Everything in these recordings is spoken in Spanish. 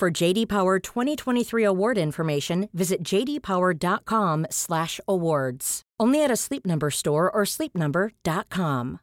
For JD Power 2023 award information, visit jdpower.com/awards. Only at a Sleep Number store or sleepnumber.com.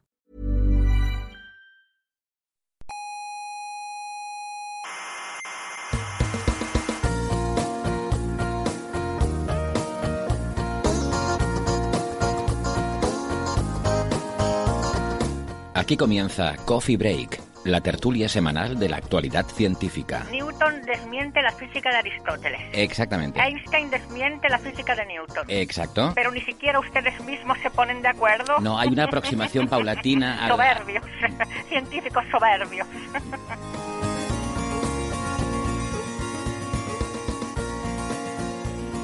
Aquí comienza Coffee Break, la tertulia semanal de la actualidad científica. Newton desmiente la física de Aristóteles. Exactamente. Einstein desmiente la física de Newton. Exacto. Pero ni siquiera ustedes mismos se ponen de acuerdo. No, hay una aproximación paulatina a Soberbios. Científicos soberbios.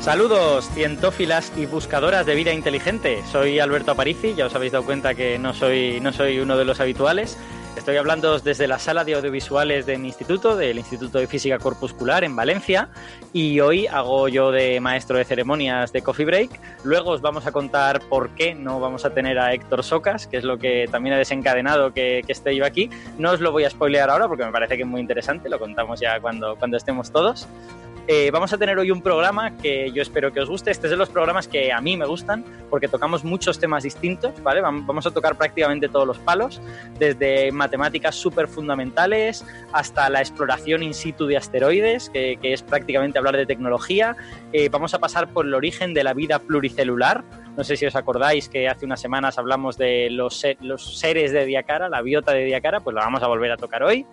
Saludos, cientófilas y buscadoras de vida inteligente. Soy Alberto Aparici, ya os habéis dado cuenta que no soy, no soy uno de los habituales. Estoy hablando desde la sala de audiovisuales de mi instituto, del Instituto de Física Corpuscular en Valencia, y hoy hago yo de maestro de ceremonias de Coffee Break. Luego os vamos a contar por qué no vamos a tener a Héctor Socas, que es lo que también ha desencadenado que, esté yo aquí. No os lo voy a spoilear ahora porque me parece que es muy interesante, lo contamos ya cuando, cuando estemos todos. Eh, vamos a tener hoy un programa que yo espero que os guste. Este es de los programas que a mí me gustan porque tocamos muchos temas distintos, ¿vale? Vam- Vamos a tocar prácticamente todos los palos, desde matemáticas súper fundamentales hasta la exploración in situ de asteroides, que, es prácticamente hablar de tecnología. Eh, vamos a pasar por el origen de la vida pluricelular. No sé si os acordáis que hace unas semanas hablamos de los, los seres de Diacara, la biota de Diacara, pues la vamos a volver a tocar hoy.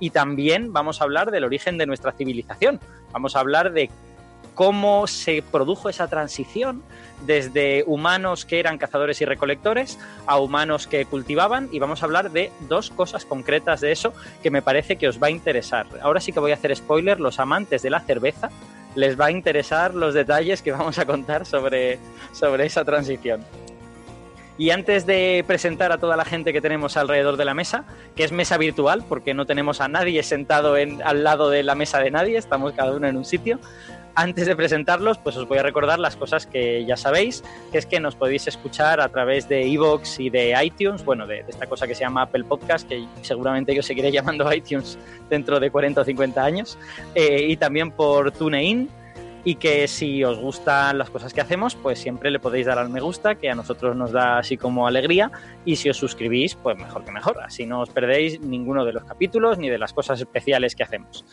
Y también vamos a hablar del origen de nuestra civilización. Vamos a hablar de cómo se produjo esa transición desde humanos que eran cazadores y recolectores a humanos que cultivaban y vamos a hablar de dos cosas concretas de eso que me parece que os va a interesar. Ahora sí que voy a hacer spoiler, los amantes de la cerveza les va a interesar los detalles que vamos a contar sobre, sobre esa transición. Y antes de presentar a toda la gente que tenemos alrededor de la mesa, que es mesa virtual, porque no tenemos a nadie sentado en, al lado de la mesa de nadie, estamos cada uno en un sitio. Antes de presentarlos, pues os voy a recordar las cosas que ya sabéis, que es que nos podéis escuchar a través de iVoox y de iTunes, bueno, de, de esta cosa que se llama Apple Podcast, que seguramente yo seguiré llamando iTunes dentro de 40 o 50 años, eh, y también por TuneIn, y que si os gustan las cosas que hacemos, pues siempre le podéis dar al me gusta, que a nosotros nos da así como alegría, y si os suscribís, pues mejor que mejor, así no os perdéis ninguno de los capítulos ni de las cosas especiales que hacemos.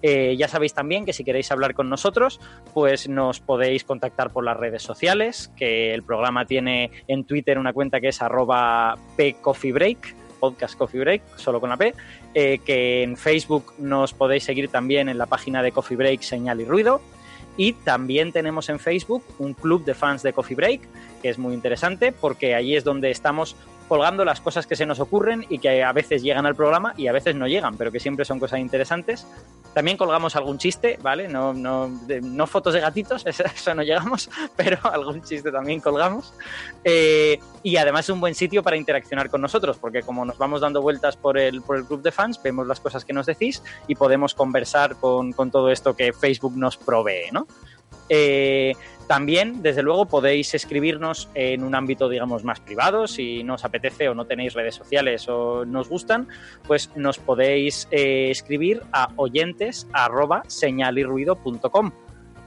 Eh, ya sabéis también que si queréis hablar con nosotros, pues nos podéis contactar por las redes sociales, que el programa tiene en Twitter una cuenta que es arroba pcoffeebreak, podcast coffee break, solo con la P, eh, que en Facebook nos podéis seguir también en la página de Coffee Break Señal y Ruido, y también tenemos en Facebook un club de fans de Coffee Break, que es muy interesante porque allí es donde estamos colgando las cosas que se nos ocurren y que a veces llegan al programa y a veces no llegan, pero que siempre son cosas interesantes. También colgamos algún chiste, ¿vale? No, no, de- no fotos de gatitos, eso, no llegamos, pero algún chiste también colgamos. Eh, y además es un buen sitio para interaccionar con nosotros, porque como nos vamos dando vueltas por el, por el club de fans, vemos las cosas que nos decís y podemos conversar con, con todo esto que Facebook nos provee, ¿no? Eh, también, desde luego, podéis escribirnos en un ámbito, digamos, más privado. Si no os apetece o no tenéis redes sociales o nos gustan, pues nos podéis eh, escribir a oyentes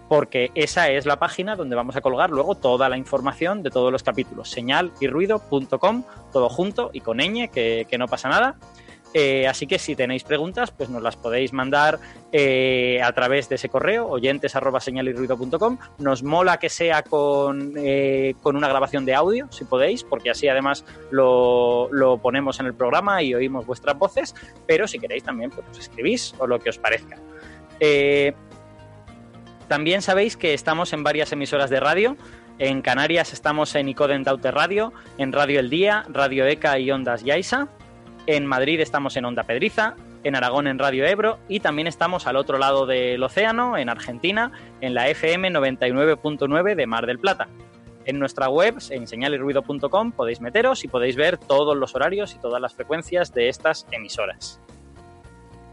porque esa es la página donde vamos a colgar luego toda la información de todos los capítulos. Señalirruido.com, todo junto y con ñ, que no pasa nada. Eh, así que si tenéis preguntas, pues nos las podéis mandar eh, a través de ese correo, oyentes arroba. Nos mola que sea con, eh, con una grabación de audio, si podéis, porque así además lo, lo ponemos en el programa y oímos vuestras voces, pero si queréis también pues, os escribís o lo que os parezca. También sabéis que estamos en varias emisoras de radio. En Canarias estamos en Icoden Daute Radio, en Radio El Día, Radio ECA y Ondas Yaisa. En Madrid estamos en Onda Pedriza. en Aragón en Radio Ebro y también estamos al otro lado del océano, en Argentina, en la FM 99.9 de Mar del Plata. En nuestra web, en señalesruido.com, podéis meteros y podéis ver todos los horarios y todas las frecuencias de estas emisoras.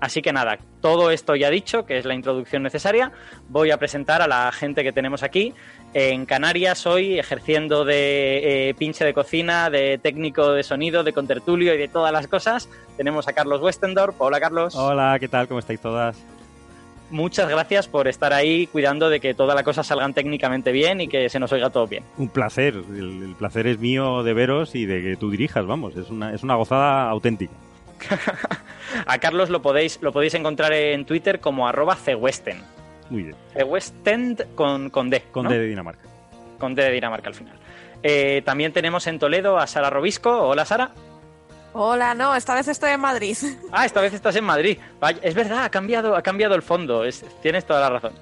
Así que nada, todo esto ya dicho, que es la introducción necesaria, voy a presentar a la gente que tenemos aquí. En Canarias hoy ejerciendo de eh, pinche de cocina, de técnico de sonido, de contertulio y de todas las cosas. Tenemos a Carlos Westendorf. Hola Carlos. Hola, ¿qué tal? ¿Cómo estáis todas? Muchas gracias por estar ahí cuidando de que todas las cosas salgan técnicamente bien y que se nos oiga todo bien. Un placer, el, el placer es mío de veros y de que tú dirijas, vamos, es una, es una gozada auténtica. A Carlos lo podéis, lo podéis encontrar en Twitter como arroba cewesten. Muy bien. Cewestend con, con D. Con ¿no? D de Dinamarca. Con D de Dinamarca al final. Eh, también tenemos en Toledo a Sara Robisco. Hola Sara. Hola, no, esta vez estoy en Madrid. Ah, esta vez estás en Madrid. Vaya, es verdad, ha cambiado, ha cambiado el fondo. Es- tienes toda la razón.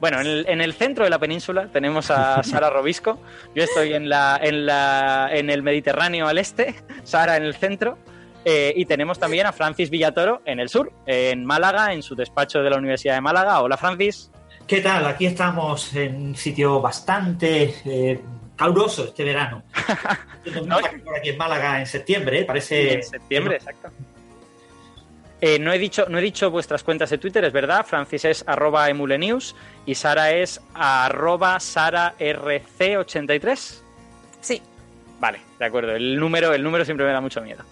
Bueno, en el, en el centro de la península tenemos a Sara Robisco. Yo estoy en, la, en, la, en el Mediterráneo al este, Sara en el centro. Eh, y tenemos también a Francis Villatoro en el sur, en Málaga, en su despacho de la Universidad de Málaga. Hola Francis. ¿Qué tal? Aquí estamos en un sitio bastante eh, caluroso este verano. No, por aquí en Málaga en septiembre, ¿eh? parece. en septiembre, exacto. Eh, no, he dicho, no he dicho vuestras cuentas de Twitter, es verdad. Francis es arroba emulenews y Sara es arroba sararc83. Sí, Vale, de acuerdo. El número, el número siempre me da mucho miedo.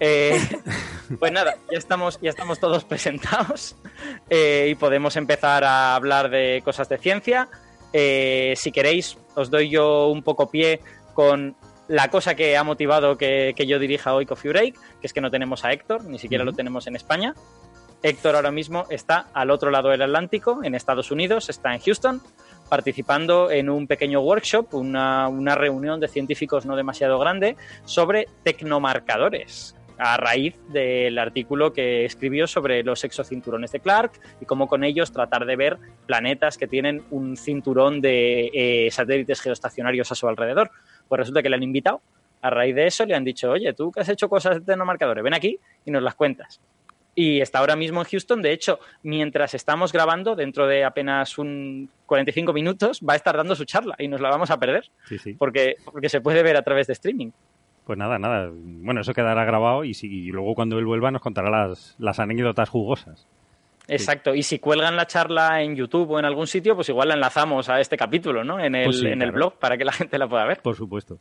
Eh, pues nada, ya estamos, ya estamos todos presentados eh, y podemos empezar a hablar de cosas de ciencia. Eh, si queréis, os doy yo un poco pie con la cosa que ha motivado que, que yo dirija hoy Coffee Break, que es que no tenemos a Héctor, ni siquiera lo tenemos en España. Héctor ahora mismo está al otro lado del Atlántico, en Estados Unidos, está en Houston, participando en un pequeño workshop, una, una reunión de científicos no demasiado grande, sobre tecnomarcadores, a raíz del artículo que escribió sobre los exocinturones de Clark y cómo con ellos tratar de ver planetas que tienen un cinturón de eh, satélites geoestacionarios a su alrededor. Pues resulta que le han invitado. A raíz de eso le han dicho, oye, tú que has hecho cosas de tecnomarcadores, ven aquí y nos las cuentas. Y está ahora mismo en Houston. De hecho, mientras estamos grabando, dentro de apenas un 45 minutos, va a estar dando su charla y nos la vamos a perder Sí, sí. porque, porque se puede ver a través de streaming. Pues nada, nada. Bueno, eso quedará grabado y, si, y luego cuando él vuelva nos contará las, las anécdotas jugosas. Exacto. Y si cuelgan la charla en YouTube o en algún sitio, pues igual la enlazamos a este capítulo, ¿no? En el, Pues sí, en el blog para que la gente la pueda ver. Por supuesto.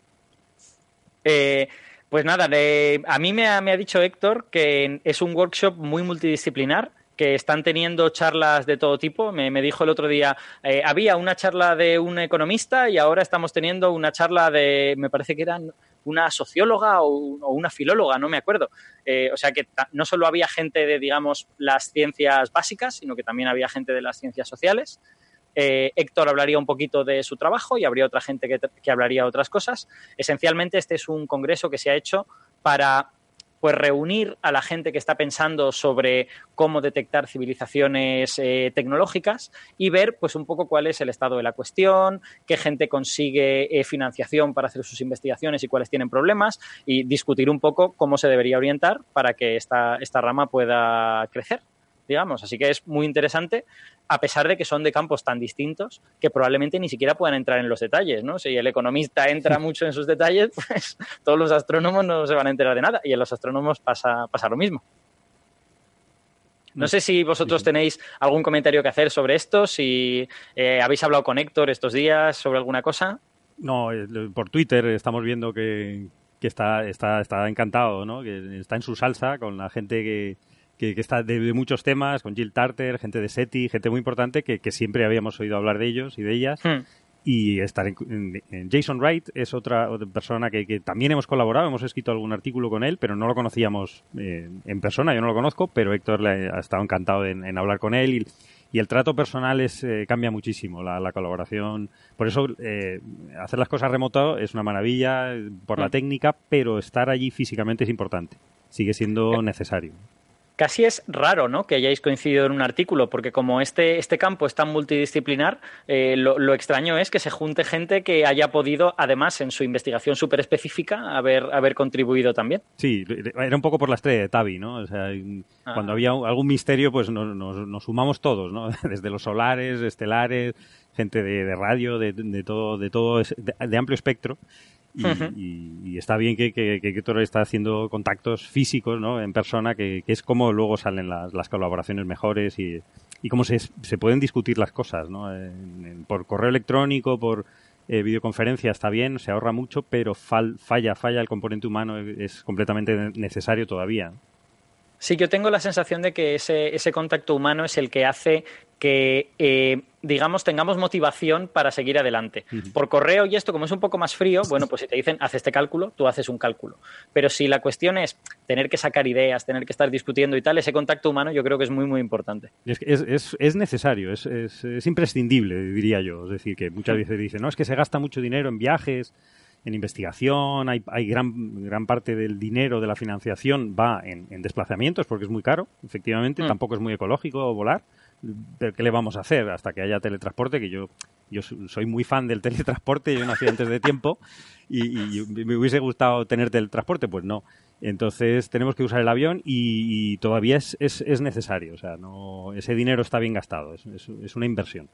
Eh, pues nada, eh, a mí me ha, me ha dicho Héctor que es un workshop muy multidisciplinar, que están teniendo charlas de todo tipo. Me, me dijo el otro día, eh, había una charla de un economista y ahora estamos teniendo una charla de, me parece que eran una socióloga o, una filóloga, no me acuerdo. Eh, o sea que no solo había gente de, digamos, las ciencias básicas, sino que también había gente de las ciencias sociales. Eh, Héctor hablaría un poquito de su trabajo y habría otra gente que, que hablaría otras cosas. Esencialmente, este es un congreso que se ha hecho para pues reunir a la gente que está pensando sobre cómo detectar civilizaciones eh, tecnológicas y ver pues un poco cuál es el estado de la cuestión, qué gente consigue eh, financiación para hacer sus investigaciones y cuáles tienen problemas y discutir un poco cómo se debería orientar para que esta, esta rama pueda crecer digamos. Así que es muy interesante, a pesar de que son de campos tan distintos que probablemente ni siquiera puedan entrar en los detalles, ¿no? Si el economista entra mucho en sus detalles, pues todos los astrónomos no se van a enterar de nada. Y en los astrónomos pasa, pasa lo mismo. No sé si vosotros tenéis algún comentario que hacer sobre esto, si eh, habéis hablado con Héctor estos días sobre alguna cosa. No, eh, por Twitter estamos viendo que, que está, está, está encantado, ¿no? Que está en su salsa con la gente que, que, que está de, de muchos temas, con Jill Tarter, gente de SETI, gente muy importante que, que siempre habíamos oído hablar de ellos y de ellas. Hmm. y estar en, en- en Jason Wright es otra, otra persona que, que también hemos colaborado, hemos escrito algún artículo con él, pero no lo conocíamos eh, en persona, yo no lo conozco, pero Héctor le ha estado encantado en, en hablar con él y, y el trato personal es eh, cambia muchísimo, la, la colaboración. Por eso eh, hacer las cosas remoto es una maravilla eh, por la Mm. técnica, pero estar allí físicamente es importante, sigue siendo necesario. Casi es raro ¿no? que hayáis coincidido en un artículo, porque como este, este campo es tan multidisciplinar, eh, lo, extraño es que se junte gente que haya podido, además, en su investigación súper específica, haber, haber contribuido también. Sí, era un poco por la estrella de Tavi, ¿no? O sea, cuando ah. había algún misterio, pues nos, nos, sumamos todos, ¿no? Desde los solares, estelares, gente de, radio, de, de, todo, de todo, de amplio espectro. Y, está bien que, que, que está haciendo contactos físicos ¿no? en persona, que, es como luego salen las, las colaboraciones mejores y, y cómo se, se, pueden discutir las cosas. ¿no? por correo electrónico, por eh, videoconferencia está bien, se ahorra mucho, pero falla, falla el componente humano, es completamente necesario todavía. Sí, yo tengo la sensación de que ese, ese contacto humano es el que hace que, eh, digamos, tengamos motivación para seguir adelante. Por correo y esto, como es un poco más frío, bueno, pues si te dicen, haz este cálculo, tú haces un cálculo. Pero si la cuestión es tener que sacar ideas, tener que estar discutiendo y tal, ese contacto humano yo creo que es muy, muy importante. Es, es, es necesario, es, es, imprescindible, diría yo. Es decir, que muchas veces dicen, no, es que se gasta mucho dinero en viajes, en investigación, hay, hay gran, gran parte del dinero de la financiación va en, desplazamientos porque es muy caro, efectivamente, mm. tampoco es muy ecológico volar, pero ¿qué le vamos a hacer hasta que haya teletransporte? Que yo, yo soy muy fan del teletransporte, yo nací antes de tiempo y, me hubiese gustado tener teletransporte, pues no. Entonces tenemos que usar el avión y, todavía es, es, es, necesario, o sea, no, ese dinero está bien gastado, es, es una inversión.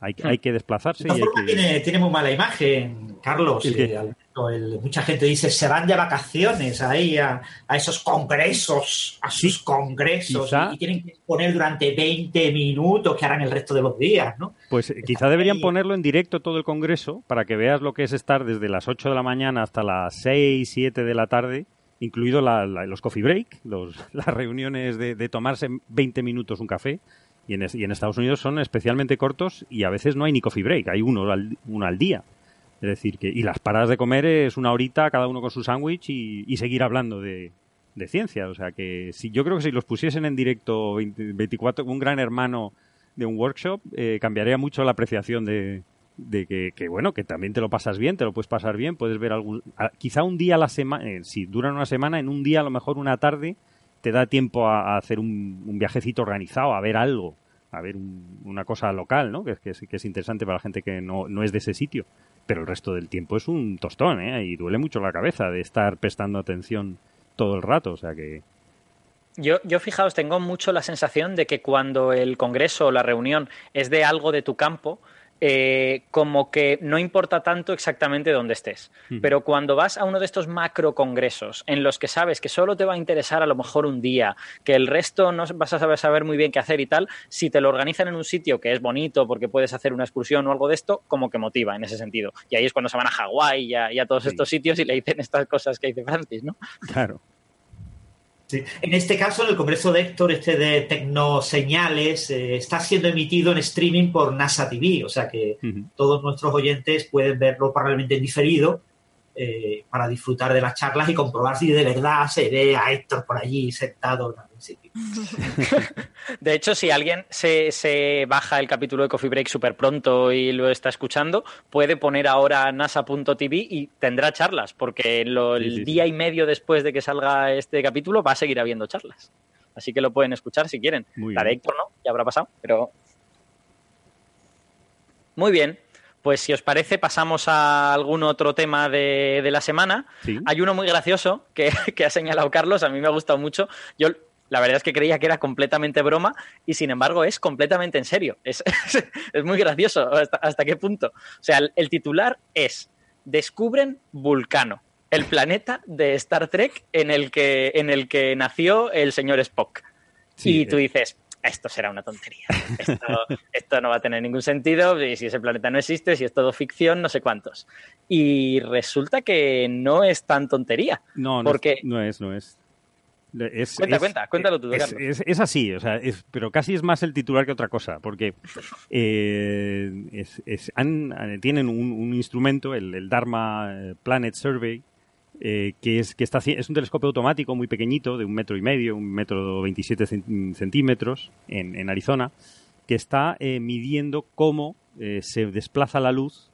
Hay, hay que desplazarse. Y hay que... tiene, tiene, muy mala imagen, Carlos. Eh, mucha gente dice, se van de vacaciones ahí a, a esos congresos, a sus congresos, y, tienen que poner durante 20 minutos que harán el resto de los días, ¿no? Pues eh, quizá deberían ponerlo en directo todo el congreso para que veas lo que es estar desde las 8 de la mañana hasta las 6, 7 de la tarde incluido los coffee break, los, las reuniones de, de tomarse 20 minutos un café, y en, y en, Estados Unidos son especialmente cortos y a veces no hay ni coffee break, hay uno al, uno al día. Es decir, que y las paradas de comer es una horita cada uno con su sándwich y, seguir hablando de, ciencia. O sea que si yo creo que si los pusiesen en directo 24, un gran hermano de un workshop, eh, cambiaría mucho la apreciación de, de que, bueno, que también te lo pasas bien, te lo puedes pasar bien, puedes ver algún, quizá un día a la semana, eh, si duran una semana, en un día a lo mejor una tarde te da tiempo a, hacer un, viajecito organizado, a ver algo, a ver una cosa local, ¿no? Que, que, que, es interesante para la gente que no, no es de ese sitio. Pero el resto del tiempo es un tostón, ¿eh? Y duele mucho la cabeza de estar prestando atención todo el rato, o sea que... Yo, yo, fijaos, tengo mucho la sensación de que cuando el congreso o la reunión es de algo de tu campo, eh, como que no importa tanto exactamente dónde estés. Pero cuando vas a uno de estos macro congresos en los que sabes que solo te va a interesar a lo mejor un día, que el resto no vas a saber, saber muy bien qué hacer y tal, si te lo organizan en un sitio que es bonito porque puedes hacer una excursión o algo de esto, como que motiva en ese sentido. Y ahí es cuando se van a Hawái y a, todos estos sitios y le dicen estas cosas que dice Francis, ¿no? Claro. En este caso, en el Congreso de Héctor, este de Tecnoseñales, eh, está siendo emitido en streaming por NASA TV, o sea que todos nuestros oyentes pueden verlo probablemente en diferido eh, para disfrutar de las charlas y comprobar si de verdad se ve a Héctor por allí sentado en algún sitio. De hecho, si alguien se, baja el capítulo de Coffee Break súper pronto y lo está escuchando, puede poner ahora nasa.tv y tendrá charlas, porque el día y medio después de que salga este capítulo va a seguir habiendo charlas. Así que lo pueden escuchar si quieren. la de Héctor no, ya habrá pasado, pero... Muy bien, pues si os parece, pasamos a algún otro tema de, la semana. Hay uno muy gracioso que, que, ha señalado Carlos, a mí me ha gustado mucho. Yo la verdad es que creía que era completamente broma y sin embargo es completamente en serio. Es, es, muy gracioso. Hasta, qué punto? O sea, el, titular es Descubren Vulcano, el planeta de Star Trek en el que, en el que nació el señor Spock. y tú dices, esto será una tontería. Esto, no va a tener ningún sentido. Y si ese planeta no existe, si es todo ficción, no sé cuántos. Y resulta que no es tan tontería. No, no, porque... no es, no es. Es, cuenta, cuenta, cuéntalo tú. Es, así, o sea, pero casi es más el titular que otra cosa, porque eh, tienen un, instrumento, el, Dharma eh, Planet Survey, eh, que es que está es un telescopio automático muy pequeñito, de un metro y medio, un metro veintisiete centímetros en, Arizona, que está midiendo cómo se desplaza la luz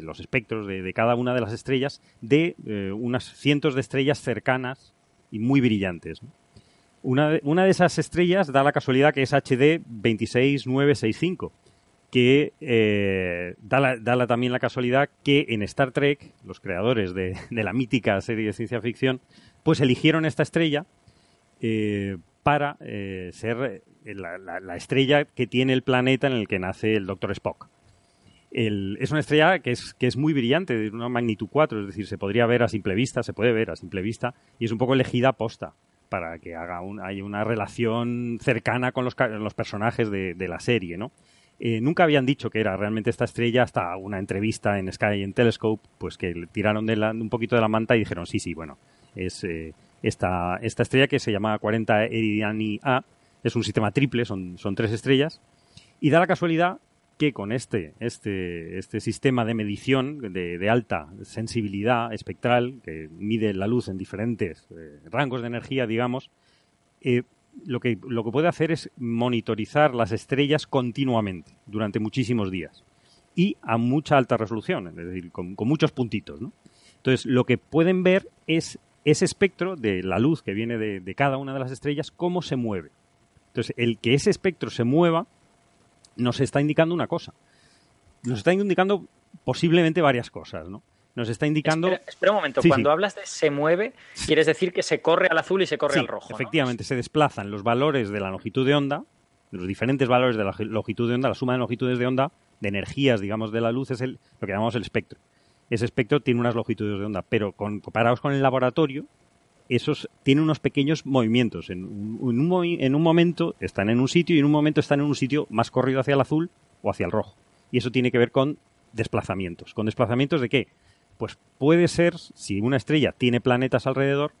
los espectros de, de, cada una de las estrellas de unas cientos de estrellas cercanas y muy brillantes. Una de, una de esas estrellas da la casualidad que es HD 26965, que eh, da, da también la casualidad que en Star Trek, los creadores de, de la mítica serie de ciencia ficción, pues eligieron esta estrella eh, para eh, ser la, la- la estrella que tiene el planeta en el que nace el Doctor Spock. El- es una estrella que es, que es muy brillante, de una magnitud 4, es decir, se podría ver a simple vista, se puede ver a simple vista, y es un poco elegida posta para que haga un, haya una relación cercana con los, los personajes de, de la serie, ¿no? Eh, nunca habían dicho que era realmente esta estrella hasta una entrevista en Sky en Telescope, pues que le tiraron de un poquito de la manta y dijeron, sí, sí, bueno, es eh, esta, esta estrella que se llama 40 Eridani A, es un sistema triple, son, son tres estrellas, y da la casualidad que con este, este, este sistema de medición de, alta sensibilidad espectral, que mide la luz en diferentes eh, rangos de energía, digamos, lo, que, lo que puede hacer es monitorizar las estrellas continuamente durante muchísimos días y a mucha alta resolución, es decir, con, muchos puntitos. ¿no? Entonces, lo que pueden ver es ese espectro de la luz que viene de, de cada una de las estrellas, cómo se mueve. Entonces, el que ese espectro se mueva nos está indicando una cosa. Nos está indicando posiblemente varias cosas, ¿no? Nos está indicando... Espera, espera un momento, Sí, cuando sí. hablas de se mueve, quieres decir que se corre al azul y se corre Sí, al rojo. ¿no? efectivamente, se desplazan los valores de la longitud de onda, los diferentes valores de la longitud de onda, la suma de longitudes de onda, de energías, digamos, de la luz, es el, lo que llamamos el espectro. Ese espectro tiene unas longitudes de onda, pero con- comparados con el laboratorio, esos tienen unos pequeños movimientos. En un, en un movi- en un momento están en un sitio y en un momento están en un sitio más corrido hacia el azul o hacia el rojo. Y eso tiene que ver con desplazamientos. ¿Con desplazamientos de qué? Pues puede ser, si una estrella tiene planetas alrededor,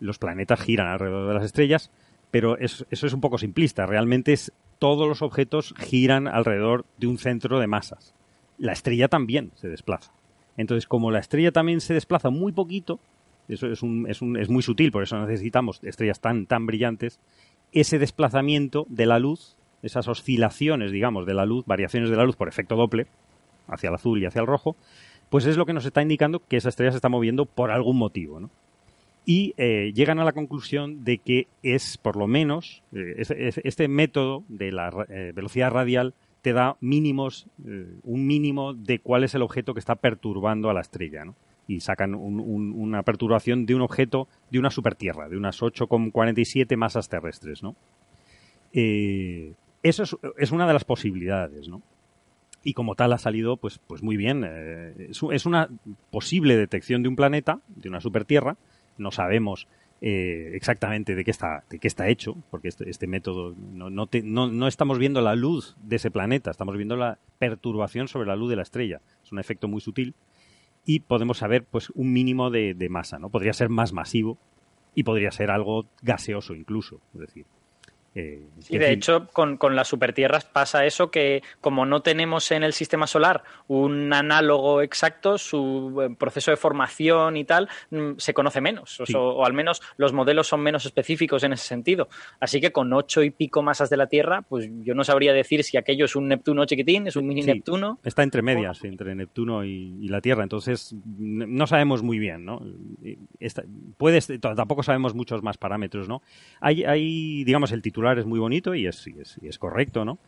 los planetas giran alrededor de las estrellas, pero es- eso es un poco simplista. Realmente es todos los objetos giran alrededor de un centro de masas. La estrella también se desplaza. Entonces, como la estrella también se desplaza muy poquito, eso es, un, es, un- es muy sutil, por eso necesitamos estrellas tan, tan brillantes, ese desplazamiento de la luz, esas oscilaciones, digamos, de la luz, variaciones de la luz por efecto Doppler, hacia el azul y hacia el rojo, pues es lo que nos está indicando que esa estrella se está moviendo por algún motivo, ¿no? Y eh, llegan a la conclusión de que es, por lo menos, eh, es- es- este método de la eh, velocidad radial te da mínimos, un mínimo de cuál es el objeto que está perturbando a la estrella, ¿no? Y sacan un- un- una perturbación de un objeto de una supertierra, de unas 8,47 masas terrestres, ¿no? Eso es, es una de las posibilidades, ¿no? Y como tal ha salido pues, pues muy bien. Eh, es, una posible detección de un planeta, de una supertierra. No sabemos eh, exactamente de qué está, de qué está hecho, porque este, este método no, no, te- no- no estamos viendo la luz de ese planeta, estamos viendo la perturbación sobre la luz de la estrella. Es un efecto muy sutil y podemos saber pues un mínimo de, de masa, ¿no? Podría ser más masivo y podría ser algo gaseoso incluso, es decir. Eh, Y en de hecho, con, con las supertierras pasa eso que como no tenemos en el sistema solar un análogo exacto, su eh, proceso de formación y tal mm, se conoce menos, o, Sí. so- o al menos los modelos son menos específicos en ese sentido. Así que con ocho y pico masas de la Tierra, pues yo no sabría decir si aquello es un Neptuno chiquitín, es un mini Sí. Neptuno. Está entre medias, entre Neptuno y, y la Tierra, entonces no sabemos muy bien, ¿no? Esta- tampoco sabemos muchos más parámetros, ¿no? Hay, hay digamos, el titular es muy bonito y es, y es, correcto, ¿no?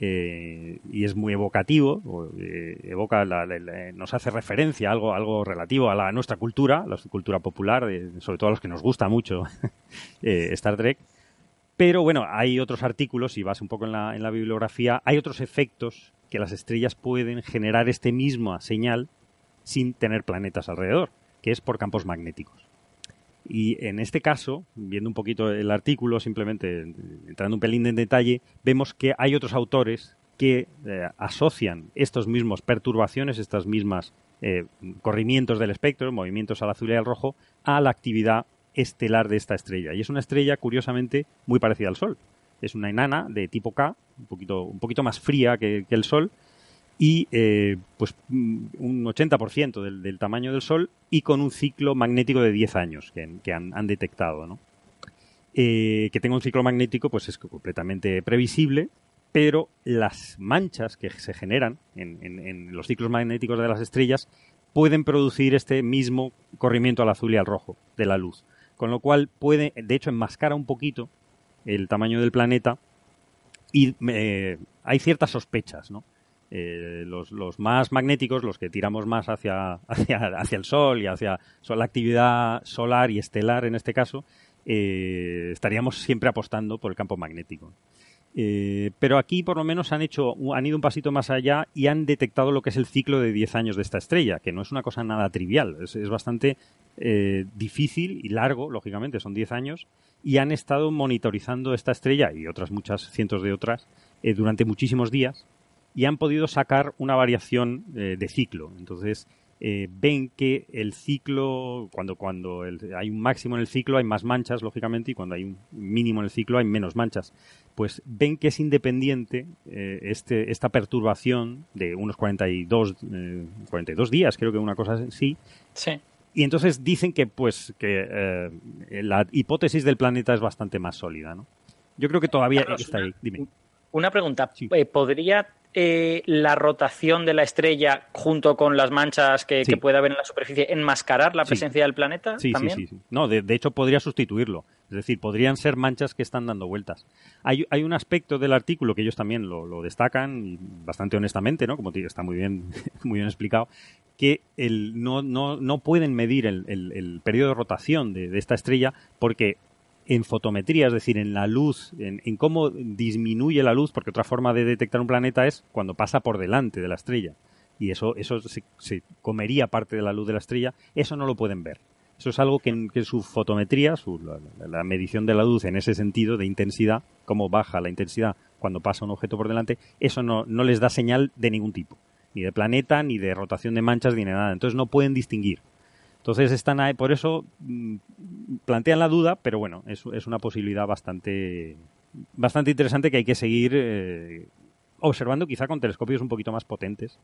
Eh, y es muy evocativo, eh, evoca, la- la- nos hace referencia a algo, algo relativo a, la, nuestra cultura, la cultura popular, eh, sobre todo a los que nos gusta mucho eh, Star Trek. Pero bueno, hay otros artículos, si vas un poco en la, en la bibliografía, hay otros efectos que las estrellas pueden generar este misma señal sin tener planetas alrededor, que es por campos magnéticos. Y en este caso, viendo un poquito el artículo, simplemente entrando un pelín en detalle, vemos que hay otros autores que eh, asocian estos mismos perturbaciones, estas mismas eh, corrimientos del espectro, movimientos al azul y al rojo, a la actividad estelar de esta estrella. Y es una estrella, curiosamente, muy parecida al Sol. Es una enana de tipo K, un poquito, un poquito más fría que el Sol, y eh, pues mm, un 80% del, del tamaño del Sol y con un ciclo magnético de 10 años que, que han, han detectado. ¿no? Eh, que tenga un ciclo magnético pues es completamente previsible, pero las manchas que se generan en, en- en los ciclos magnéticos de las estrellas pueden producir este mismo corrimiento al azul y al rojo de la luz. Con lo cual puede, de hecho, enmascara un poquito el tamaño del planeta y eh, hay ciertas sospechas, ¿no? Eh, los, los, más magnéticos, los que tiramos más hacia, hacia, el Sol y hacia la actividad solar y estelar en este caso, eh, estaríamos siempre apostando por el campo magnético. Eh, pero aquí por lo menos han hecho, han ido un pasito más allá y han detectado lo que es el ciclo de 10 años de esta estrella, que no es una cosa nada trivial, es, bastante eh, difícil y largo, lógicamente, son 10 años, y han estado monitorizando esta estrella y otras muchas cientos de otras eh, durante muchísimos días y han podido sacar una variación de ciclo. Entonces, eh, ven que el ciclo, cuando, cuando hay un máximo en el ciclo hay más manchas, lógicamente, y cuando hay un mínimo en el ciclo hay menos manchas. Pues ven que es independiente eh, este, esta perturbación de unos 42, 42 eh, días, creo que una cosa así. Sí. Y entonces dicen que, pues, que la hipótesis del planeta es bastante más sólida, ¿no? Yo creo que todavía está ahí. Dime. Una pregunta. ¿Podría eh, la rotación de la estrella junto con las manchas que, puede haber en la superficie enmascarar la presencia del planeta? Sí, ¿también? sí, sí. No, de, hecho podría sustituirlo. Es decir, podrían ser manchas que están dando vueltas. Hay, hay un aspecto del artículo que ellos también lo, destacan, y bastante honestamente, ¿no? Como está muy bien, muy bien explicado, que el, no, no, no pueden medir el, el, periodo de rotación de, de esta estrella porque en fotometría, es decir, en la luz, en, cómo disminuye la luz, porque otra forma de detectar un planeta es cuando pasa por delante de la estrella. Y eso, eso se, comería parte de la luz de la estrella, eso no lo pueden ver. Eso es algo que en, su fotometría, su, la, medición de la luz en ese sentido de intensidad, cómo baja la intensidad cuando pasa un objeto por delante, eso no, no les da señal de ningún tipo, ni de planeta, ni de rotación de manchas, ni de nada. Entonces no pueden distinguir. Entonces están ahí, por eso mm, plantean la duda, pero bueno, es, es una posibilidad bastante, bastante interesante que hay que seguir eh, observando quizá con telescopios un poquito más potentes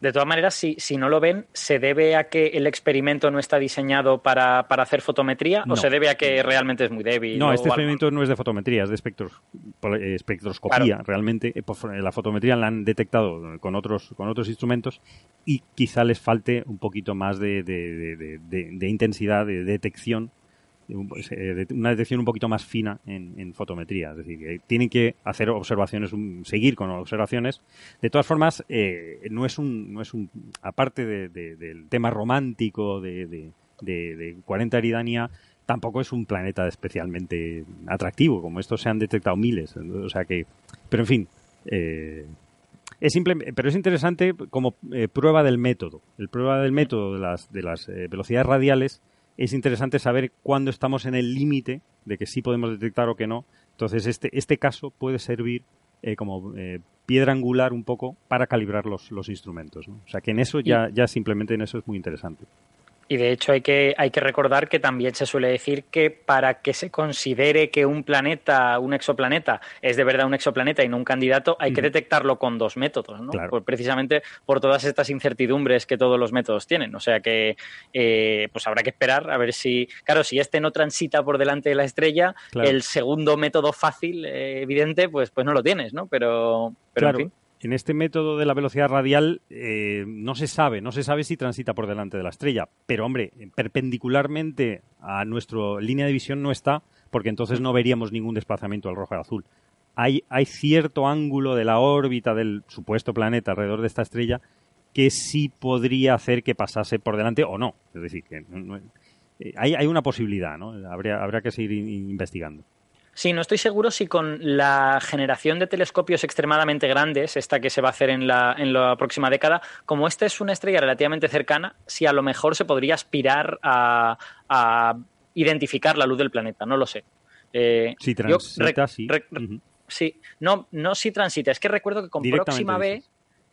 de todas maneras, si, si no lo ven, ¿se debe a que el experimento no está diseñado para, para hacer fotometría o se debe a que realmente es muy débil? No, este experimento no es de fotometría, es de espectros, eh, espectroscopía realmente. Eh, la fotometría la han detectado con otros, con otros instrumentos y quizá les falte un poquito más de, de, de intensidad de detección eh, una detección un poquito más fina en, fotometría. Es decir, tienen que hacer observaciones, seguir con observaciones. De todas formas, eh, no es un, no es un, aparte del tema romántico de, de, 40 Eridania, tampoco es un planeta especialmente atractivo. Como estos se han detectado miles. O sea que, pero en fin, eh, es simple, pero es interesante como prueba del método. El prueba del método de las, de las velocidades radiales es interesante saber cuándo estamos en el límite de que sí podemos detectar o que no. Entonces, este, este caso puede servir eh, como eh, piedra angular un poco para calibrar los, los instrumentos. O sea, que en eso ya, ya simplemente en eso es muy interesante. Y de hecho hay que, hay que recordar que también se suele decir que para que se considere que un planeta, un exoplaneta, es de verdad un exoplaneta y no un candidato, hay que detectarlo con dos métodos, ¿no? precisamente por todas estas incertidumbres que todos los métodos tienen. O sea que eh, pues habrá que esperar a ver si, claro, si este no transita por delante de la estrella, el segundo método fácil, eh, evidente, pues, pues no lo tienes, ¿no? Pero, pero en fin en este método de la velocidad radial eh, no se sabe, no se sabe si transita por delante de la estrella, pero hombre, perpendicularmente a nuestra línea de visión no está, porque entonces no veríamos ningún desplazamiento al rojo y azul. Hay, hay cierto ángulo de la órbita del supuesto planeta alrededor de esta estrella que sí podría hacer que pasase por delante o no. Es decir, que eh, hay, hay, una posibilidad, ¿no? Habría, habrá que seguir investigando. Sí, no estoy seguro si con la generación de telescopios extremadamente grandes, esta que se va a hacer en la, en la próxima década, como esta es una estrella relativamente cercana, si a lo mejor se podría aspirar a, identificar la luz del planeta, no lo sé. Eh, si transita, sí. Sí, no, no si transita, es que recuerdo que con próxima B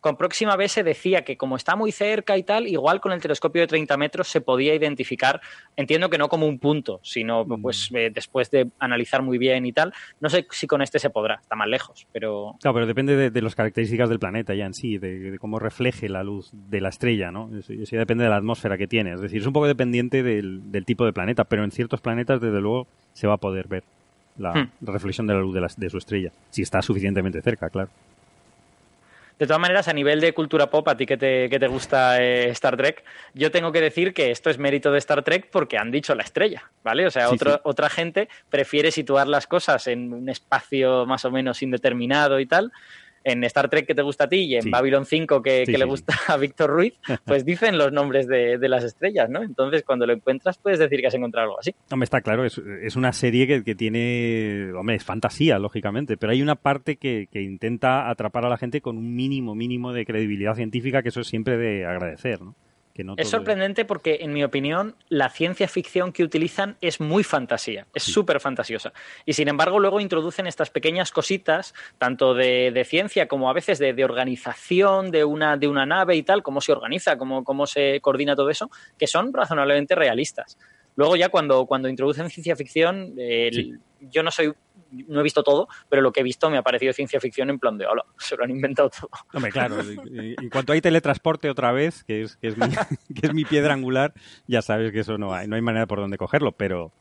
con próxima vez se decía que como está muy cerca y tal, igual con el telescopio de 30 metros se podía identificar, entiendo que no como un punto, sino mm. pues eh, después de analizar muy bien y tal. No sé si con este se podrá, está más lejos, pero... Claro, pero depende de, las características del planeta ya en sí, de, cómo refleje la luz de la estrella, ¿no? Eso, ya depende de la atmósfera que tiene. Es decir, es un poco dependiente del, tipo de planeta, pero en ciertos planetas, desde luego, se va a poder ver la, hmm. reflexión de la luz de, de su estrella, si está suficientemente cerca, claro. De todas maneras, a nivel de cultura pop, a ti que te, que te gusta eh, Star Trek, yo tengo que decir que esto es mérito de Star Trek porque han dicho la estrella, ¿vale? O sea, otra gente prefiere situar las cosas en un espacio más o menos indeterminado y tal, en Star Trek que te gusta a ti y en Babylon 5 que, le gusta a Víctor Ruiz, pues dicen los nombres de, las estrellas, ¿no? Entonces, cuando lo encuentras, puedes decir que has encontrado algo así. Hombre, está claro, es, una serie que, tiene, hombre, es fantasía, lógicamente, pero hay una parte que, que intenta atrapar a la gente con un mínimo, mínimo de credibilidad científica, que eso es siempre de agradecer, ¿no? Es sorprendente porque, en mi opinión, la ciencia ficción que utilizan es muy fantasía, es súper fantasiosa. Y sin embargo, luego introducen estas pequeñas cositas, tanto de, ciencia como a veces de, organización de una, de una nave y tal, cómo se organiza, cómo, cómo se coordina todo eso, que son razonablemente realistas. Luego ya cuando, cuando introducen ciencia ficción, yo no soy no he visto todo, pero lo que he visto me ha parecido ciencia ficción en plan de, hola, se lo han inventado todo. Hombre, claro, en cuanto hay teletransporte otra vez, que es, que es, mi, que es mi piedra angular, ya sabes que eso no hay, no hay manera por donde cogerlo, pero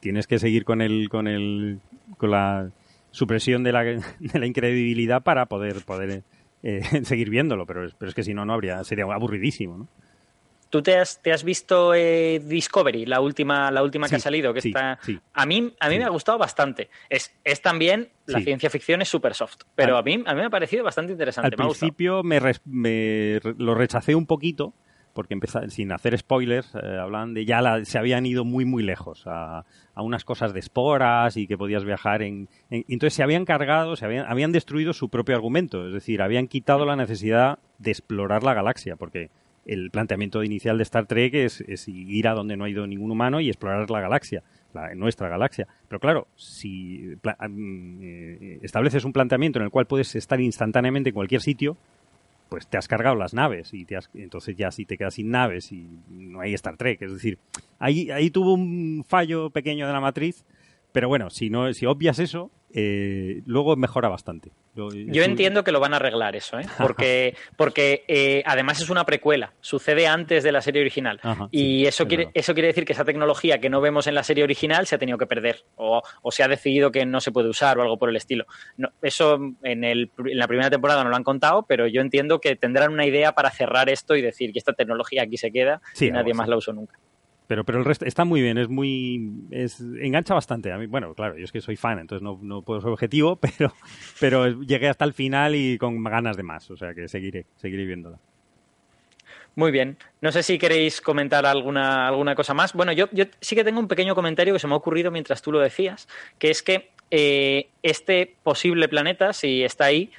tienes que seguir con el, con el, con la supresión de la, de la incredibilidad para poder, poder eh, seguir viéndolo, pero pero es que si no, no habría, sería aburridísimo, ¿no? ¿Tú te has, te has visto eh, Discovery, la última, la última que ha salido? Que está... A mí, a mí me ha gustado bastante. Es, es también, la ciencia ficción es súper soft, pero a, mí, a mí me ha parecido bastante interesante. Al principio me, me, lo rechacé un poquito, porque sin hacer spoilers, eh, hablan de ya se habían ido muy, muy lejos a, a, unas cosas de esporas y que podías viajar en, Entonces se habían cargado, se habían, habían destruido su propio argumento, es decir, habían quitado la necesidad de explorar la galaxia, porque el planteamiento inicial de Star Trek es, ir a donde no ha ido ningún humano y explorar la galaxia, la, nuestra galaxia. Pero claro, si eh, estableces un planteamiento en el cual puedes estar instantáneamente en cualquier sitio, pues te has cargado las naves y te entonces ya si te quedas sin naves y no hay Star Trek. Es decir, ahí, ahí tuvo un fallo pequeño de la matriz, pero bueno, si, no, si obvias eso, eh, luego mejora bastante. Yo entiendo que lo van a arreglar eso, ¿eh? porque, porque eh, además es una precuela, sucede antes de la serie original. y eso, quiere, eso quiere decir que esa tecnología que no vemos en la serie original se ha tenido que perder o, se ha decidido que no se puede usar o algo por el estilo. eso en, el, en la primera temporada no lo han contado, pero yo entiendo que tendrán una idea para cerrar esto y decir que esta tecnología aquí se queda y nadie más la usó nunca. Pero, pero el resto está muy bien, es muy. Es, engancha bastante. A mí, bueno, claro, yo es que soy fan, entonces no, no puedo ser objetivo, pero, pero llegué hasta el final y con ganas de más. O sea que seguiré, seguiré viéndola. Muy bien. No sé si queréis comentar alguna, alguna cosa más. Bueno, yo, yo sí que tengo un pequeño comentario que se me ha ocurrido mientras tú lo decías, que es que eh, este posible planeta, si está ahí,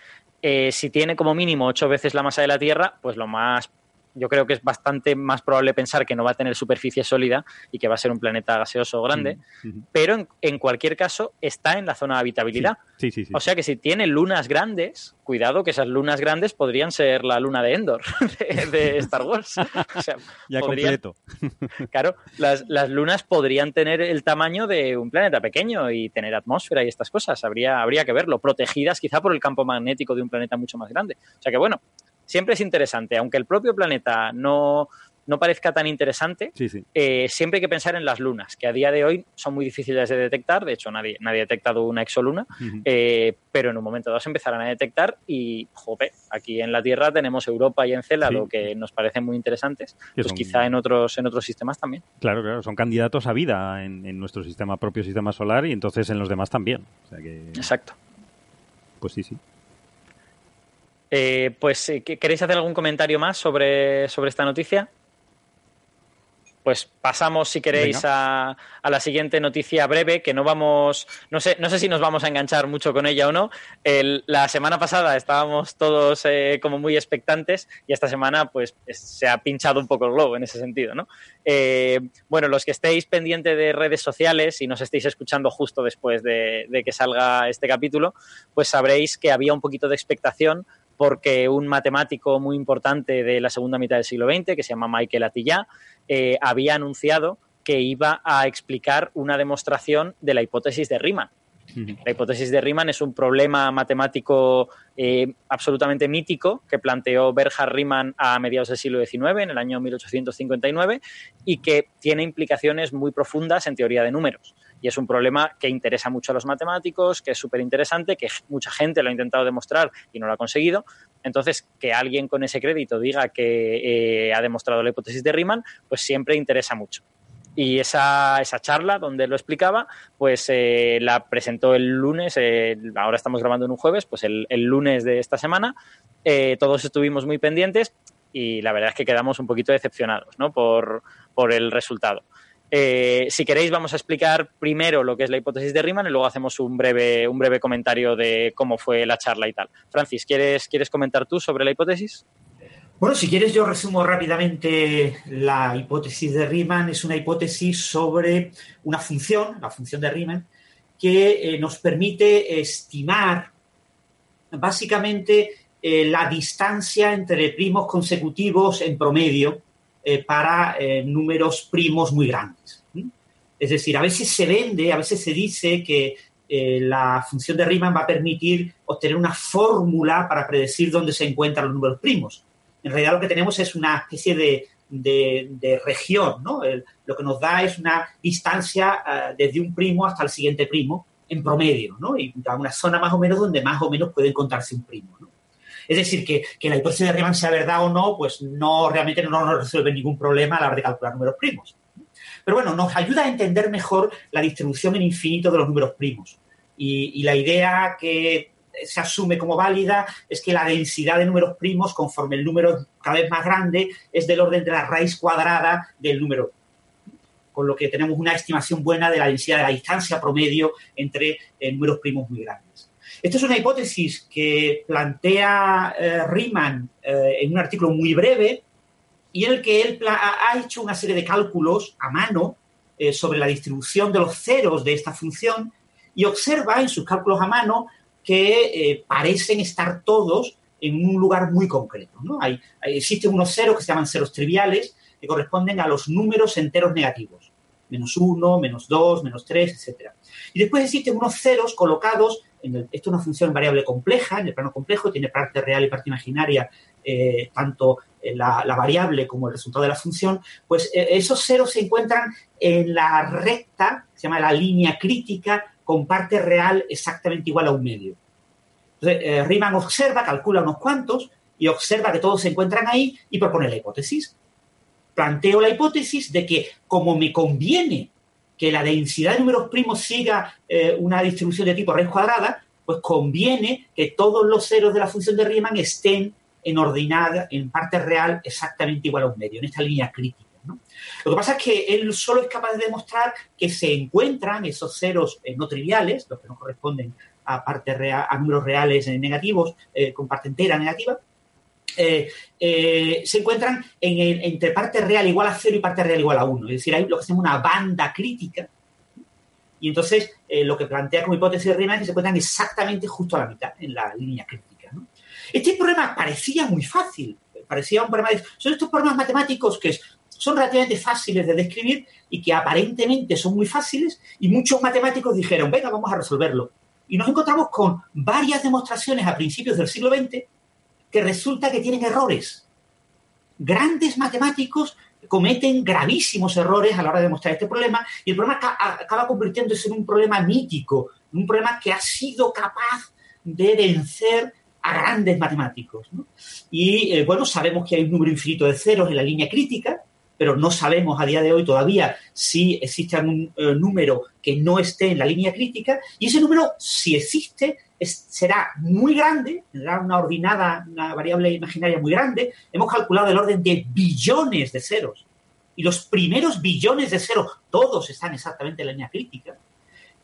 eh, si tiene como mínimo ocho veces la masa de la Tierra, pues lo más yo creo que es bastante más probable pensar que no va a tener superficie sólida y que va a ser un planeta gaseoso grande, pero en, cualquier caso está en la zona de habitabilidad. o sea que si tiene lunas grandes, cuidado que esas lunas grandes podrían ser la luna de Endor de, Star Wars. ya completo. claro, las, las, lunas podrían tener el tamaño de un planeta pequeño y tener atmósfera y estas cosas. Habría, habría que verlo, protegidas quizá por el campo magnético de un planeta mucho más grande. O sea que bueno, siempre es interesante, aunque el propio planeta no, no parezca tan interesante, eh, siempre hay que pensar en las lunas, que a día de hoy son muy difíciles de detectar, de hecho nadie, nadie ha detectado una exoluna, eh, pero en un momento dado se empezarán a detectar y, jope, aquí en la Tierra tenemos Europa y Encélado que nos parecen muy interesantes, pues quizá en otros, en otros sistemas también. Claro, claro, son candidatos a vida en, nuestro sistema propio sistema solar y entonces en los demás también. Exacto. Pues sí, sí. Eh, pues, eh, ¿queréis hacer algún comentario más sobre, sobre esta noticia? Pues pasamos, si queréis, a, la siguiente noticia breve, que no vamos, no sé, no sé si nos vamos a enganchar mucho con ella o no. la semana pasada estábamos todos eh, como muy expectantes y esta semana, pues, se ha pinchado un poco el globo en ese sentido, ¿no? bueno, los que estéis pendientes de redes sociales y nos estéis escuchando justo después de, de que salga este capítulo, pues sabréis que había un poquito de expectación porque un matemático muy importante de la segunda mitad del siglo XX, que se llama Michael Atiyah, eh, había anunciado que iba a explicar una demostración de la hipótesis de Riemann. La hipótesis de Riemann es un problema matemático eh, absolutamente mítico que planteó Bernhard Riemann a mediados del siglo XIX, en el año 1859, y que tiene implicaciones muy profundas en teoría de números. Y es un problema que interesa mucho a los matemáticos, que es súper interesante, que mucha gente lo ha intentado demostrar y no lo ha conseguido. Entonces, que alguien con ese crédito diga que eh, ha demostrado la hipótesis de Riemann, pues siempre interesa mucho y esa, esa charla donde lo explicaba, pues eh, la presentó el lunes, eh, ahora estamos grabando en un jueves, pues el, lunes de esta semana, eh, todos estuvimos muy pendientes y la verdad es que quedamos un poquito decepcionados ¿no? por, por el resultado. si queréis, vamos a explicar primero lo que es la hipótesis de Riemann y luego hacemos un breve, un breve comentario de cómo fue la charla y tal. Francis, ¿quieres, ¿quieres comentar tú sobre la hipótesis? Bueno, si quieres yo resumo rápidamente la hipótesis de Riemann. Es una hipótesis sobre una función, la función de Riemann, que eh, nos permite estimar básicamente eh, la distancia entre primos consecutivos en promedio eh, para números primos muy grandes. Es decir, a veces se vende, a veces se dice que la función de Riemann va a permitir obtener una fórmula para predecir dónde se encuentran los números primos en realidad lo que tenemos es una especie de, región, ¿no? lo que nos da es una distancia eh, desde un primo hasta el siguiente primo en promedio, ¿no? Y una zona más o menos donde más o menos puede encontrarse un primo, ¿no? Es decir, que, la hipótesis de Riemann sea verdad o no, pues no realmente no nos resuelve ningún problema a la hora de calcular números primos. Pero bueno, nos ayuda a entender mejor la distribución en infinito de los números primos. Y la idea que se asume como válida es que la densidad de números primos, conforme el número cada vez más grande, es del orden de la raíz cuadrada del número. Con lo que tenemos una estimación buena de la densidad de la distancia promedio entre eh, números primos muy grandes. Esta es una hipótesis que plantea eh, Riemann eh, en un artículo muy breve y en el que él ha hecho una serie de cálculos a mano sobre la distribución de los ceros de esta función y observa en sus cálculos a mano que eh, parecen estar todos en un lugar muy concreto. ¿no? Hay, existen unos ceros que se llaman ceros triviales que corresponden a los números enteros negativos. Menos uno, menos dos, menos tres, etc. Y después existen unos ceros colocados, en esto es una función variable compleja, en el plano complejo, tiene parte real y parte imaginaria, eh, tanto la, la, variable como el resultado de la función, pues eh, esos ceros se encuentran en la recta, se llama la línea crítica, con parte real exactamente igual a un medio. Entonces, eh, Riemann observa, calcula unos cuantos y observa que todos se encuentran ahí y propone la hipótesis. Planteo la hipótesis de que como me conviene que la densidad de números primos siga eh, una distribución de tipo raíz cuadrada, pues conviene que todos los ceros de la función de Riemann estén en ordinada, en parte real, exactamente igual a un medio, en esta línea crítica. Lo que pasa es que él solo es capaz de demostrar que se encuentran esos ceros eh, no triviales, los que no corresponden a, parte a números reales negativos, eh, con parte entera negativa, eh, se encuentran en entre parte real igual a cero y parte real igual a uno. Es decir, hay lo que se llama una banda crítica. Y entonces lo que plantea como hipótesis de Riemann es que se encuentran exactamente justo a la mitad, en la línea crítica. Este problema parecía muy fácil, parecía un problema de... Son estos problemas matemáticos que son relativamente fáciles de describir y que aparentemente son muy fáciles y muchos matemáticos dijeron, venga, vamos a resolverlo. Y nos encontramos con varias demostraciones a principios del siglo XX que resulta que tienen errores. Grandes matemáticos cometen gravísimos errores a la hora de demostrar este problema y el problema acaba convirtiéndose en un problema mítico, un problema que ha sido capaz de vencer a grandes matemáticos. Y eh, bueno, sabemos que hay un número infinito de ceros en la línea crítica, pero no sabemos a día de hoy todavía si existe algún eh, número que no esté en la línea crítica y ese número, si existe, será muy grande, tendrá una ordinada, una variable imaginaria muy grande. Hemos calculado el orden de billones de ceros y los primeros billones de ceros, todos están exactamente en la línea crítica.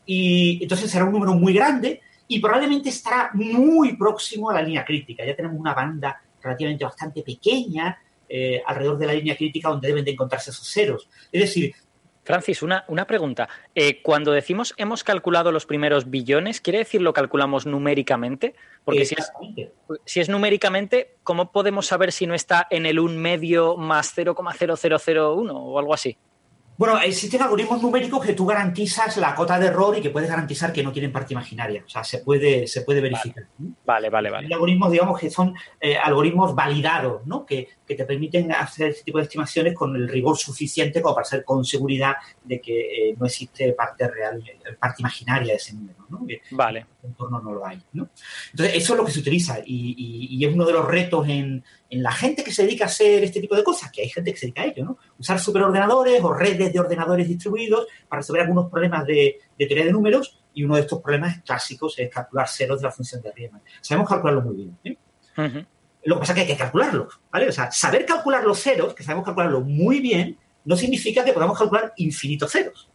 Y entonces será un número muy grande y probablemente estará muy próximo a la línea crítica. Ya tenemos una banda relativamente bastante pequeña eh, alrededor de la línea crítica donde deben de encontrarse esos ceros. Es decir, Francis, una, una pregunta. Eh, cuando decimos hemos calculado los primeros billones, ¿quiere decir lo calculamos numéricamente? Porque si es, si es, numéricamente, ¿cómo podemos saber si no está en el un medio más 0,0001 o algo así? Bueno, existen algoritmos numéricos que tú garantizas la cota de error y que puedes garantizar que no tienen parte imaginaria. O sea, se puede, se puede verificar. Vale, vale, vale. Hay algoritmos, digamos, que son eh, algoritmos validados, ¿no? Que, que, te permiten hacer este tipo de estimaciones con el rigor suficiente como para ser con seguridad de que eh, no existe parte real, parte imaginaria de ese número, ¿no? Que vale. El entorno no lo hay, ¿no? Entonces, eso es lo que se utiliza y, y, y es uno de los retos en, en la gente que se dedica a hacer este tipo de cosas, que hay gente que se dedica a ello, ¿no? Usar superordenadores o redes de ordenadores distribuidos para resolver algunos problemas de, de teoría de números y uno de estos problemas clásicos es calcular ceros de la función de Riemann. Sabemos calcularlo muy bien. ¿eh? Uh -huh. Lo que pasa es que hay que calcularlos, ¿vale? O sea, saber calcular los ceros, que sabemos calcularlo muy bien, no significa que podamos calcular infinitos ceros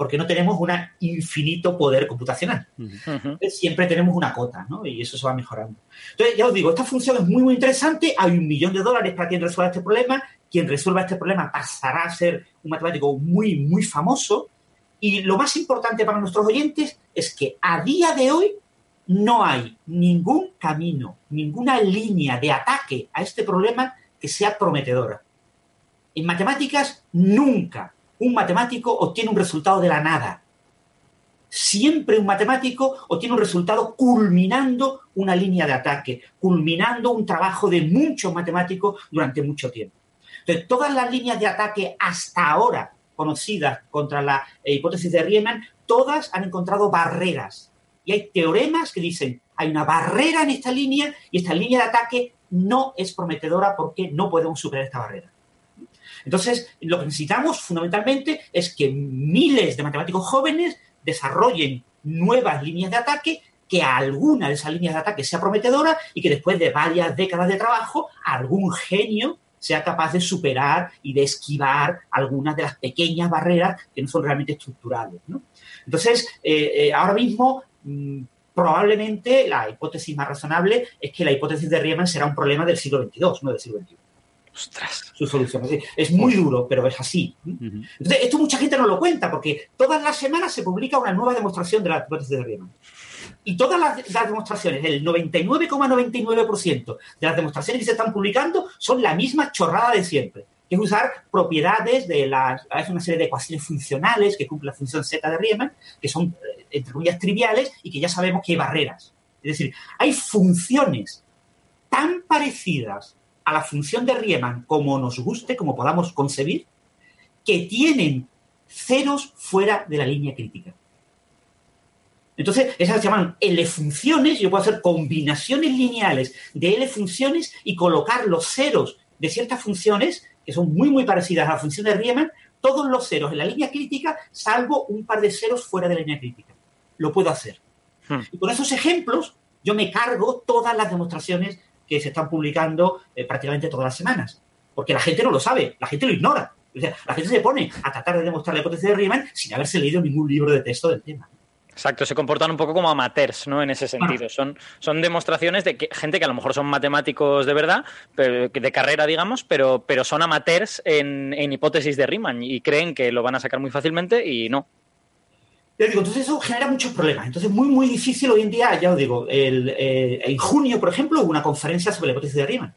porque no tenemos un infinito poder computacional. Uh -huh. Siempre tenemos una cota, ¿no? Y eso se va mejorando. Entonces, ya os digo, esta función es muy, muy interesante. Hay un millón de dólares para quien resuelva este problema. Quien resuelva este problema pasará a ser un matemático muy, muy famoso. Y lo más importante para nuestros oyentes es que a día de hoy no hay ningún camino, ninguna línea de ataque a este problema que sea prometedora. En matemáticas, nunca un matemático obtiene un resultado de la nada. Siempre un matemático obtiene un resultado culminando una línea de ataque, culminando un trabajo de muchos matemáticos durante mucho tiempo. Entonces, todas las líneas de ataque hasta ahora conocidas contra la hipótesis de Riemann, todas han encontrado barreras. Y hay teoremas que dicen, hay una barrera en esta línea y esta línea de ataque no es prometedora porque no podemos superar esta barrera. Entonces, lo que necesitamos fundamentalmente es que miles de matemáticos jóvenes desarrollen nuevas líneas de ataque, que alguna de esas líneas de ataque sea prometedora y que después de varias décadas de trabajo, algún genio sea capaz de superar y de esquivar algunas de las pequeñas barreras que no son realmente estructurales. ¿no? Entonces, eh, eh, ahora mismo, mmm, probablemente la hipótesis más razonable es que la hipótesis de Riemann será un problema del siglo XXII, no del siglo XXI. Ostras. Su solución. Es, muy duro, pero es así. Entonces, esto mucha gente no lo cuenta, porque todas las semanas se publica una nueva demostración de la hipótesis de Riemann. Y todas las, las demostraciones, el 99,99% ,99 de las demostraciones que se están publicando son la misma chorrada de siempre, que es usar propiedades de las, es una serie de ecuaciones funcionales que cumple la función z de Riemann, que son, entre comillas, triviales y que ya sabemos que hay barreras. Es decir, hay funciones tan parecidas a la función de Riemann como nos guste, como podamos concebir, que tienen ceros fuera de la línea crítica. Entonces, esas se llaman L-funciones. Yo puedo hacer combinaciones lineales de L-funciones y colocar los ceros de ciertas funciones, que son muy, muy parecidas a la función de Riemann, todos los ceros en la línea crítica, salvo un par de ceros fuera de la línea crítica. Lo puedo hacer. Hmm. Y con esos ejemplos, yo me cargo todas las demostraciones que se están publicando eh, prácticamente todas las semanas. Porque la gente no lo sabe, la gente lo ignora. O sea, la gente se pone a tratar de demostrar la hipótesis de Riemann sin haberse leído ningún libro de texto del tema. Exacto, se comportan un poco como amateurs, ¿no? En ese sentido. Son, son demostraciones de que, gente que a lo mejor son matemáticos de verdad, pero, de carrera, digamos, pero, pero son amateurs en, en hipótesis de Riemann y creen que lo van a sacar muy fácilmente y no. Ya digo, entonces eso genera muchos problemas. Entonces, muy, muy difícil hoy en día, ya os digo, eh, en junio, por ejemplo, hubo una conferencia sobre la hipótesis de Riemann.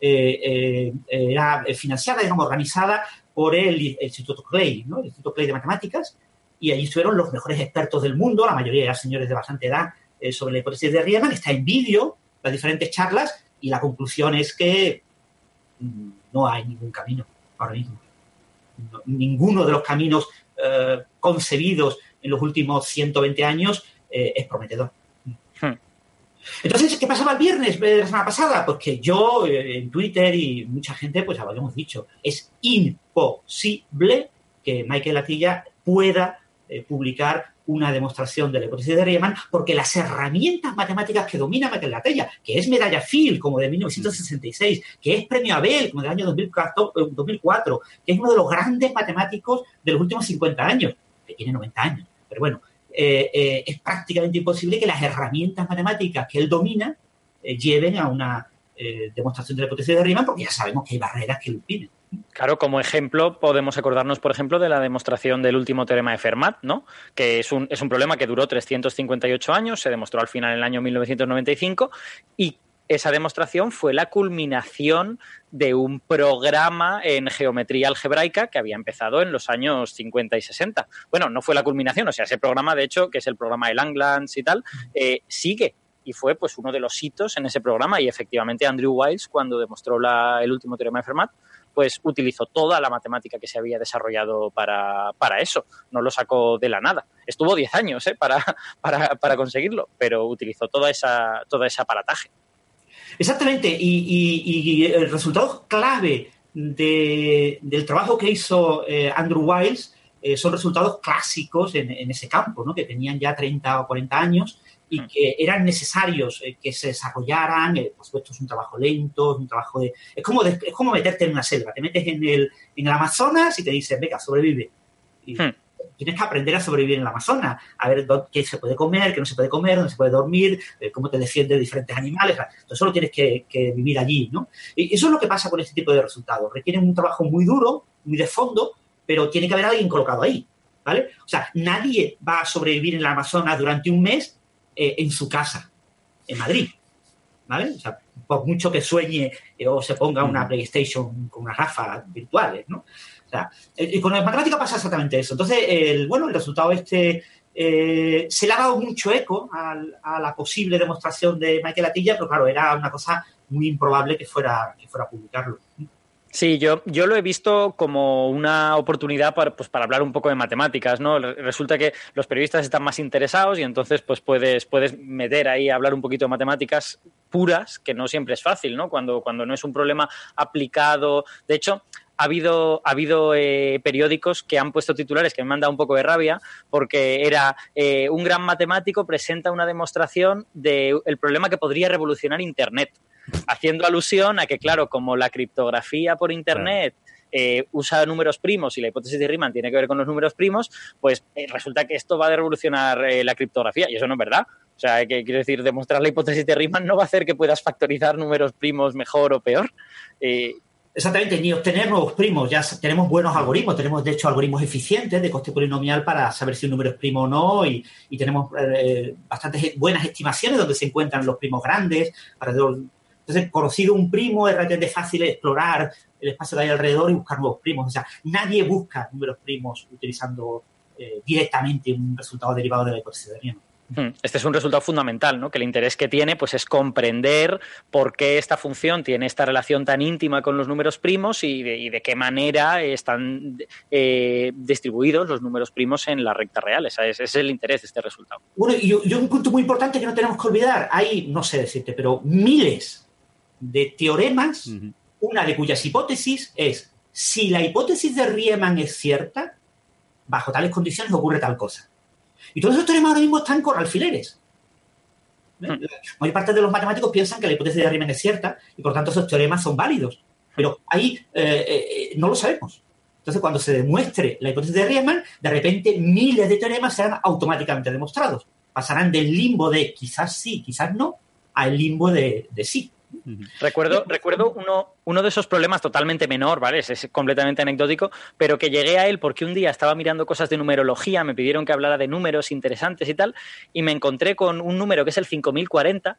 Eh, eh, era financiada, digamos, organizada por el, Instituto Clay, ¿no? El Instituto Clay de Matemáticas, y allí estuvieron los mejores expertos del mundo, la mayoría eran señores de bastante edad, sobre la hipótesis de Riemann. Está en vídeo las diferentes charlas y la conclusión es que mm, no hay ningún camino ahora mismo. No, ninguno de los caminos concebidos en los últimos 120 años eh, es prometedor. Hmm. Entonces, ¿qué pasaba el viernes de la semana pasada? Pues que yo eh, en Twitter y mucha gente, pues habíamos dicho, es imposible que Michael Atilla pueda eh, publicar una demostración de la hipótesis de Riemann porque las herramientas matemáticas que domina Michael Latella, que es medalla Field como de 1966, que es premio Abel como del año 2004, 2004, que es uno de los grandes matemáticos de los últimos 50 años, que tiene 90 años, pero bueno, eh, eh, es prácticamente imposible que las herramientas matemáticas que él domina eh, lleven a una demostración de la hipótesis de Riemann porque ya sabemos que hay barreras que lo impiden. Claro, como ejemplo podemos acordarnos, por ejemplo, de la demostración del último teorema de Fermat, ¿no? Que es un, es un problema que duró 358 años, se demostró al final en el año 1995 y esa demostración fue la culminación de un programa en geometría algebraica que había empezado en los años 50 y 60. Bueno, no fue la culminación, o sea, ese programa, de hecho, que es el programa de Langlands y tal, eh, sigue y fue pues uno de los hitos en ese programa y efectivamente Andrew Wiles cuando demostró el último teorema de Fermat pues utilizó toda la matemática que se había desarrollado para, eso, no lo sacó de la nada. Estuvo 10 años ¿eh? para, para, conseguirlo, pero utilizó toda esa, todo ese aparataje. Exactamente, y, el resultado clave del trabajo que hizo eh, Andrew Wiles eh, son resultados clásicos en, en, ese campo, ¿no? que tenían ya 30 o 40 años y mm. que eran necesarios eh, que se desarrollaran. Eh, por supuesto, es un trabajo lento, es un trabajo de. Es como, es como meterte en una selva. Te metes en el, en el Amazonas y te dicen, venga, sobrevive. Y mm. Tienes que aprender a sobrevivir en el Amazonas, a ver qué se puede comer, qué no se puede comer, dónde se puede dormir, eh, cómo te defiende de diferentes animales. Entonces, solo tienes que, que, vivir allí, ¿no? Y eso es lo que pasa con este tipo de resultados. Requieren un trabajo muy duro, muy de fondo, pero tiene que haber alguien colocado ahí. ¿Vale? O sea, nadie va a sobrevivir en el Amazonas durante un mes eh, en su casa, en Madrid. ¿Vale? O sea, por mucho que sueñe eh, o se ponga una PlayStation con unas gafas virtuales, ¿no? O sea, eh, y con la matemática pasa exactamente eso. Entonces, el, bueno, el resultado este se le ha dado mucho eco a, la posible demostración de Michael Atilla, pero claro, era una cosa muy improbable que fuera, que fuera a publicarlo. Sí, yo, yo lo he visto como una oportunidad para, pues, para hablar un poco de matemáticas, ¿no? Resulta que los periodistas están más interesados y entonces pues puedes, puedes meter ahí a hablar un poquito de matemáticas puras, que no siempre es fácil, ¿no? Cuando, cuando no es un problema aplicado. De hecho, ha habido, ha habido eh, periódicos que han puesto titulares que me han dado un poco de rabia porque era eh, un gran matemático presenta una demostración del problema que podría revolucionar Internet haciendo alusión a que, claro, como la criptografía por Internet eh, usa números primos y la hipótesis de Riemann tiene que ver con los números primos, pues resulta que esto va a revolucionar la criptografía y eso no es verdad. O sea, que quiero decir, demostrar la hipótesis de Riemann no va a hacer que puedas factorizar números primos mejor o peor. Exactamente, ni obtener nuevos primos. Ya tenemos buenos algoritmos, tenemos de hecho algoritmos eficientes de coste polinomial para saber si un número es primo o no y, tenemos bastantes buenas estimaciones donde se encuentran los primos grandes, alrededor entonces, conocido un primo, es relativamente fácil explorar el espacio que hay alrededor y buscar nuevos primos. O sea, nadie busca números primos utilizando eh, directamente un resultado derivado de la. Hmm. Este es un resultado fundamental, ¿no? Que el interés que tiene, pues, es comprender por qué esta función tiene esta relación tan íntima con los números primos y de, qué manera están eh, distribuidos los números primos en la recta real. Ese es, el interés de este resultado. Bueno, y, un punto muy importante que no tenemos que olvidar. Hay, no sé decirte, pero miles de teoremas, una de cuyas hipótesis es si la hipótesis de Riemann es cierta, bajo tales condiciones ocurre tal cosa. Y todos esos teoremas ahora mismo están con alfileres. ¿Eh? Hmm. La mayor parte de los matemáticos piensan que la hipótesis de Riemann es cierta y por tanto esos teoremas son válidos. Pero ahí eh, eh, no lo sabemos. Entonces, cuando se demuestre la hipótesis de Riemann, de repente miles de teoremas serán automáticamente demostrados. Pasarán del limbo de quizás sí, quizás no, al limbo de sí. Recuerdo, recuerdo uno, uno de esos problemas totalmente menor, ¿vale? Es, completamente anecdótico, pero que llegué a él porque un día estaba mirando cosas de numerología, me pidieron que hablara de números interesantes y tal, y me encontré con un número que es el 5040,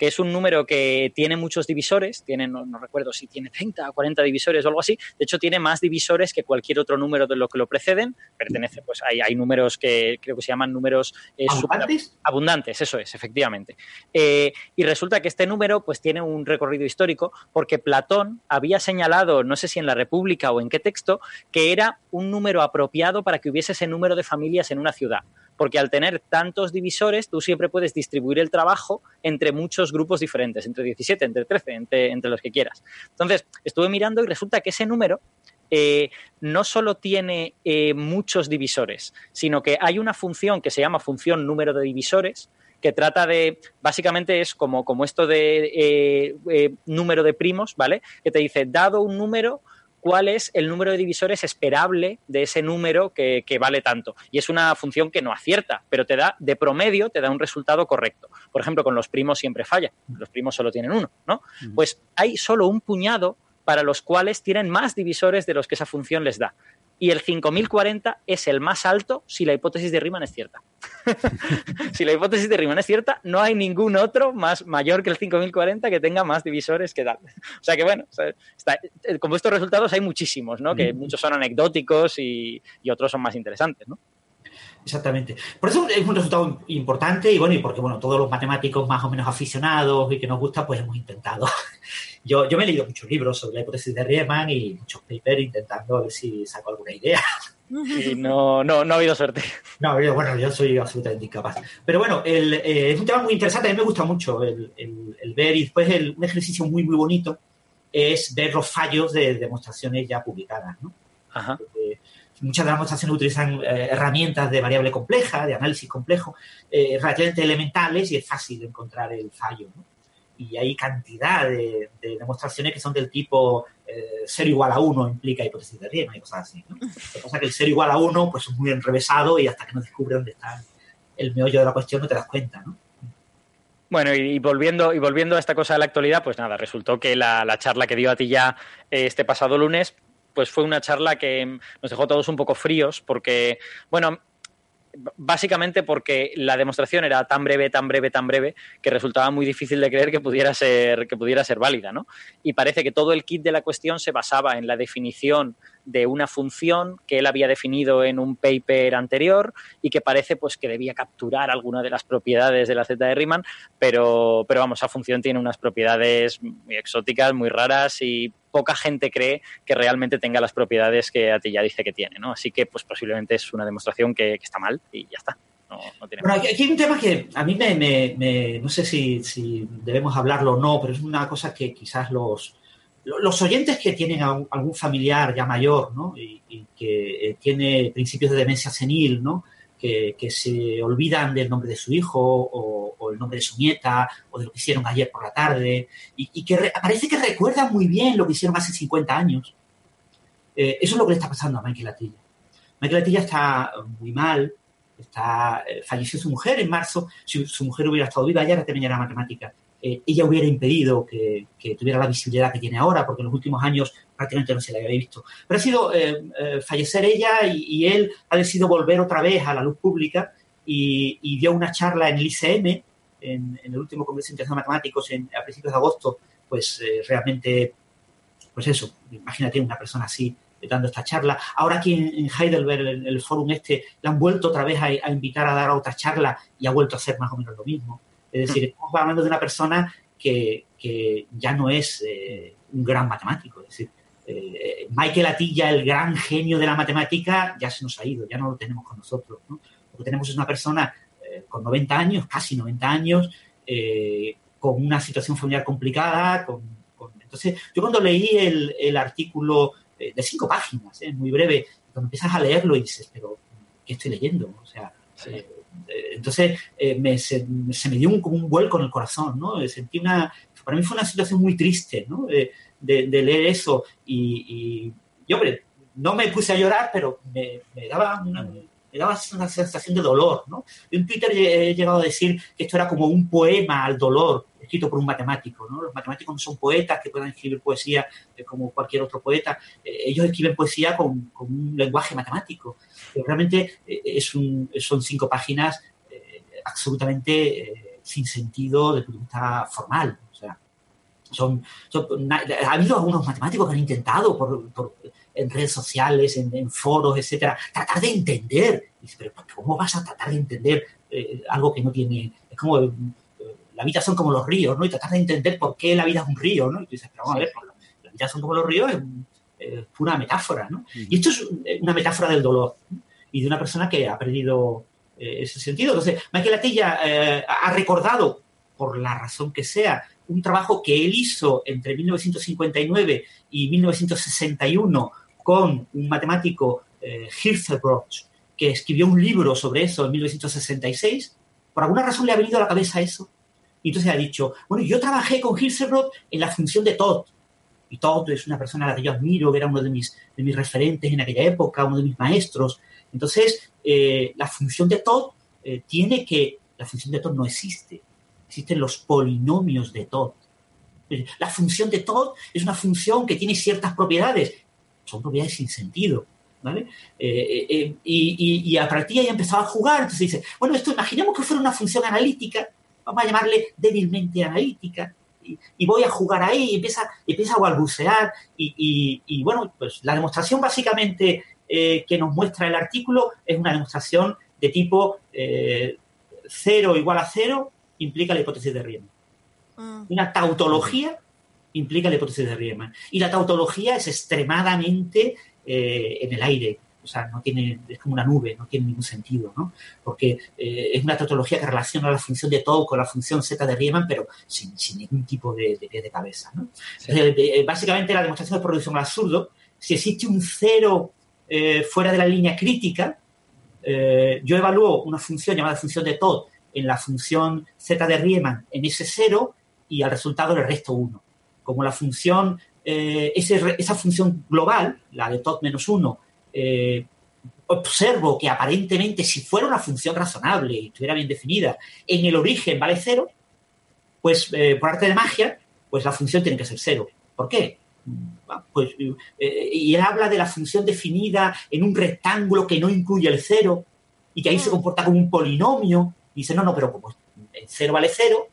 que es un número que tiene muchos divisores, tiene, no, recuerdo si tiene 30 o 40 divisores o algo así, de hecho tiene más divisores que cualquier otro número de lo que lo preceden, pertenece, pues hay, hay números que creo que se llaman números eh, ¿Abundantes? abundantes, eso es, efectivamente. Eh, y resulta que este número pues tiene un recorrido histórico porque Platón había señalado, no sé si en la República o en qué texto, que era un número apropiado para que hubiese ese número de familias en una ciudad porque al tener tantos divisores, tú siempre puedes distribuir el trabajo entre muchos grupos diferentes, entre 17, entre 13, entre, los que quieras. Entonces, estuve mirando y resulta que ese número eh, no solo tiene eh, muchos divisores, sino que hay una función que se llama función número de divisores, que trata de, básicamente es como, como esto de eh, número de primos, ¿vale? Que te dice, dado un número, cuál es el número de divisores esperable de ese número que, vale tanto. Y es una función que no acierta, pero te da, de promedio, te da un resultado correcto. Por ejemplo, con los primos siempre falla. Los primos solo tienen uno, ¿no? Pues hay solo un puñado para los cuales tienen más divisores de los que esa función les da. Y el 5040 es el más alto si la hipótesis de Riemann es cierta. si la hipótesis de Riemann es cierta, no hay ningún otro más mayor que el 5040 que tenga más divisores que tal. O sea que bueno, eh, como estos resultados hay muchísimos, ¿no? Que muchos son anecdóticos y, y otros son más interesantes, ¿no? Exactamente. Por eso es un resultado importante y bueno, y porque bueno, todos los matemáticos más o menos aficionados y que nos gusta, pues hemos intentado. Yo, yo me he leído muchos libros sobre la hipótesis de Riemann y muchos papers intentando a ver si saco alguna idea. Y no, no, no ha habido suerte. No, bueno, yo soy absolutamente incapaz. Pero bueno, el, eh, es un tema muy interesante, a mí me gusta mucho el, el, ver y después un ejercicio muy, muy bonito es ver los fallos de demostraciones ya publicadas, ¿no? Ajá muchas de demostraciones utilizan eh, herramientas de variable compleja, de análisis complejo, eh, relativamente elementales y es fácil encontrar el fallo. Y hay cantidad de, demostraciones que son del tipo 0 eh, igual a 1 implica hipótesis de Riemann y cosas así. Lo que pasa es que el 0 igual a 1 pues, es muy enrevesado y hasta que no descubres dónde está el meollo de la cuestión no te das cuenta. ¿no? Bueno, y, volviendo, y volviendo a esta cosa de la actualidad, pues nada, resultó que la, la charla que dio a ti ya este pasado lunes pues fue una charla que nos dejó todos un poco fríos porque, bueno, básicamente porque la demostración era tan breve, tan breve, tan breve, que resultaba muy difícil de creer que pudiera ser, que pudiera ser válida, ¿no? Y parece que todo el kit de la cuestión se basaba en la definición de una función que él había definido en un paper anterior y que parece pues que debía capturar alguna de las propiedades de la Z de Riemann, pero, pero vamos, esa función tiene unas propiedades muy exóticas, muy raras y poca gente cree que realmente tenga las propiedades que a ti ya dice que tiene, ¿no? Así que pues posiblemente es una demostración que, está mal y ya está. bueno, aquí hay un tema que a mí me, no sé si, si, debemos hablarlo o no, pero es una cosa que quizás los, los oyentes que tienen algún familiar ya mayor, ¿no? Y, que eh, tiene principios de demencia senil, ¿no? Que, se olvidan del nombre de su hijo o, el nombre de su nieta o de lo que hicieron ayer por la tarde y, que parece que recuerdan muy bien lo que hicieron hace 50 años. Eh, eso es lo que le está pasando a Michael Atilla. Michael Atilla está muy mal, está, eh, falleció su mujer en marzo, si su mujer hubiera estado viva ya terminaría la matemática eh, ella hubiera impedido que, tuviera la visibilidad que tiene ahora, porque en los últimos años prácticamente no se la había visto. Pero ha sido eh, eh, fallecer ella y, él ha decidido volver otra vez a la luz pública y, dio una charla en el ICM, en, el último Congreso Internacional de Matemáticos en, a principios de agosto, pues realmente, pues eso, imagínate una persona así dando esta charla. Ahora aquí en, Heidelberg, en el fórum este, le han vuelto otra vez a invitar a dar otra charla y ha vuelto a hacer más o menos lo mismo. Es decir, estamos hablando de una persona que, ya no es eh, un gran matemático. Es decir, eh, Michael Atilla, el gran genio de la matemática, ya se nos ha ido, ya no lo tenemos con nosotros. Lo que tenemos es una persona eh, con 90 años, casi 90 años, con una situación familiar complicada. Entonces, yo cuando leí el, artículo de cinco páginas, muy breve, cuando empiezas a leerlo y dices, pero, ¿qué estoy leyendo? O sea, entonces, eh, se, me dio un, como un vuelco en el corazón, ¿no? Sentí una, para mí fue una situación muy triste, ¿no? De, leer eso y, y, hombre, no me puse a llorar, pero me, daba una, me daba una sensación de dolor, ¿no? en Twitter he llegado a decir que esto era como un poema al dolor escrito por un matemático, ¿no? Los matemáticos no son poetas que puedan escribir poesía eh, como cualquier otro poeta, ellos escriben poesía con, con, un lenguaje matemático realmente eh, es son cinco páginas eh, absolutamente eh, sin sentido de punto de vista formal. O sea, son, ha habido algunos matemáticos que han intentado por, en redes sociales, en, foros, etcétera, tratar de entender. pero ¿cómo vas a tratar de entender algo que no tiene... Es como la vida son como los ríos, ¿no? Y tratar de entender por qué la vida es un río, ¿no? Y tú dices, pero vamos a ver, pues, la vida son como los ríos, es eh, pura metáfora, ¿no? Y esto es una metáfora del dolor y de una persona que ha perdido eh, ese sentido. Entonces, Michael Atilla eh, ha recordado, por la razón que sea, un trabajo que él hizo entre 1959 y 1961 con un matemático, eh, que escribió un libro sobre eso en 1966. Por alguna razón le ha venido a la cabeza eso. Y entonces ha dicho, bueno, yo trabajé con Hilsebrod en la función de Todd y Todd es una persona a la que yo admiro, que era uno de mis, de mis referentes en aquella época, uno de mis maestros. Entonces, eh, la función de Todd eh, tiene que, la función de Todd no existe, existen los polinomios de Todd. La función de Todd es una función que tiene ciertas propiedades, son propiedades sin sentido. ¿Vale? Eh, eh, y, a partir de ahí empezaba a jugar, entonces dice, bueno, esto imaginemos que fuera una función analítica, vamos a llamarle débilmente analítica, y, voy a jugar ahí, y empieza, empieza a balbucear, y, bueno, pues la demostración básicamente que nos muestra el artículo es una demostración de tipo 0 igual a 0 implica la hipótesis de Riemann. Mm. Una tautología implica la hipótesis de Riemann. Y la tautología es extremadamente eh, en el aire. O sea, no tiene, es como una nube, no tiene ningún sentido, ¿no? Porque eh, es una tautología que relaciona la función de todo con la función z de Riemann, pero sin, ningún tipo de, pie de cabeza, ¿no? Eh, básicamente la demostración de producción al absurdo, si existe un cero fuera de la línea crítica, yo evalúo una función llamada función de Todd en la función z de Riemann en ese cero y al resultado le resto 1. Como la función, eh, esa función global, la de tot menos 1, eh, observo que aparentemente si fuera una función razonable y estuviera bien definida, en el origen vale 0, pues eh, por arte de magia, pues la función tiene que ser 0. ¿Por qué? Pues, y él habla de la función definida en un rectángulo que no incluye el 0 y que ahí se mm. comporta como un polinomio. Y dice, no, no, pero como el 0 vale 0,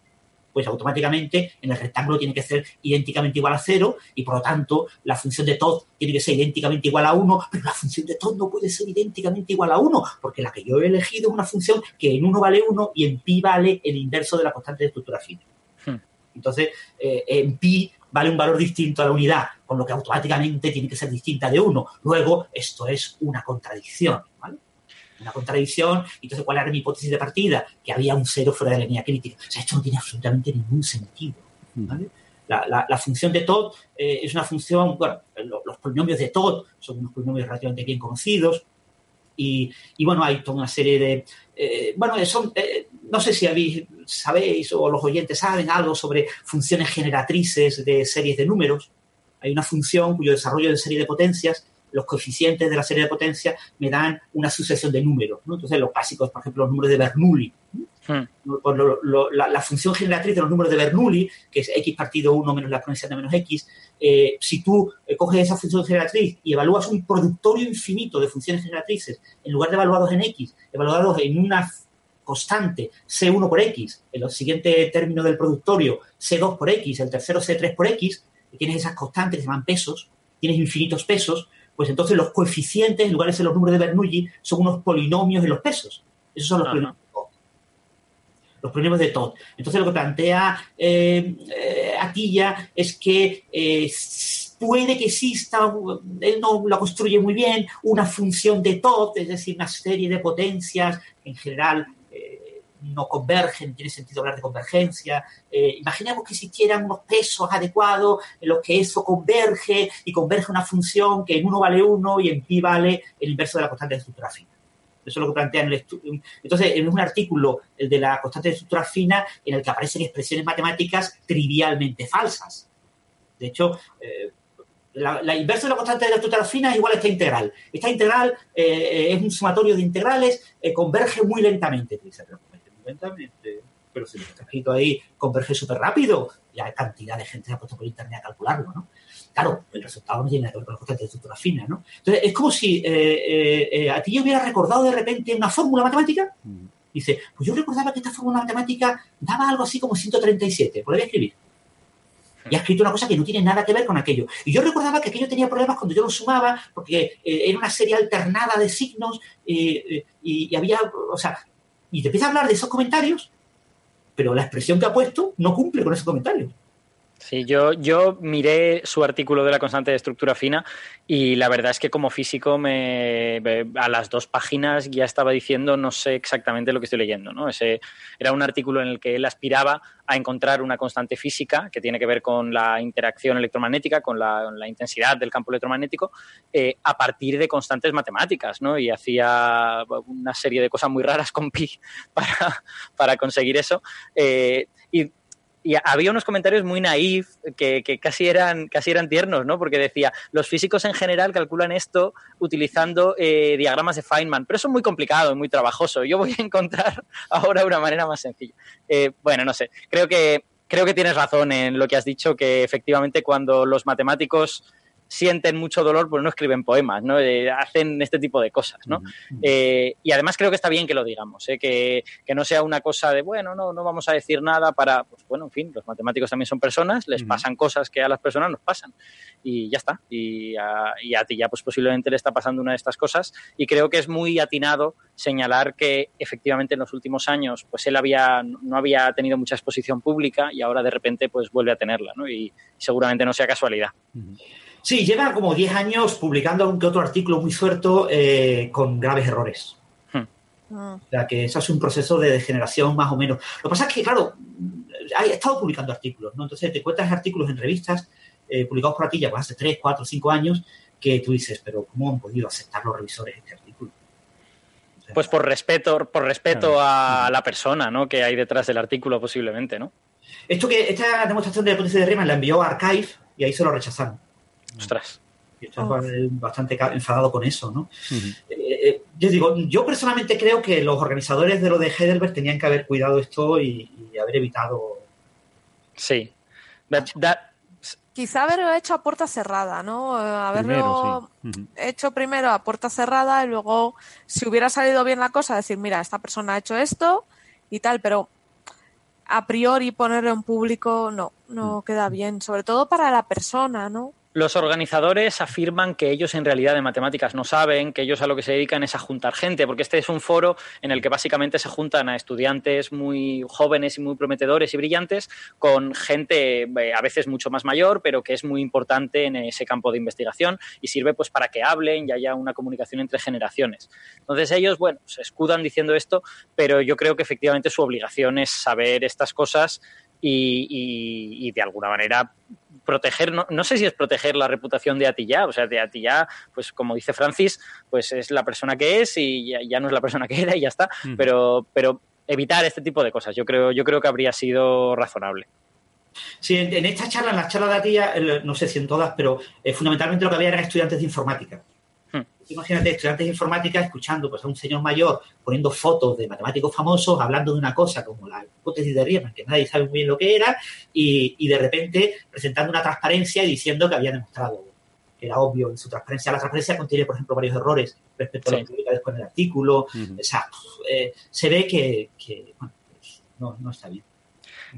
pues automáticamente en el rectángulo tiene que ser idénticamente igual a cero y por lo tanto la función de Todd tiene que ser idénticamente igual a 1, pero la función de Todd no puede ser idénticamente igual a 1, porque la que yo he elegido es una función que en 1 vale 1 y en pi vale el inverso de la constante de estructura fina. Hmm. Entonces, eh, en pi vale un valor distinto a la unidad, con lo que automáticamente tiene que ser distinta de 1. Luego, esto es una contradicción, ¿vale? Una contradicción. Entonces, ¿cuál era mi hipótesis de partida? Que había un cero fuera de la línea crítica. O sea, esto no tiene absolutamente ningún sentido. La, función de Todd eh, es una función, bueno, los, polinomios de Todd son unos polinomios relativamente bien conocidos. Y, bueno, hay toda una serie de. Eh, bueno, son. Eh, no sé si habéis, sabéis o los oyentes saben algo sobre funciones generatrices de series de números. Hay una función cuyo desarrollo de serie de potencias los coeficientes de la serie de potencia me dan una sucesión de números. Entonces, los básicos, por ejemplo, los números de Bernoulli. Hmm. la, función generatriz de los números de Bernoulli, que es x partido 1 menos la exponencial de menos x, eh, si tú eh, coges esa función generatriz y evalúas un productorio infinito de funciones generatrices, en lugar de evaluados en x, evaluados en una constante C1 por X, en el siguiente término del productorio C2 por X, el tercero C3 por X, tienes esas constantes que se llaman pesos, tienes infinitos pesos, pues entonces los coeficientes, en lugar de ser los números de Bernoulli, son unos polinomios de los pesos. Esos son los polinomios de Todd. Los polinomios de Todd. Entonces lo que plantea eh, eh, es que eh, puede que exista, él no lo construye muy bien, una función de Todd, es decir, una serie de potencias en general no convergen, tiene sentido hablar de convergencia. Eh, imaginemos que existieran unos pesos adecuados en los que eso converge y converge una función que en uno vale uno y en pi vale el inverso de la constante de estructura fina. Eso es lo que plantean el estudio. Entonces, es un artículo, el de la constante de estructura fina, en el que aparecen expresiones matemáticas trivialmente falsas. De hecho, eh, la, inversa de la constante de la estructura fina es igual a esta integral. Esta integral eh, es un sumatorio de integrales, converge muy lentamente pero si lo está escrito ahí, converge súper rápido, ya cantidad de gente se ha puesto por internet a calcularlo, ¿no? Claro, el resultado no tiene nada que ver con la constante de estructura fina, ¿no? Entonces, es como si eh, eh, eh, a ti yo hubiera recordado de repente una fórmula matemática. Dice, pues yo recordaba que esta fórmula matemática daba algo así como 137, podría escribir. Y ha escrito una cosa que no tiene nada que ver con aquello. Y yo recordaba que aquello tenía problemas cuando yo lo sumaba, porque era una serie alternada de signos y, había, o sea, y te empieza a hablar de esos comentarios, pero la expresión que ha puesto no cumple con esos comentarios. Sí, yo, yo miré su artículo de la constante de estructura fina y la verdad es que como físico me, a las dos páginas ya estaba diciendo no sé exactamente lo que estoy leyendo. ¿no? Ese era un artículo en el que él aspiraba a encontrar una constante física que tiene que ver con la interacción electromagnética, con la, intensidad del campo electromagnético, eh, a partir de constantes matemáticas. ¿no? Y hacía una serie de cosas muy raras con pi para, para conseguir eso. Eh, y y había unos comentarios muy naif que, casi, eran, casi eran tiernos, ¿no? Porque decía, los físicos en general calculan esto utilizando eh, diagramas de Feynman, pero eso es muy complicado muy trabajoso. Yo voy a encontrar ahora una manera más sencilla. Eh, bueno, no sé, creo que, creo que tienes razón en lo que has dicho, que efectivamente cuando los matemáticos sienten mucho dolor, pues no escriben poemas, ¿no? Eh, hacen este tipo de cosas, ¿no? Eh, y además creo que está bien que lo digamos, ¿eh? que, que, no sea una cosa de, bueno, no, no vamos a decir nada para, pues bueno, en fin, los matemáticos también son personas, les pasan cosas que a las personas nos pasan y ya está. Y a, y a, ti ya pues posiblemente le está pasando una de estas cosas y creo que es muy atinado señalar que efectivamente en los últimos años pues él había, no había tenido mucha exposición pública y ahora de repente pues vuelve a tenerla, ¿no? Y, seguramente no sea casualidad. Sí, lleva como 10 años publicando algún que otro artículo muy suelto eh, con graves errores. Hmm. O sea, que eso es un proceso de degeneración más o menos. Lo que pasa es que, claro, ha estado publicando artículos, ¿no? Entonces te encuentras artículos en revistas eh, publicados por aquí ya pues, hace 3, 4, 5 años que tú dices, pero ¿cómo han podido aceptar los revisores este artículo? pues por respeto, por respeto a la persona ¿no? que hay detrás del artículo posiblemente, ¿no? Esto que, esta demostración de la hipótesis de Riemann la envió a Archive y ahí se lo rechazaron. Ostras. Y bastante enfadado con eso, ¿no? Eh, eh, yo digo, yo personalmente creo que los organizadores de lo de Heidelberg tenían que haber cuidado esto y, haber evitado. Sí. Quizá haberlo hecho a puerta cerrada, ¿no? Eh, haberlo hecho primero a puerta cerrada y luego, si hubiera salido bien la cosa, decir, mira, esta persona ha hecho esto y tal, pero a priori ponerlo en público no, no mm. queda bien, sobre todo para la persona, ¿no? Los organizadores afirman que ellos en realidad de matemáticas no saben, que ellos a lo que se dedican es a juntar gente, porque este es un foro en el que básicamente se juntan a estudiantes muy jóvenes y muy prometedores y brillantes con gente eh, a veces mucho más mayor, pero que es muy importante en ese campo de investigación y sirve pues para que hablen y haya una comunicación entre generaciones. Entonces ellos, bueno, se escudan diciendo esto, pero yo creo que efectivamente su obligación es saber estas cosas y, de alguna manera proteger, no, no, sé si es proteger la reputación de Atilla, o sea, de Atilla, pues como dice Francis, pues es la persona que es y ya, no es la persona que era y ya está, pero, pero evitar este tipo de cosas, yo creo, yo creo que habría sido razonable. Sí, en, esta charla, en las charlas de Atilla, no sé si en todas, pero eh, fundamentalmente lo que había eran estudiantes de informática. Imagínate, estudiantes de informática escuchando pues, a un señor mayor poniendo fotos de matemáticos famosos, hablando de una cosa como la hipótesis de Riemann, que nadie sabe muy bien lo que era, y, de repente presentando una transparencia y diciendo que había demostrado que era obvio en su transparencia. La transparencia contiene, por ejemplo, varios errores respecto a lo que publica después en el artículo. O sea, eh, se ve que, pues, no, no, está bien.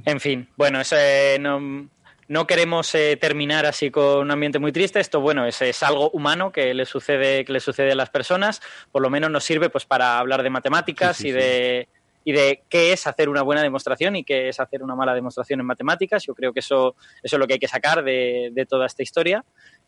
En fin, bueno, eso no, no queremos eh, terminar así con un ambiente muy triste. Esto, bueno, es, es, algo humano que le sucede, que le sucede a las personas. Por lo menos nos sirve pues para hablar de matemáticas y de y de qué es hacer una buena demostración y qué es hacer una mala demostración en matemáticas. Yo creo que eso, eso es lo que hay que sacar de, de toda esta historia.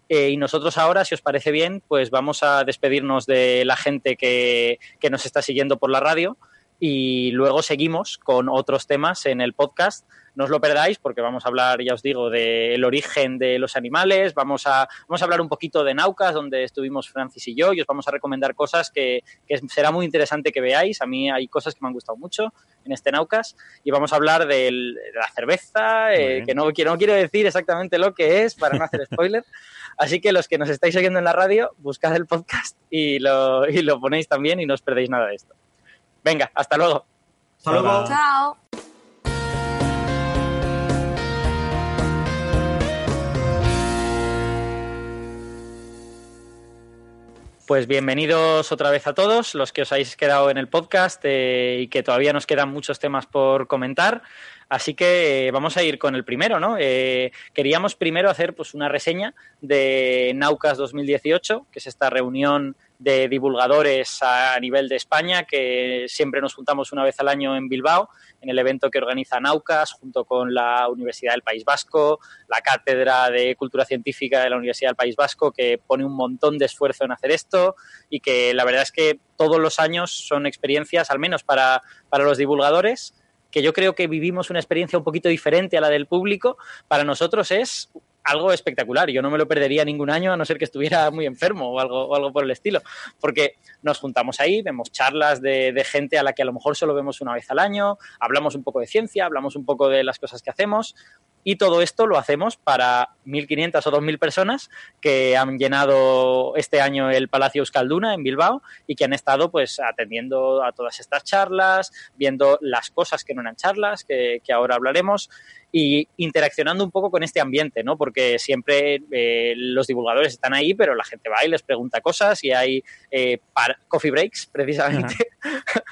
Eh, y nosotros ahora, si os parece bien, pues vamos a despedirnos de la gente que, que nos está siguiendo por la radio y luego seguimos con otros temas en el podcast no os lo perdáis porque vamos a hablar, ya os digo, del origen de los animales, vamos a, vamos a hablar un poquito de Naucas, donde estuvimos Francis y yo, y os vamos a recomendar cosas que, será muy interesante que veáis. A mí hay cosas que me han gustado mucho en este Naucas, y vamos a hablar de la cerveza, eh, que no quiero, no quiero decir exactamente lo que es para no hacer spoiler. Así que los que nos estáis oyendo en la radio, buscad el podcast y lo, y lo ponéis también y no os perdéis nada de esto. Venga, hasta luego. Hasta luego. Chao. Pues bienvenidos otra vez a todos los que os habéis quedado en el podcast eh, y que todavía nos quedan muchos temas por comentar. Así que eh, vamos a ir con el primero, ¿no? Eh, queríamos primero hacer pues, una reseña de Naucas 2018, que es esta reunión de divulgadores a nivel de España, que siempre nos juntamos una vez al año en Bilbao, en el evento que organiza Naucas, junto con la Universidad del País Vasco, la Cátedra de Cultura Científica de la Universidad del País Vasco, que pone un montón de esfuerzo en hacer esto y que la verdad es que todos los años son experiencias, al menos para, para los divulgadores, que yo creo que vivimos una experiencia un poquito diferente a la del público, para nosotros es algo espectacular. Yo no me lo perdería ningún año a no ser que estuviera muy enfermo o algo, o algo por el estilo. Porque nos juntamos ahí, vemos charlas de, gente a la que a lo mejor solo vemos una vez al año, hablamos un poco de ciencia, hablamos un poco de las cosas que hacemos. Y todo esto lo hacemos para 1.500 o 2.000 personas que han llenado este año el Palacio Euskalduna en Bilbao y que han estado pues atendiendo a todas estas charlas, viendo las cosas que no eran charlas, que ahora hablaremos y interaccionando un poco con este ambiente, ¿no? Porque siempre eh, los divulgadores están ahí, pero la gente va y les pregunta cosas y hay eh, coffee breaks, precisamente.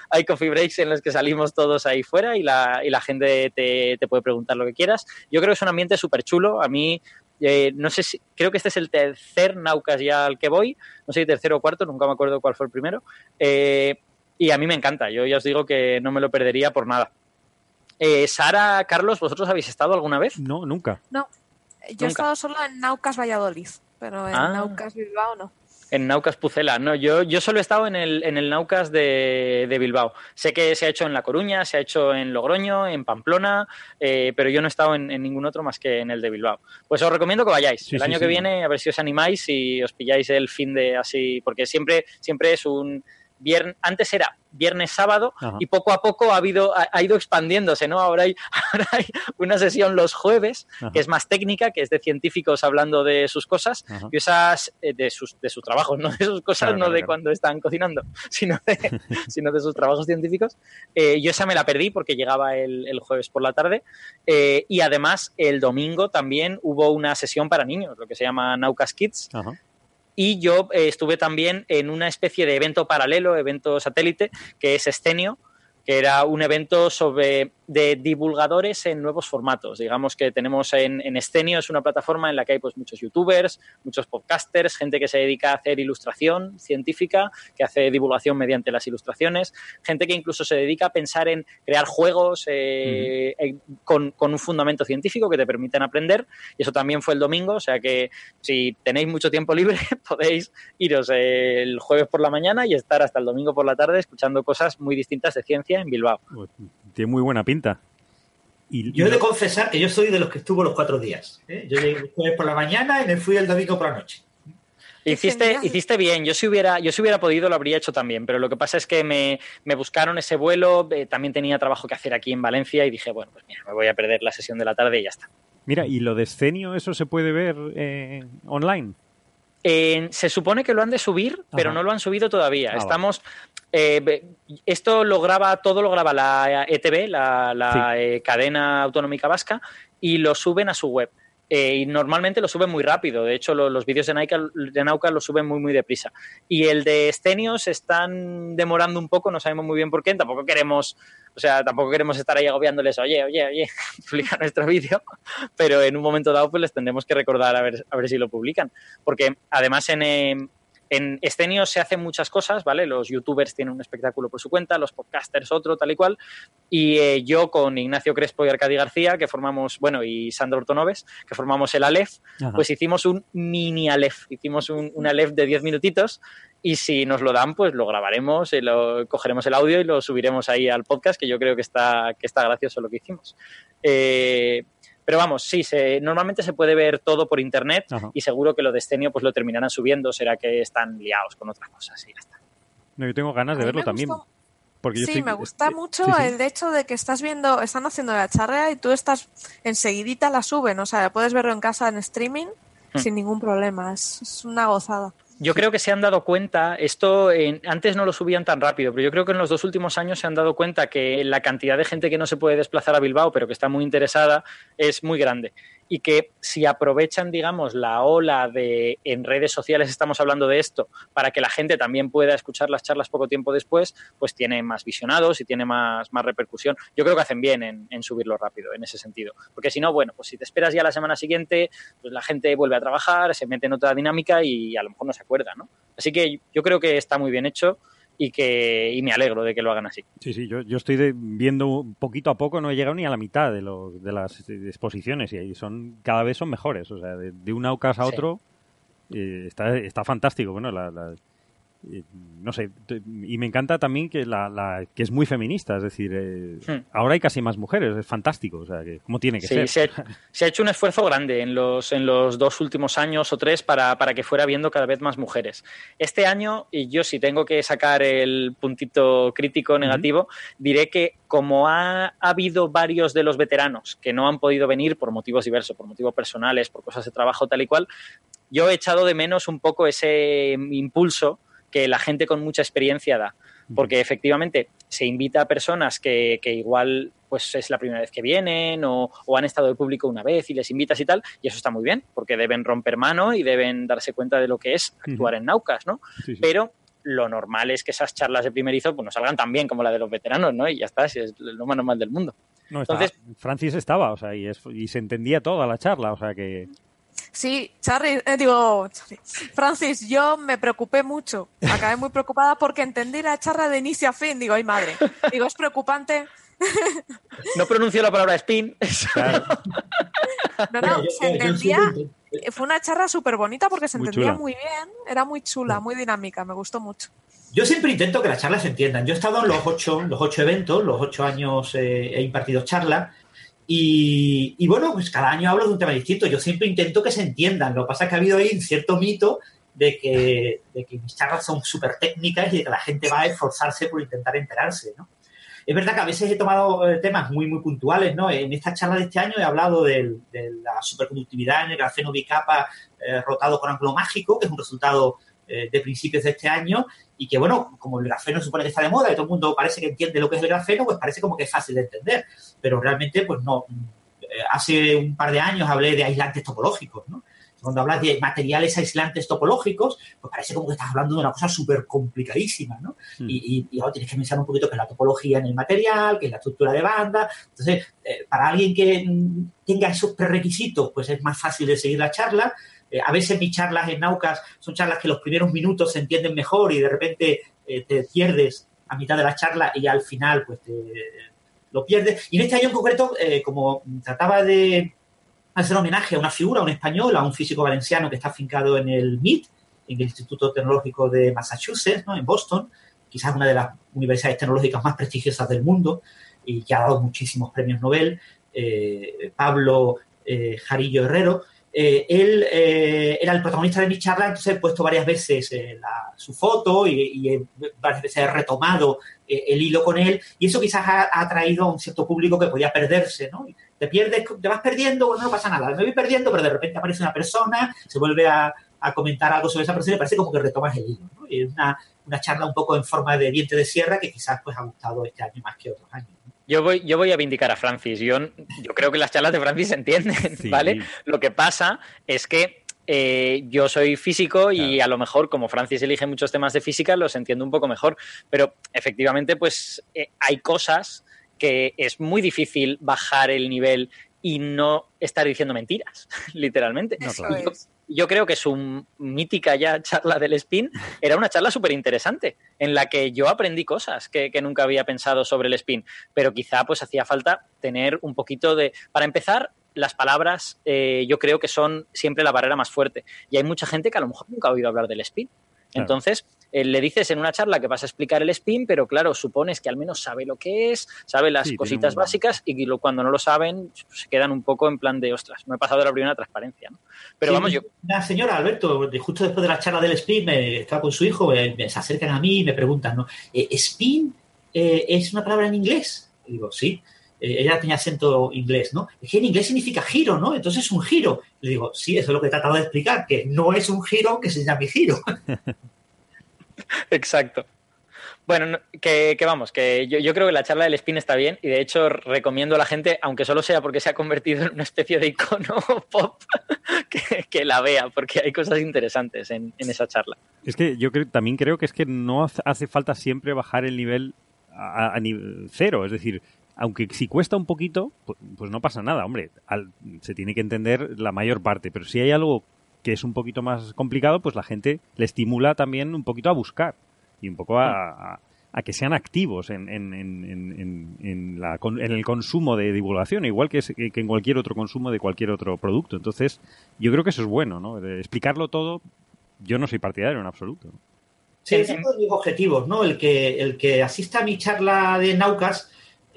hay coffee breaks en los que salimos todos ahí fuera y la, y la gente te, te puede preguntar lo que quieras. Yo creo que es un ambiente súper chulo. A mí eh, no sé si, creo que este es el tercer Naucas ya al que voy, no sé si tercero o cuarto, nunca me acuerdo cuál fue el primero. Eh, y a mí me encanta, yo ya os digo que no me lo perdería por nada. Eh, Sara, Carlos, ¿vosotros habéis estado alguna vez? No, nunca. No, yo he estado solo en Naucas Valladolid, pero en ah. Naucas Bilbao no. En Naucas Pucela, no, yo, yo solo he estado en el, en el Naucas de, Bilbao. Sé que se ha hecho en La Coruña, se ha hecho en Logroño, en Pamplona, eh, pero yo no he estado en, ningún otro más que en el de Bilbao. Pues os recomiendo que vayáis. el año que viene, a ver si os animáis y os pilláis el fin de así, porque siempre, siempre es un viernes, antes era viernes, sábado, y poco a poco ha, habido, ha, ido expandiéndose, ¿no? Ahora hay, ahora hay una sesión los jueves, que es más técnica, que es de científicos hablando de sus cosas, y esas, eh, de sus, de sus trabajos, no de sus cosas, no de cuando están cocinando, sino de, sino de sus trabajos científicos. Eh, yo esa me la perdí porque llegaba el, el jueves por la tarde, eh, y además el domingo también hubo una sesión para niños, lo que se llama Naucas Kids, y yo eh, estuve también en una especie de evento paralelo, evento satélite, que es Escenio, que era un evento sobre de divulgadores en nuevos formatos. Digamos que tenemos en, en Escenio, es una plataforma en la que hay pues, muchos youtubers, muchos podcasters, gente que se dedica a hacer ilustración científica, que hace divulgación mediante las ilustraciones, gente que incluso se dedica a pensar en crear juegos eh, con, con, un fundamento científico que te permiten aprender. Y eso también fue el domingo, o sea que si tenéis mucho tiempo libre podéis iros el jueves por la mañana y estar hasta el domingo por la tarde escuchando cosas muy distintas de ciencia en Bilbao. Tiene muy buena pinta. Y, yo he de confesar que yo soy de los que estuvo los cuatro días. ¿eh? Yo llegué el jueves por la mañana y me fui el domingo por la noche. Hiciste, hiciste bien, yo si, hubiera, yo si hubiera podido lo habría hecho también, pero lo que pasa es que me, buscaron ese vuelo, eh, también tenía trabajo que hacer aquí en Valencia y dije, bueno, pues mira, me voy a perder la sesión de la tarde y ya está. Mira, ¿y lo de escenio eso se puede ver eh, online? Se supone que lo han de subir, pero no lo han subido todavía. Ah, Estamos, eh, esto lo graba, todo lo graba la ETV, la, eh, cadena autonómica vasca, y lo suben a su web. Eh, y normalmente lo suben muy rápido. De hecho, los vídeos de, de Nauca lo suben muy, muy deprisa. Y el de Stenios están demorando un poco, no sabemos muy bien por qué. Tampoco queremos, o sea, tampoco queremos estar ahí agobiándoles, oye, oye, oye, publica nuestro vídeo. Pero en un momento dado, pues les tendremos que recordar a ver, a ver si lo publican. Porque además en, en Escenio se hacen muchas cosas, ¿vale? Los youtubers tienen un espectáculo por su cuenta, los podcasters otro, tal y cual. Y eh, yo con Ignacio Crespo y Arcadi García, que formamos, bueno, y Sandro Ortonoves, que formamos el Aleph, pues hicimos un mini Aleph. Hicimos un, un Aleph de 10 minutitos y si nos lo dan, pues lo grabaremos, y lo, cogeremos el audio y lo subiremos ahí al podcast, que yo creo que está, que está gracioso lo que hicimos. Eh, pero vamos, sí, se, normalmente se puede ver todo por internet y seguro que lo de Escenio pues lo terminarán subiendo, será que están liados con otras cosas y ya está. No, yo tengo ganas de verlo también. Porque sí, me gusta mucho el hecho de que estás viendo, están haciendo la charrea y tú estás enseguidita la suben, o sea, puedes verlo en casa en streaming hmm. sin ningún problema, es una gozada. Yo creo que se han dado cuenta, esto antes no lo subían tan rápido, pero yo creo que en los dos últimos años se han dado cuenta que la cantidad de gente que no se puede desplazar a Bilbao, pero que está muy interesada, es muy grande y que si aprovechan, digamos, la ola de en redes sociales estamos hablando de esto para que la gente también pueda escuchar las charlas poco tiempo después, pues tiene más visionados y tiene más, más repercusión. Yo creo que hacen bien en, subirlo rápido en ese sentido. Porque si no, bueno, pues si te esperas ya la semana siguiente, pues la gente vuelve a trabajar, se mete en otra dinámica y a lo mejor no se acuerda, ¿no? Así que yo creo que está muy bien hecho y que y me alegro de que lo hagan así. Sí, sí, yo, yo estoy viendo poquito a poco, no he llegado ni a la mitad de, los, de las exposiciones y ahí son cada vez son mejores, o sea, de, un AUCAS a otro eh, está, está fantástico. Bueno, la, no sé, y me encanta también que la, que es muy feminista, es decir, eh, hmm. ahora hay casi más mujeres, es fantástico, o sea, que cómo tiene que ser. Se ha, se ha, hecho un esfuerzo grande en los, en los dos últimos años o tres para, para que fuera viendo cada vez más mujeres. Este año, y yo si tengo que sacar el puntito crítico negativo, diré que como ha, ha, habido varios de los veteranos que no han podido venir por motivos diversos, por motivos personales, por cosas de trabajo tal y cual, yo he echado de menos un poco ese impulso que la gente con mucha experiencia da. porque efectivamente se invita a personas que, que igual pues es la primera vez que vienen o, han estado de público una vez y les invitas y tal, y eso está muy bien, porque deben romper mano y deben darse cuenta de lo que es actuar en Naucas, ¿no? Pero lo normal es que esas charlas de primerizo pues, no salgan tan bien como la de los veteranos, ¿no? Y ya está, si es lo más normal del mundo. No, Entonces, Francis estaba, o sea, y, y se entendía toda la charla, o sea que... Sí, Charlie, eh, digo, Francis, yo me preocupé mucho. Acabé muy preocupada porque entendí la charla de inicio a fin. Digo, ay madre. Digo, es preocupante. No pronunció la palabra spin. No, no, se entendía. Fue una charla súper bonita porque se entendía muy bien. Era muy chula, muy dinámica. Me gustó mucho. Yo siempre intento que las charlas se entiendan. Yo he estado en los ocho, los ocho eventos, los ocho años eh, he impartido charlas y, bueno, pues cada año hablo de un tema distinto. Yo siempre intento que se entiendan. Lo que pasa es que ha habido ahí un cierto mito de que, mis charlas son súper técnicas y de que la gente va a esforzarse por intentar enterarse, ¿no? Es verdad que a veces he tomado eh, temas muy, muy puntuales, ¿no? En esta charla de este año he hablado de, la superconductividad en el grafeno bicapa eh, rotado con ángulo mágico, que es un resultado eh, de principios de este año, y que, bueno, como el grafeno supone que está de moda y todo el mundo parece que entiende lo que es el grafeno, pues parece como que es fácil de entender. Pero realmente, pues no. Eh, hace un par de años hablé de aislantes topológicos, ¿no? Cuando hablas de materiales aislantes topológicos, pues parece como que estás hablando de una cosa súper complicadísima, ¿no? Hmm. Y, y, tienes que mencionar un poquito que es la topología en el material, que es la estructura de banda. Entonces, eh, para alguien que mm, tenga esos prerequisitos, pues es más fácil de seguir la charla. Eh, a veces mis charlas en Naucas son charlas que los primeros minutos se entienden mejor y de repente eh, te pierdes a mitad de la charla y al final pues te lo pierdes. Y en este año en concreto, eh, como trataba de hacer homenaje a una figura, a un español, a un físico valenciano que está afincado en el MIT, en el Instituto Tecnológico de Massachusetts, ¿no? en Boston, quizás una de las universidades tecnológicas más prestigiosas del mundo y que ha dado muchísimos premios Nobel, Pablo Jarillo Herrero, eh, él eh, era el protagonista de mi charla, entonces he puesto varias veces eh, su foto y, varias veces he retomado el hilo con él y eso quizás ha, atraído a un cierto público que podía perderse, ¿no? Te pierdes, te vas perdiendo, bueno, no pasa nada, me voy perdiendo, pero de repente aparece una persona, se vuelve a, comentar algo sobre esa persona y parece como que retomas el hilo, ¿no? es una, una charla un poco en forma de diente de sierra que quizás pues ha gustado este año más que otros años. Yo voy, yo voy a vindicar a Francis. Yo, yo creo que las charlas de Francis se entienden, ¿vale? Lo que pasa es que eh, yo soy físico y a lo mejor, como Francis elige muchos temas de física, los entiendo un poco mejor. Pero efectivamente, pues eh, hay cosas que es muy difícil bajar el nivel y no estar diciendo mentiras, literalmente. No, yo creo que su mítica ya charla del spin era una charla súper interesante, en la que yo aprendí cosas que, nunca había pensado sobre el spin, pero quizá pues hacía falta tener un poquito de... Para empezar, las palabras eh, yo creo que son siempre la barrera más fuerte, y hay mucha gente que a lo mejor nunca ha oído hablar del spin. Entonces, eh, le dices en una charla que vas a explicar el spin, pero claro, supones que al menos sabe lo que es, sabe las cositas básicas y cuando no lo saben se quedan un poco en plan de, ostras, me he pasado de la primera transparencia. ¿no? Pero vamos, yo... Una señora, Alberto, justo después de la charla del spin, me, estaba con su hijo, me, se acercan a mí y me preguntan, ¿no? Eh, ¿Spin eh, es una palabra en inglés? Y digo, sí. ella tenía acento inglés, ¿no? Es que en inglés significa giro, ¿no? Entonces es un giro. Le digo, sí, eso es lo que he tratado de explicar, que no es un giro que se llame giro. Exacto. Bueno, que, vamos, que yo, creo que la charla del spin está bien y de hecho recomiendo a la gente, aunque solo sea porque se ha convertido en una especie de icono pop, que, la vea, porque hay cosas interesantes en, esa charla. Es que yo también creo que es que no hace falta siempre bajar el nivel a, nivel cero, es decir, aunque si cuesta un poquito, pues, pues no pasa nada, hombre, se tiene que entender la mayor parte, pero si hay algo que es un poquito más complicado, pues la gente le estimula también un poquito a buscar y un poco a, que sean activos en, en, en, en, la, en, el consumo de divulgación, igual que, que, en cualquier otro consumo de cualquier otro producto. Entonces, yo creo que eso es bueno, ¿no? explicarlo todo, yo no soy partidario en absoluto. Sí, ese es uno de mis objetivos, ¿no? El que, el que asista a mi charla de Naucas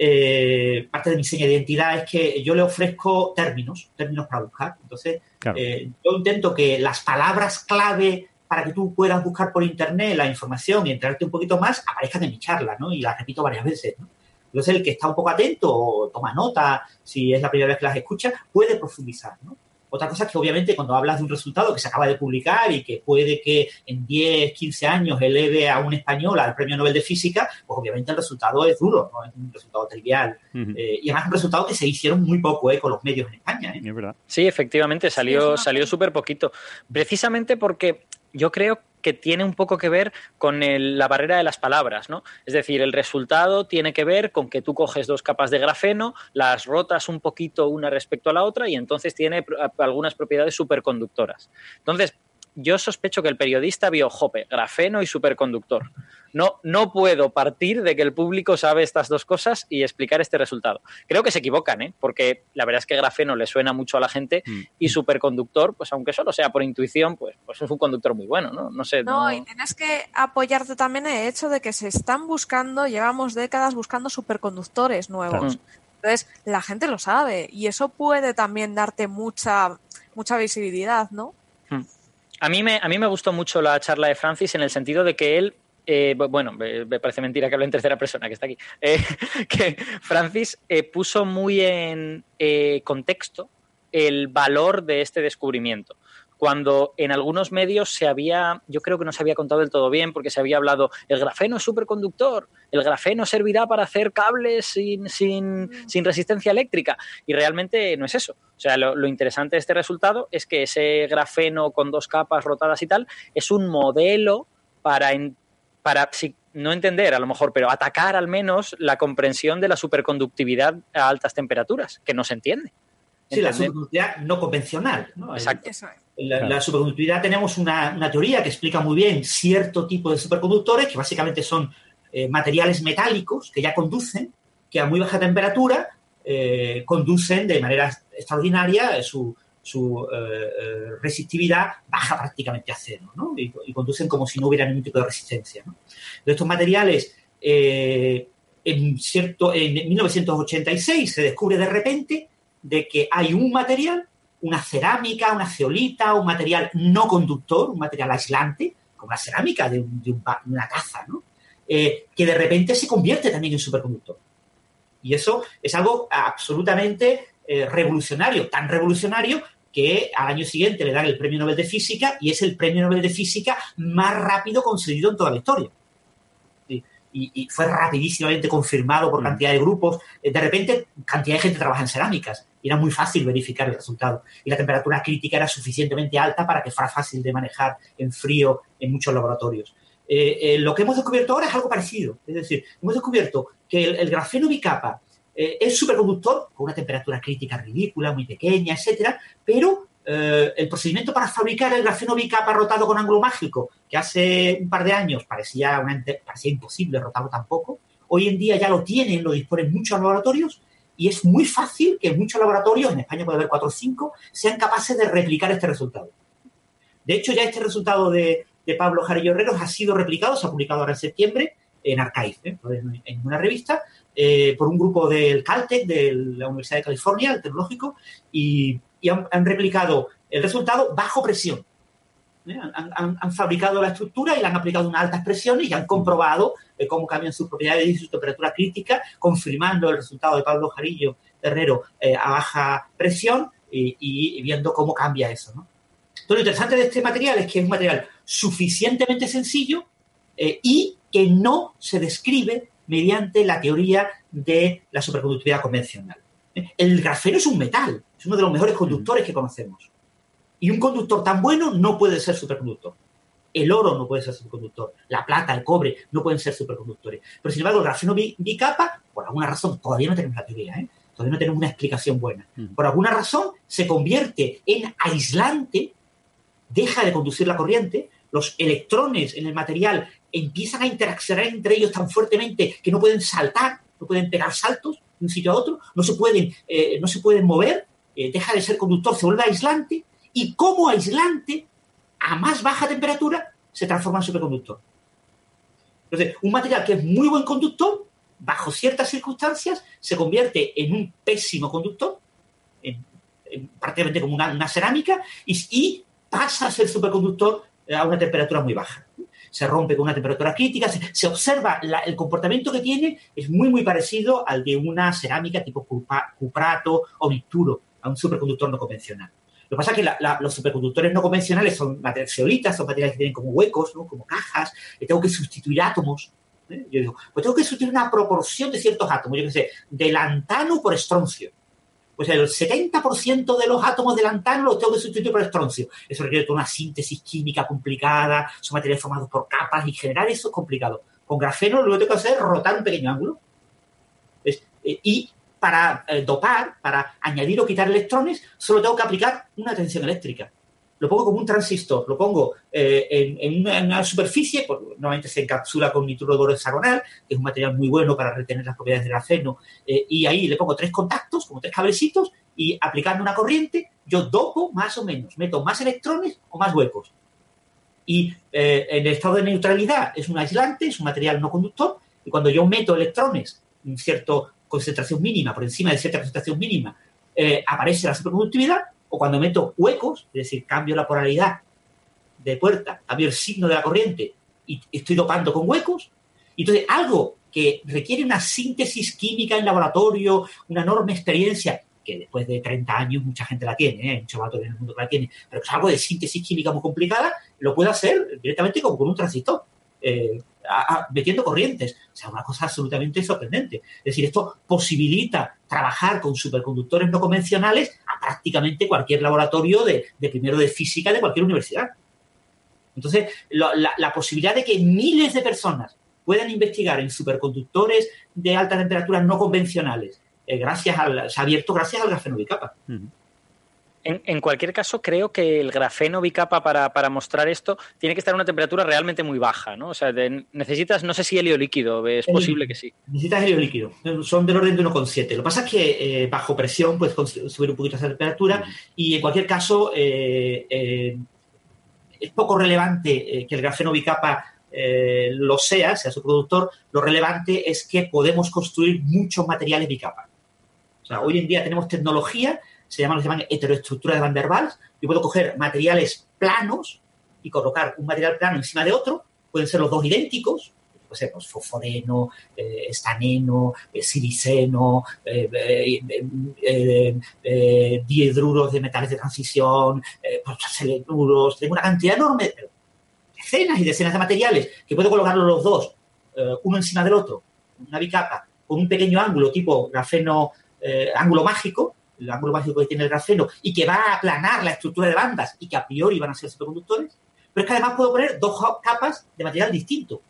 eh, parte de mi seña de identidad es que yo le ofrezco términos, términos para buscar. Entonces, eh, yo intento que las palabras clave para que tú puedas buscar por internet la información y enterarte un poquito más aparezcan en mi charla, ¿no? Y las repito varias veces, ¿no? Entonces, el que está un poco atento o toma nota, si es la primera vez que las escucha, puede profundizar, ¿no? Otra cosa es que obviamente cuando hablas de un resultado que se acaba de publicar y que puede que en 10, 15 años eleve a un español al premio Nobel de Física, pues obviamente el resultado es duro, no es un resultado trivial. Eh, y además un resultado que se hicieron muy poco eh, con los medios en España. ¿eh? Sí, efectivamente, salió, salió súper poquito. Precisamente porque yo creo que tiene un poco que ver con la barrera de las palabras, ¿no? Es decir, el resultado tiene que ver con que tú coges dos capas de grafeno, las rotas un poquito una respecto a la otra y entonces tiene algunas propiedades superconductoras. Entonces, yo sospecho que el periodista vio Jope, grafeno y superconductor. No, no puedo partir de que el público sabe estas dos cosas y explicar este resultado. Creo que se equivocan, ¿eh? porque la verdad es que grafeno le suena mucho a la gente mm. y superconductor, pues aunque solo sea por intuición, pues, pues es un conductor muy bueno, ¿no? No sé. No, y tienes que apoyarte también en el hecho de que se están buscando, llevamos décadas buscando superconductores nuevos. Entonces, la gente lo sabe y eso puede también darte mucha, mucha visibilidad, ¿no? Mm. A mí, me, a mí me gustó mucho la charla de Francis en el sentido de que él eh, bueno, me parece mentira que hable en tercera persona, que está aquí, eh, que Francis eh, puso muy en contexto el valor de este descubrimiento cuando en algunos medios se había, yo creo que no se había contado del todo bien, porque se había hablado, el grafeno es superconductor, el grafeno servirá para hacer cables sin, sin, sin resistencia eléctrica, y realmente no es eso. O sea, lo, interesante de este resultado es que ese grafeno con dos capas rotadas y tal es un modelo para, para no entender a lo mejor, pero atacar al menos la comprensión de la superconductividad a altas temperaturas, que no se entiende. Sí, la superconductividad no convencional. ¿no? Exacto. La, superconductividad tenemos una, teoría que explica muy bien cierto tipo de superconductores, que básicamente son eh, materiales metálicos que ya conducen, que a muy baja temperatura eh, conducen de manera extraordinaria, eh, su, resistividad baja prácticamente a cero, ¿no? y, conducen como si no hubiera ningún tipo de resistencia. De estos materiales, en, cierto, en 1986 se descubre de repente de que hay un material, una cerámica, una ceolita, un material no conductor, un material aislante, como la cerámica de, una taza, ¿no? Eh, que de repente se convierte también en superconductor. Y eso es algo absolutamente eh, revolucionario, tan revolucionario que al año siguiente le dan el premio Nobel de Física y es el premio Nobel de Física más rápido concedido en toda la historia y, fue rapidísimamente confirmado por mm. cantidad de grupos. Eh, de repente, cantidad de gente trabaja en cerámicas y era muy fácil verificar el resultado. Y la temperatura crítica era suficientemente alta para que fuera fácil de manejar en frío en muchos laboratorios. Eh, eh, lo que hemos descubierto ahora es algo parecido. Es decir, hemos descubierto que el, grafeno bicapa es superconductor con una temperatura crítica ridícula, muy pequeña, etcétera, pero eh, el procedimiento para fabricar el grafeno bicapa rotado con ángulo mágico, que hace un par de años parecía, parecía imposible rotarlo tampoco, hoy en día ya lo tienen, lo disponen muchos laboratorios y es muy fácil que muchos laboratorios, en España puede haber 4 o 5, sean capaces de replicar este resultado. De hecho, ya este resultado de, Pablo Jarillo Herreros ha sido replicado, se ha publicado ahora en septiembre en Archive, ¿eh? en una revista, eh, por un grupo del Caltech, de la Universidad de California, el tecnológico, y y han, replicado el resultado bajo presión. ¿Eh? Han, fabricado la estructura y la han aplicado unas altas presiones y han comprobado eh, cómo cambian sus propiedades y su temperatura crítica, confirmando el resultado de Pablo Jarillo Herrero eh, a baja presión y, viendo cómo cambia eso. Entonces, lo interesante de este material es que es un material suficientemente sencillo y que no se describe mediante la teoría de la superconductividad convencional. El grafeno es un metal, es uno de los mejores conductores que conocemos. Y un conductor tan bueno no puede ser superconductor. El oro no puede ser superconductor. La plata, el cobre no pueden ser superconductores. Pero sin embargo, el grafeno bicapa, por alguna razón, todavía no tenemos la teoría, ¿eh? todavía no tenemos una explicación buena. Por alguna razón, se convierte en aislante, deja de conducir la corriente, los electrones en el material empiezan a interaccionar entre ellos tan fuertemente que no pueden saltar, no pueden pegar saltos de un sitio a otro, no se pueden, eh, no se pueden mover, eh, deja de ser conductor, se vuelve aislante y como aislante, a más baja temperatura, se transforma en superconductor. Entonces, un material que es muy buen conductor, bajo ciertas circunstancias, se convierte en un pésimo conductor, prácticamente como una, cerámica, y, pasa a ser superconductor a una temperatura muy baja. Se rompe con una temperatura crítica, se, observa el comportamiento que tiene, es muy, muy parecido al de una cerámica tipo cuprato o vituro a un superconductor no convencional. Lo que pasa es que los superconductores no convencionales son materiales zeolitas, son materiales que tienen como huecos, ¿no? como cajas, y tengo que sustituir átomos. ¿eh? Yo digo, pues tengo que sustituir una proporción de ciertos átomos, yo qué sé, de lantano por estroncio. Pues el 70% de los átomos de lantano los tengo que sustituir por estroncio. Eso requiere toda una síntesis química complicada, son materiales formados por capas y generar eso es complicado. Con grafeno lo que tengo que hacer es rotar un pequeño ángulo. Eh, y para eh, dopar, para añadir o quitar electrones, solo tengo que aplicar una tensión eléctrica. Lo pongo como un transistor, lo pongo eh, en, una, superficie, pues, normalmente se encapsula con nitruro de oro hexagonal, que es un material muy bueno para retener las propiedades del grafeno, eh, y ahí le pongo tres contactos, como tres cablecitos, y aplicando una corriente, yo dopo más o menos, meto más electrones o más huecos. Y en el estado de neutralidad es un aislante, es un material no conductor, y cuando yo meto electrones en cierto concentración mínima, por encima de cierta concentración mínima, eh, aparece la superconductividad, o cuando meto huecos, es decir, cambio la polaridad de puerta, cambio el signo de la corriente y estoy dopando con huecos, entonces algo que requiere una síntesis química en laboratorio, una enorme experiencia, que después de 30 años mucha gente la tiene, ¿eh? muchos en el mundo la tiene, pero es algo de síntesis química muy complicada, lo puedo hacer directamente como con un transistor. Eh, metiendo corrientes. O sea, una cosa absolutamente sorprendente. Es decir, esto posibilita trabajar con superconductores no convencionales a prácticamente cualquier laboratorio de, primero de física de cualquier universidad. Entonces, la, posibilidad de que miles de personas puedan investigar en superconductores de alta temperatura no convencionales, eh, gracias al, se ha abierto gracias al grafeno bicapa. En, cualquier caso, creo que el grafeno bicapa para, para, mostrar esto tiene que estar a una temperatura realmente muy baja, ¿no? O sea, necesitas, no sé si helio líquido, es posible que sí. Necesitas helio líquido, son del orden de 1,7. Lo que pasa es que eh, bajo presión puedes subir un poquito esa temperatura y en cualquier caso eh, eh, es poco relevante que el grafeno bicapa lo sea, sea su productor, lo relevante es que podemos construir muchos materiales bicapa. O sea, hoy en día tenemos tecnología se llaman, se llaman heteroestructura de Van der Waals. Yo puedo coger materiales planos y colocar un material plano encima de otro. Pueden ser los dos idénticos, pues, eh, pues fosforeno, eh, estaneno, eh, siliceno, dihidruros de metales de transición, pues, selenduros, tengo una cantidad enorme, decenas y decenas de materiales que puedo colocarlos los dos, uno encima del otro, una bicapa, con un pequeño ángulo tipo grafeno, ángulo mágico, el ángulo mágico que tiene el grafeno y que va a aplanar la estructura de bandas y que a priori van a ser superconductores, pero es que además puedo poner dos capas de material distinto.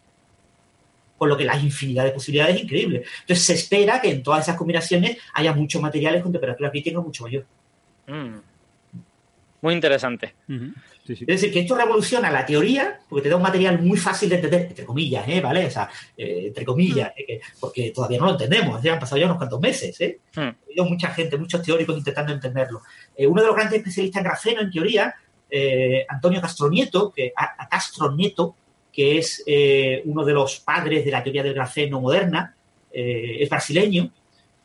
Con lo que la infinidad de posibilidades es increíble. Entonces se espera que en todas esas combinaciones haya muchos materiales con temperatura crítica mucho mayor. Mm. Muy interesante. Es decir, que esto revoluciona la teoría porque te da un material muy fácil de entender, entre comillas, ¿eh? ¿vale? O sea, eh, entre comillas, ¿eh? porque todavía no lo entendemos, ya han pasado ya unos cuantos meses, ¿eh? Hmm. Hay mucha gente, muchos teóricos intentando entenderlo. Eh, uno de los grandes especialistas en grafeno, en teoría, Antonio Castronieto, que, a, Castronieto, que es uno de los padres de la teoría del grafeno moderna, es brasileño,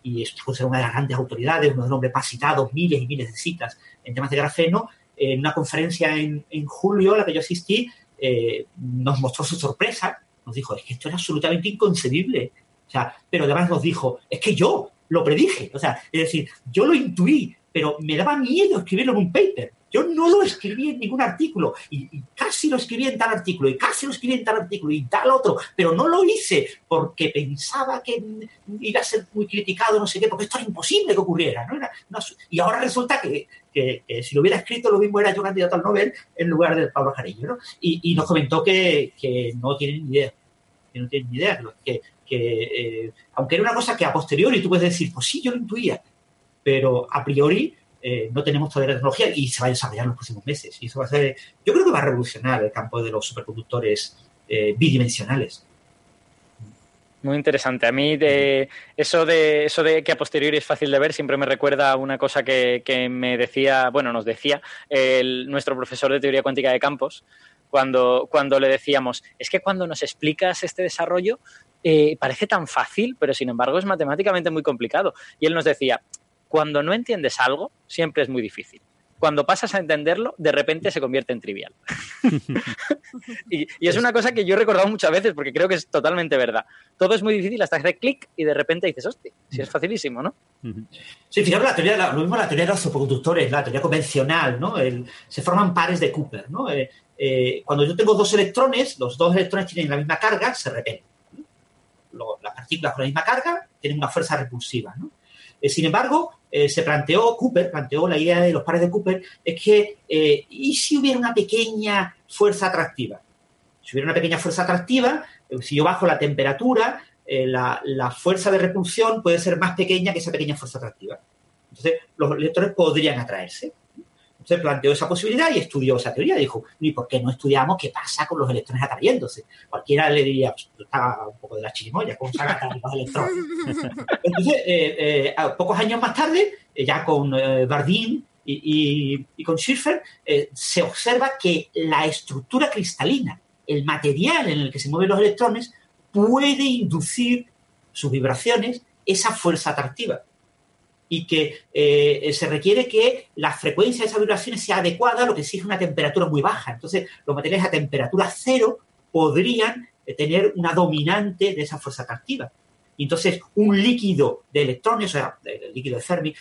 y es una de las grandes autoridades, uno de los hombres más citados, miles y miles de citas en temas de grafeno, en una conferencia en, julio a la que yo asistí, eh, nos mostró su sorpresa, nos dijo, es que esto era absolutamente inconcebible. O sea, pero además nos dijo, es que yo lo predije. O sea, es decir, yo lo intuí, pero me daba miedo escribirlo en un paper. Yo no lo escribí en ningún artículo y, casi lo escribí en tal artículo y casi lo escribí en tal artículo y tal otro, pero no lo hice porque pensaba que iba a ser muy criticado, no sé qué, porque esto era imposible que ocurriera. ¿no? y ahora resulta que, si lo hubiera escrito lo mismo era yo candidato al Nobel en lugar de Pablo Jarillo. ¿no? Y, nos comentó que, no tienen ni idea, que no tienen ni idea, que, eh, aunque era una cosa que a posteriori tú puedes decir, pues sí, yo lo intuía, pero a priori eh, no tenemos todavía la tecnología y se va a desarrollar en los próximos meses. Y eso va a ser, yo creo que va a revolucionar el campo de los superconductores eh, bidimensionales. Muy interesante. A mí de eso de eso de que a posteriori es fácil de ver siempre me recuerda a una cosa que, me decía, bueno, nos decía nuestro profesor de teoría cuántica de campos cuando, cuando le decíamos, es que cuando nos explicas este desarrollo eh, parece tan fácil, pero sin embargo es matemáticamente muy complicado. Y él nos decía, cuando no entiendes algo, siempre es muy difícil. cuando pasas a entenderlo, de repente se convierte en trivial. y, es una cosa que yo he recordado muchas veces porque creo que es totalmente verdad. Todo es muy difícil hasta hacer clic y de repente dices, hostia, si es facilísimo, ¿no? Sí, fijaros la teoría, lo mismo la teoría de los superconductores, la teoría convencional, ¿no? se forman pares de Cooper, ¿no? Eh, eh, cuando yo tengo dos electrones, los dos electrones tienen la misma carga, se repelen. las partículas con la misma carga tienen una fuerza repulsiva, ¿no? Eh, sin embargo, eh, se planteó, Cooper planteó la idea de los pares de Cooper, es que, eh, ¿y si hubiera una pequeña fuerza atractiva? Si hubiera una pequeña fuerza atractiva, si yo bajo la temperatura, la, la, fuerza de repulsión puede ser más pequeña que esa pequeña fuerza atractiva. Entonces, los electrones podrían atraerse. Entonces planteó esa posibilidad y estudió esa teoría. Dijo, ¿y por qué no estudiamos qué pasa con los electrones atrayéndose? Cualquiera le diría, pues, está un poco de la chirimoya, ¿cómo se haga los electrones? Entonces, eh, eh, pocos años más tarde, eh, ya con Bardeen y, con Schiffer, se observa que la estructura cristalina, el material en el que se mueven los electrones, puede inducir sus vibraciones esa fuerza atractiva y que eh, se requiere que la frecuencia de esas vibraciones sea adecuada a lo que exige una temperatura muy baja. Entonces, los materiales a temperatura cero podrían eh, tener una dominante de esa fuerza atractiva. Y entonces, un líquido de electrones, o sea, el líquido de Fermi,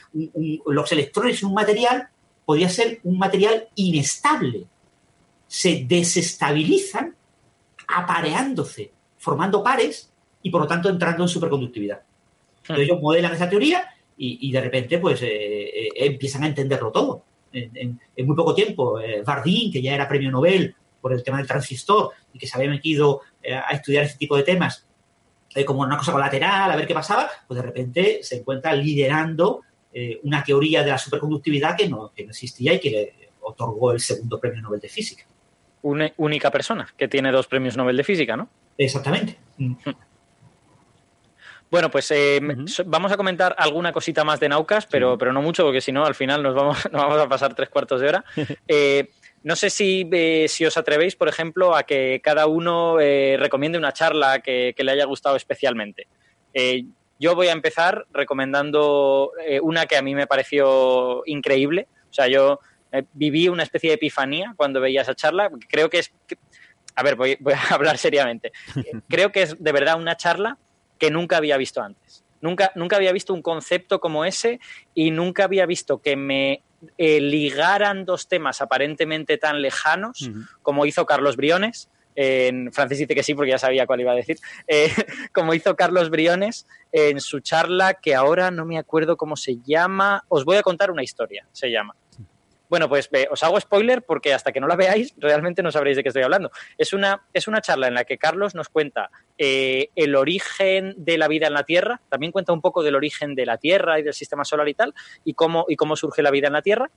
los electrones en un material podría ser un material inestable. Se desestabilizan apareándose, formando pares y por lo tanto entrando en superconductividad. Entonces, ellos modelan esa teoría y, de repente pues eh, eh, empiezan a entenderlo todo. En, muy poco tiempo, eh, Bardeen, que ya era premio Nobel por el tema del transistor y que se había metido a estudiar ese tipo de temas como una cosa colateral, a ver qué pasaba, pues de repente se encuentra liderando una teoría de la superconductividad que no, que no existía y que le otorgó el segundo premio Nobel de Física. Una única persona que tiene dos premios Nobel de Física, ¿no? Exactamente. Bueno, pues eh, vamos a comentar alguna cosita más de Naucas, pero, pero no mucho, porque si no, al final nos vamos, nos vamos a pasar tres cuartos de hora. Eh, no sé si, eh, si, os atrevéis, por ejemplo, a que cada uno recomiende una charla que, le haya gustado especialmente. yo voy a empezar recomendando una que a mí me pareció increíble. O sea, yo viví una especie de epifanía cuando veía esa charla. Creo que es... a ver, voy, voy a hablar seriamente. Creo que es de verdad una charla que nunca había visto antes. Nunca, nunca había visto un concepto como ese y nunca había visto que me eh, ligaran dos temas aparentemente tan lejanos como hizo Carlos Briones. En, Francis dice que sí porque ya sabía cuál iba a decir. Eh, como hizo Carlos Briones en su charla que ahora no me acuerdo cómo se llama. Os voy a contar una historia, se llama. Bueno, pues os hago spoiler porque hasta que no la veáis realmente no sabréis de qué estoy hablando. Es una, es una charla en la que Carlos nos cuenta eh, el origen de la vida en la Tierra, también cuenta un poco del origen de la Tierra y del sistema solar y tal, y cómo, y cómo surge la vida en la Tierra,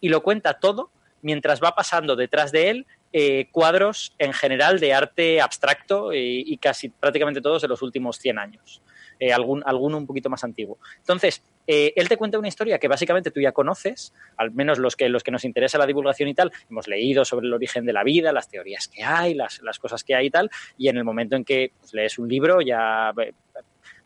y lo cuenta todo mientras va pasando detrás de él eh, cuadros en general de arte abstracto y, y, casi prácticamente todos de los últimos 100 años. Eh, algún, alguno un poquito más antiguo. Entonces, eh, él te cuenta una historia que básicamente tú ya conoces, al menos los que, los que nos interesa la divulgación y tal, hemos leído sobre el origen de la vida, las teorías que hay, las, cosas que hay y tal, y en el momento en que pues, lees un libro ya eh,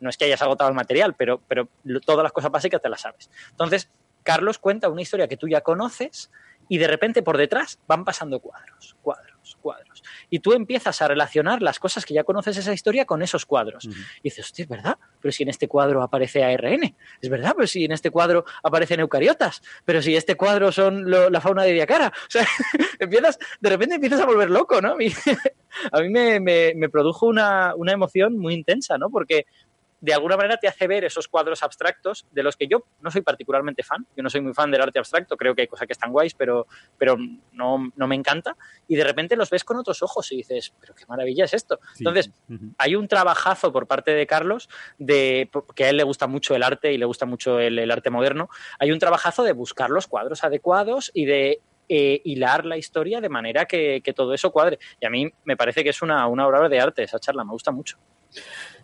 no es que hayas agotado el material, pero, pero todas las cosas básicas te las sabes. Entonces, Carlos cuenta una historia que tú ya conoces y de repente por detrás van pasando cuadros, cuadros, cuadros y tú empiezas a relacionar las cosas que ya conoces esa historia con esos cuadros. Y dices, hostia, es verdad, pero si en este cuadro aparece ARN, es verdad, pero si en este cuadro aparecen eucariotas, pero si este cuadro son la fauna de Diacara. O sea, empiezas, de repente empiezas a volver loco, ¿no? a mí me, me, produjo una, una emoción muy intensa, ¿no? Porque de alguna manera te hace ver esos cuadros abstractos de los que yo no soy particularmente fan. Yo no soy muy fan del arte abstracto, creo que hay cosas que están guays, pero, pero no, no me encanta. Y de repente los ves con otros ojos y dices, pero qué maravilla es esto. Entonces, hay un trabajazo por parte de Carlos, de, que a él le gusta mucho el arte y le gusta mucho el, arte moderno, hay un trabajazo de buscar los cuadros adecuados y de eh, hilar la historia de manera que, que, todo eso cuadre. Y a mí me parece que es una, una obra de arte esa charla, me gusta mucho.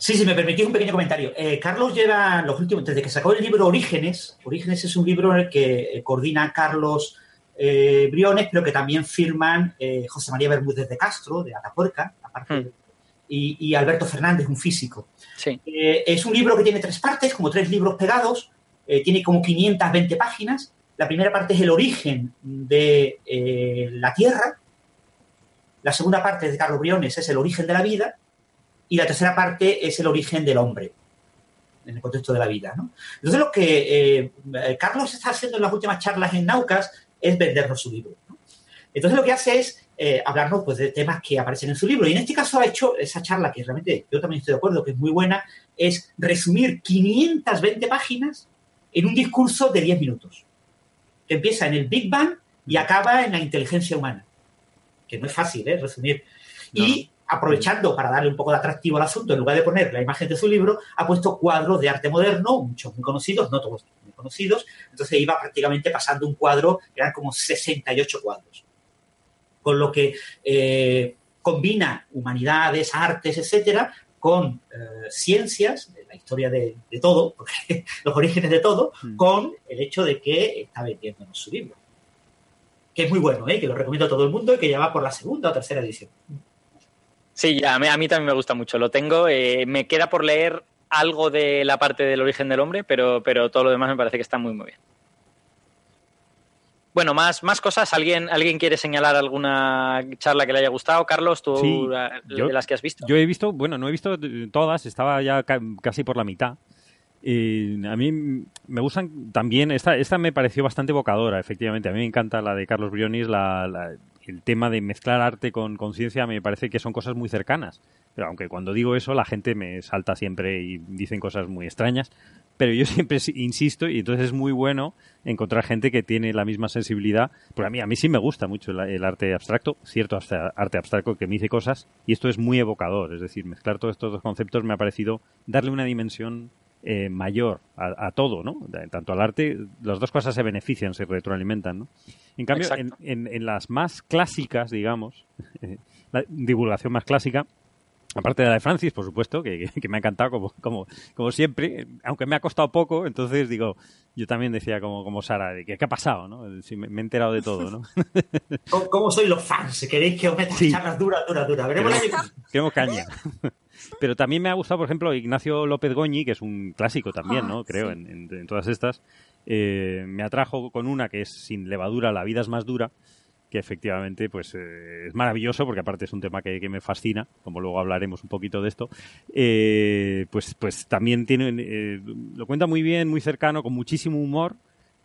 Sí, si me permitís un pequeño comentario. Eh, Carlos lleva los últimos, desde que sacó el libro Orígenes, Orígenes es un libro en el que eh, coordina Carlos eh, Briones, pero que también firman José María Bermúdez de Castro, de Atapuerca, aparte, hmm. y, Alberto Fernández, un físico. Sí. es un libro que tiene tres partes, como tres libros pegados, tiene como 520 páginas, La primera parte es el origen de la Tierra, la segunda parte de Carlos Briones es el origen de la vida y la tercera parte es el origen del hombre en el contexto de la vida. Entonces, lo que eh, Carlos está haciendo en las últimas charlas en Naucas es vendernos su libro. Entonces, lo que hace es eh, hablarnos pues, de temas que aparecen en su libro. Y en este caso ha hecho esa charla que realmente yo también estoy de acuerdo, que es muy buena, es resumir 520 páginas en un discurso de 10 minutos. Que empieza en el Big Bang y acaba en la inteligencia humana. Que no es fácil, ¿eh? Resumir. Y aprovechando para darle un poco de atractivo al asunto, en lugar de poner la imagen de su libro, ha puesto cuadros de arte moderno, muchos muy conocidos, no todos muy conocidos. Entonces iba prácticamente pasando un cuadro, eran como 68 cuadros. Con lo que eh, combina humanidades, artes, etcétera, con eh, ciencias, la historia de, todo, los orígenes de todo, hmm. con el hecho de que está vendiéndonos su libro. Que es muy bueno, ¿eh? que lo recomiendo a todo el mundo y que ya va por la segunda o tercera edición. Sí, a mí, a mí también me gusta mucho. Lo tengo. Eh, me queda por leer algo de la parte del origen del hombre, pero, pero todo lo demás me parece que está muy, muy bien. Bueno, más, más cosas. ¿Alguien, ¿Alguien quiere señalar alguna charla que le haya gustado? Carlos, tú de las que has visto. Yo he visto, bueno, no he visto todas, estaba ya casi por la mitad. Y a mí me gustan también, esta, esta me pareció bastante evocadora, efectivamente. A mí me encanta la de Carlos Brionis, la, el tema de mezclar arte con conciencia me parece que son cosas muy cercanas. Pero aunque cuando digo eso la gente me salta siempre y dicen cosas muy extrañas, pero yo siempre insisto y entonces es muy bueno encontrar gente que tiene la misma sensibilidad. Porque a mí, a mí sí me gusta mucho el, arte abstracto, cierto arte abstracto que me dice cosas y esto es muy evocador. Es decir, mezclar todos estos dos conceptos me ha parecido darle una dimensión eh, mayor a, todo, ¿no? Tanto al arte, las dos cosas se benefician, se retroalimentan, ¿no? En cambio, en, las más clásicas, digamos, la divulgación más clásica, aparte de la de Francis, por supuesto, que, me ha encantado como, como, como siempre, aunque me ha costado poco, entonces digo, yo también decía como, como Sara, de que qué ha pasado, ¿no? me, he enterado de todo, ¿no? ¿Cómo, sois los fans? ¿Queréis que os metan charlas duras, duras, duras? Veremos queremos caña. Pero también me ha gustado, por ejemplo, Ignacio López Goñi, que es un clásico también, ¿no? Ah, Creo, en, todas estas. Eh, me atrajo con una que es sin levadura, la vida es más dura, que efectivamente pues eh, es maravilloso porque aparte es un tema que, me fascina como luego hablaremos un poquito de esto eh, pues pues también tiene lo cuenta muy bien muy cercano con muchísimo humor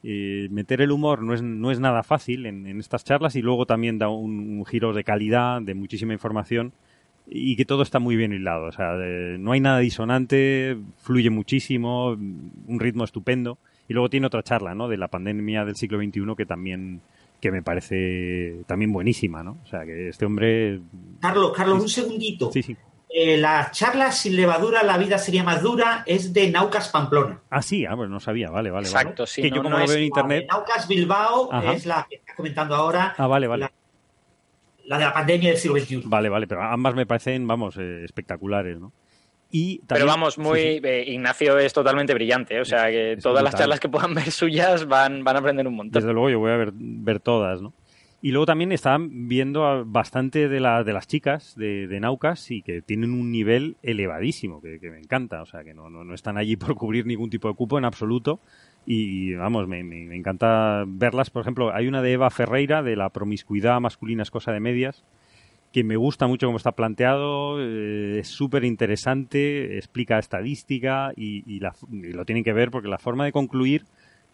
meter el humor no es, no es nada fácil en, estas charlas y luego también da un, giro de calidad de muchísima información y que todo está muy bien hilado. O sea, no hay nada disonante, fluye muchísimo, un ritmo estupendo. Y luego tiene otra charla, ¿no? De la pandemia del siglo XXI que también que me parece también buenísima, ¿no? O sea, que este hombre... Carlos, Carlos, un segundito. Sí, sí. Eh, la charla sin levadura, la vida sería más dura, es de Naucas Pamplona. Ah, sí, ah, pues no sabía, vale, vale. Exacto, sí. Que yo como lo veo en internet... Naucas Bilbao es la que estás comentando ahora. Ah, vale, vale la de la pandemia del siglo XXI. Vale, vale, pero ambas me parecen, vamos, eh, espectaculares, ¿no? Y Pero vamos, muy eh, Ignacio es totalmente brillante, o sea que todas las charlas que puedan ver suyas van, van a aprender un montón. Desde luego yo voy a ver, ver todas, ¿no? Y luego también estaban viendo bastante de, la, de las chicas de, de, Naucas y que tienen un nivel elevadísimo, que, me encanta. O sea, que no, no, no, están allí por cubrir ningún tipo de cupo en absoluto. Y vamos, me, me, encanta verlas. Por ejemplo, hay una de Eva Ferreira, de la promiscuidad masculina es cosa de medias, que me gusta mucho cómo está planteado, eh, es súper interesante, explica estadística y, lo tienen que ver porque la forma de concluir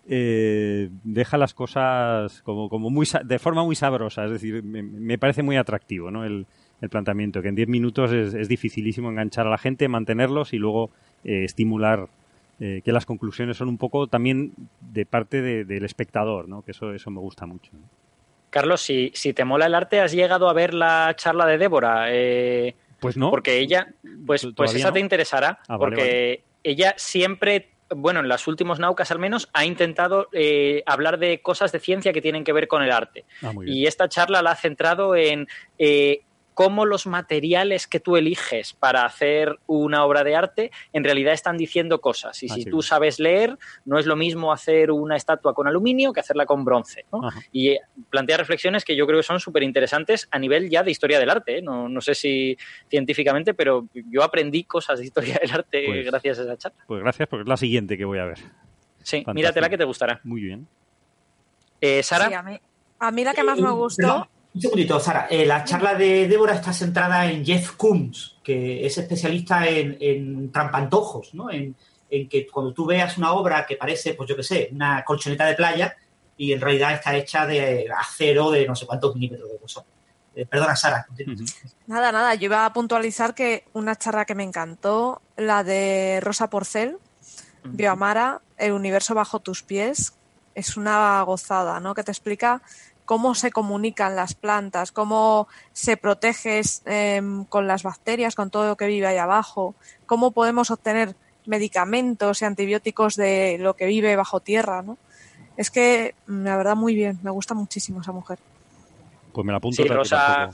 eh, deja las cosas como, como muy de forma muy sabrosa, es decir, me, parece muy atractivo ¿no? el, planteamiento, que en 10 minutos es, es, dificilísimo enganchar a la gente, mantenerlos y luego eh, estimular eh, que las conclusiones son un poco también de parte del espectador, ¿no? Que eso, eso me gusta mucho. Carlos, si, si te mola el arte, ¿has llegado a ver la charla de Débora? Eh, pues no. Porque ella, pues, pues esa te interesará, ah, porque ella siempre bueno, en las últimos Naucas al menos, ha intentado eh, hablar de cosas de ciencia que tienen que ver con el arte. Ah, y esta charla la ha centrado en cómo los materiales que tú eliges para hacer una obra de arte en realidad están diciendo cosas. Y ah, si tú sabes leer, no es lo mismo hacer una estatua con aluminio que hacerla con bronce. Y eh, plantea reflexiones que yo creo que son súper interesantes a nivel ya de historia del arte. ¿eh? No, no, sé si científicamente, pero yo aprendí cosas de historia del arte pues gracias a esa charla. Pues gracias, porque es la siguiente que voy a ver. Sí, míratela que te gustará. Muy bien. Sara. a, mí, la que más me gustó... Un segundito, Sara. la charla de Débora está centrada en Jeff Koons, que es especialista en, trampantojos, ¿no? En, en, que cuando tú veas una obra que parece, pues yo qué sé, una colchoneta de playa, y en realidad está hecha de acero de no sé cuántos milímetros de grosor. Eh, perdona, Sara. Nada, nada. Yo iba a puntualizar que una charla que me encantó, la de Rosa Porcel, Bioamara, El universo bajo tus pies, es una gozada, ¿no? Que te explica cómo se comunican las plantas, cómo se protege em, con las bacterias, con todo lo que vive ahí abajo, cómo podemos obtener medicamentos y antibióticos de lo que vive bajo tierra, ¿no? Es que, la verdad, muy bien, me gusta muchísimo esa mujer. Pues me la apunto. Sí, Rosa,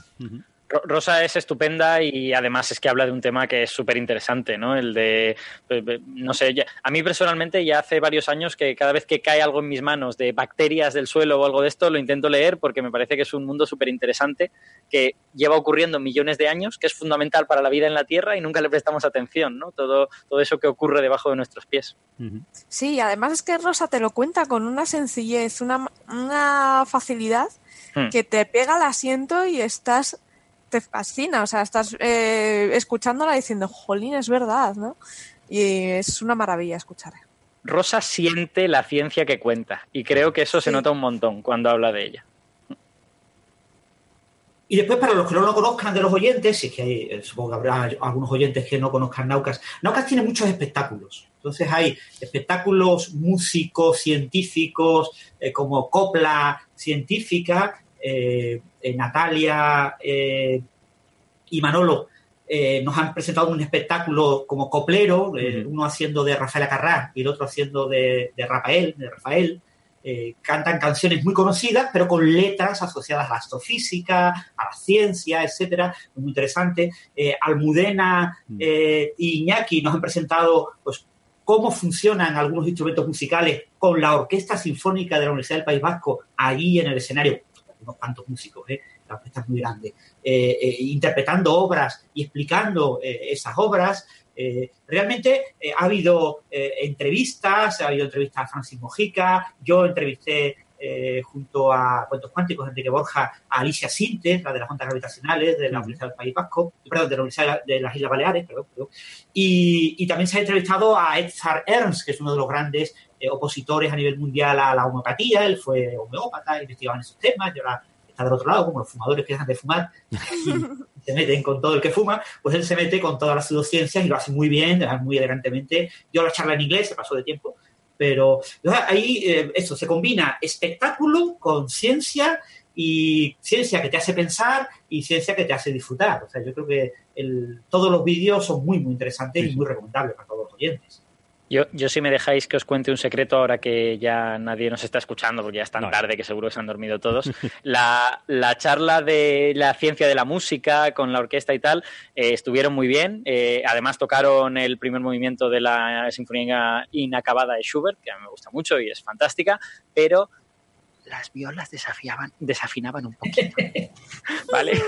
Rosa es estupenda y además es que habla de un tema que es súper interesante, ¿no? El de, no sé, a mí personalmente ya hace varios años que cada vez que cae algo en mis manos de bacterias del suelo o algo de esto, lo intento leer porque me parece que es un mundo súper interesante que lleva ocurriendo millones de años, que es fundamental para la vida en la Tierra y nunca le prestamos atención, ¿no? Todo, todo eso que ocurre debajo de nuestros pies. Sí, además es que Rosa te lo cuenta con una sencillez, una, una facilidad hmm. que te pega al asiento y estás te fascina, o sea, estás eh, escuchándola diciendo, jolín, es verdad, ¿no? Y es una maravilla escuchar. Rosa siente la ciencia que cuenta y creo que eso se nota un montón cuando habla de ella. Y después, para los que no lo conozcan de los oyentes, si es que hay, eh, supongo que habrá algunos oyentes que no conozcan Naucas, Naucas tiene muchos espectáculos. Entonces hay espectáculos músicos, científicos, eh, como copla científica, eh, eh, Natalia eh, y Manolo nos han presentado un espectáculo como coplero, uno haciendo de Rafael Acarrá y el otro haciendo de, Rafael, de Rafael. cantan canciones muy conocidas, pero con letras asociadas a la astrofísica, a la ciencia, etcétera, muy interesante. Almudena e Iñaki nos han presentado pues, cómo funcionan algunos instrumentos musicales con la Orquesta Sinfónica de la Universidad del País Vasco allí en el escenario unos cuantos músicos, ¿eh? la orquesta es muy grande, eh, eh, interpretando obras y explicando esas obras. realmente ha habido entrevistas, ha habido entrevistas a Francis Mojica, yo entrevisté junto a Cuentos Cuánticos, Enrique Borja, a Alicia Sintes, la de las ondas gravitacionales de la Universidad del País Vasco, perdón, de la Universidad de las Islas Baleares, perdón, Y, también se ha entrevistado a Edzard Ernst, que es uno de los grandes opositores a nivel mundial a la homeopatía, él fue homeópata, investigaba en esos temas, y ahora está del otro lado, como los fumadores que dejan de fumar y se meten con todo el que fuma, pues él se mete con todas las pseudociencias y lo hace muy bien, muy elegantemente. Yo la charla en inglés, se pasó de tiempo, pero ahí eh, eso, se combina espectáculo con ciencia y ciencia que te hace pensar y ciencia que te hace disfrutar. O sea, yo creo que todos los vídeos son muy, muy interesantes y muy recomendables para todos los oyentes. Yo, yo si me dejáis que os cuente un secreto ahora que ya nadie nos está escuchando, porque ya es tan tarde que seguro que se han dormido todos, la, la, charla de la ciencia de la música con la orquesta y tal eh, estuvieron muy bien. Eh, además tocaron el primer movimiento de la Sinfonía Inacabada de Schubert, que a mí me gusta mucho y es fantástica, pero las violas desafiaban, desafinaban un poquito. ¿Vale?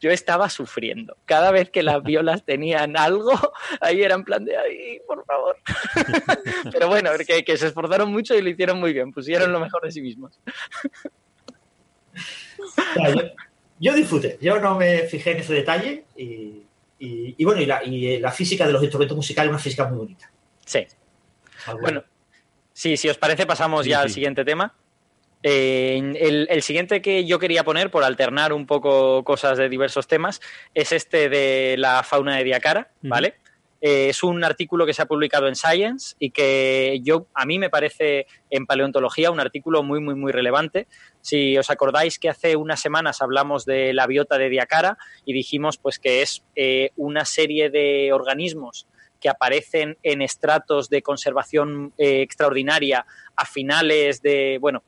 Yo estaba sufriendo. Cada vez que las violas tenían algo, ahí era en plan de, ay, por favor. Pero bueno, que, que se esforzaron mucho y lo hicieron muy bien, pusieron lo mejor de sí mismos. yo, disfruté, yo no me fijé en ese detalle y, bueno, y la, y la, física de los instrumentos musicales es una física muy bonita. Sí. Bueno, sí, si os parece pasamos ya al siguiente tema. Eh, el, siguiente que yo quería poner, por alternar un poco cosas de diversos temas, es este de la fauna de Diacara, ¿vale? Eh, es un artículo que se ha publicado en Science y que yo a mí me parece en paleontología un artículo muy muy muy relevante. Si os acordáis que hace unas semanas hablamos de la biota de Diacara y dijimos pues que es eh, una serie de organismos que aparecen en estratos de conservación extraordinaria a finales de bueno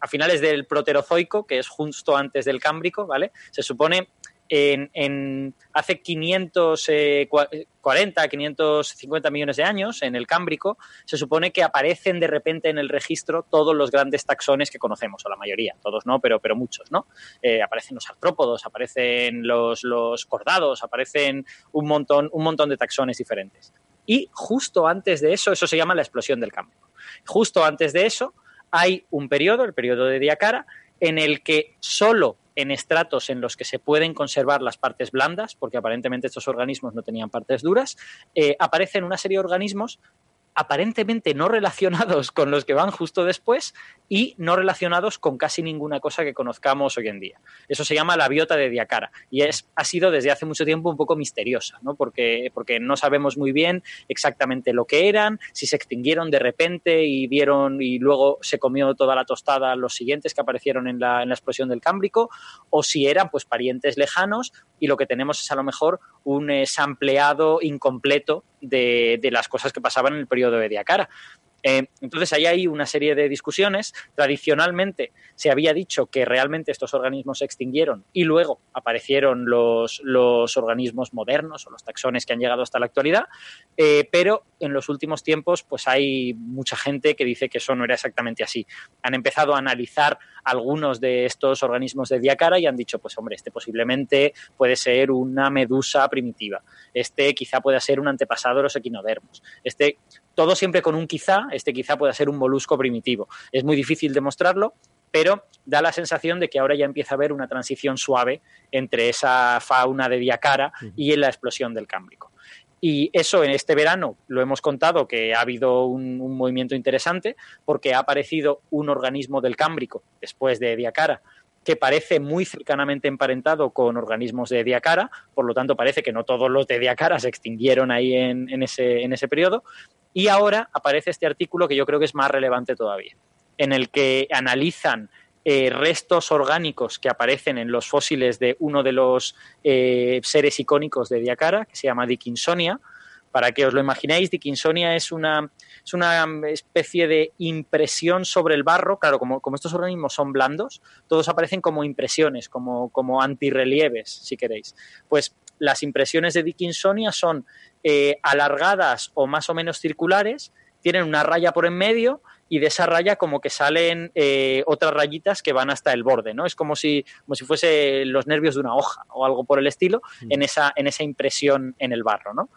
a finales del Proterozoico, que es justo antes del Cámbrico, ¿vale? Se supone en, hace 540, 550 millones de años, en el Cámbrico, se supone que aparecen de repente en el registro todos los grandes taxones que conocemos, o la mayoría, todos no, pero, pero muchos, ¿no? Eh, aparecen los artrópodos, aparecen los, los cordados, aparecen un montón, un montón de taxones diferentes. Y justo antes de eso, eso se llama la explosión del Cámbrico. Justo antes de eso, hay un periodo, el periodo de Diacara, en el que solo en estratos en los que se pueden conservar las partes blandas, porque aparentemente estos organismos no tenían partes duras, eh, aparecen una serie de organismos aparentemente no relacionados con los que van justo después y no relacionados con casi ninguna cosa que conozcamos hoy en día. Eso se llama la biota de Diacara y es, ha sido desde hace mucho tiempo un poco misteriosa, ¿no? porque, porque no sabemos muy bien exactamente lo que eran, si se extinguieron de repente y vieron y luego se comió toda la tostada los siguientes que aparecieron en la, en la explosión del Cámbrico, o si eran pues parientes lejanos y lo que tenemos es a lo mejor un eh, sampleado incompleto de, de las cosas que pasaban en el periodo de Diacara. Eh, entonces, ahí hay una serie de discusiones. Tradicionalmente se había dicho que realmente estos organismos se extinguieron y luego aparecieron los, organismos modernos o los taxones que han llegado hasta la actualidad, eh, pero en los últimos tiempos pues hay mucha gente que dice que eso no era exactamente así. Han empezado a analizar algunos de estos organismos de diacara y han dicho, pues hombre, este posiblemente puede ser una medusa primitiva, este quizá pueda ser un antepasado de los equinodermos, este todo siempre con un quizá, este quizá pueda ser un molusco primitivo. Es muy difícil demostrarlo, pero da la sensación de que ahora ya empieza a haber una transición suave entre esa fauna de Diacara y en la explosión del Cámbrico. Y eso en este verano lo hemos contado que ha habido un, movimiento interesante porque ha aparecido un organismo del Cámbrico después de Diacara que parece muy cercanamente emparentado con organismos de Diacara, por lo tanto parece que no todos los de Diacara se extinguieron ahí en, ese, en ese periodo. Y ahora aparece este artículo que yo creo que es más relevante todavía, en el que analizan eh, restos orgánicos que aparecen en los fósiles de uno de los eh, seres icónicos de Diacara, que se llama Dickinsonia, para que os lo imaginéis, Dickinsonia es una, es una especie de impresión sobre el barro. Claro, como, como estos organismos son blandos, todos aparecen como impresiones, como, como antirrelieves, si queréis. Pues las impresiones de Dickinsonia son eh, alargadas o más o menos circulares, tienen una raya por en medio y de esa raya como que salen eh, otras rayitas que van hasta el borde, ¿no? Es como si, como si fuese los nervios de una hoja o algo por el estilo mm. en, esa, en esa impresión en el barro, ¿no?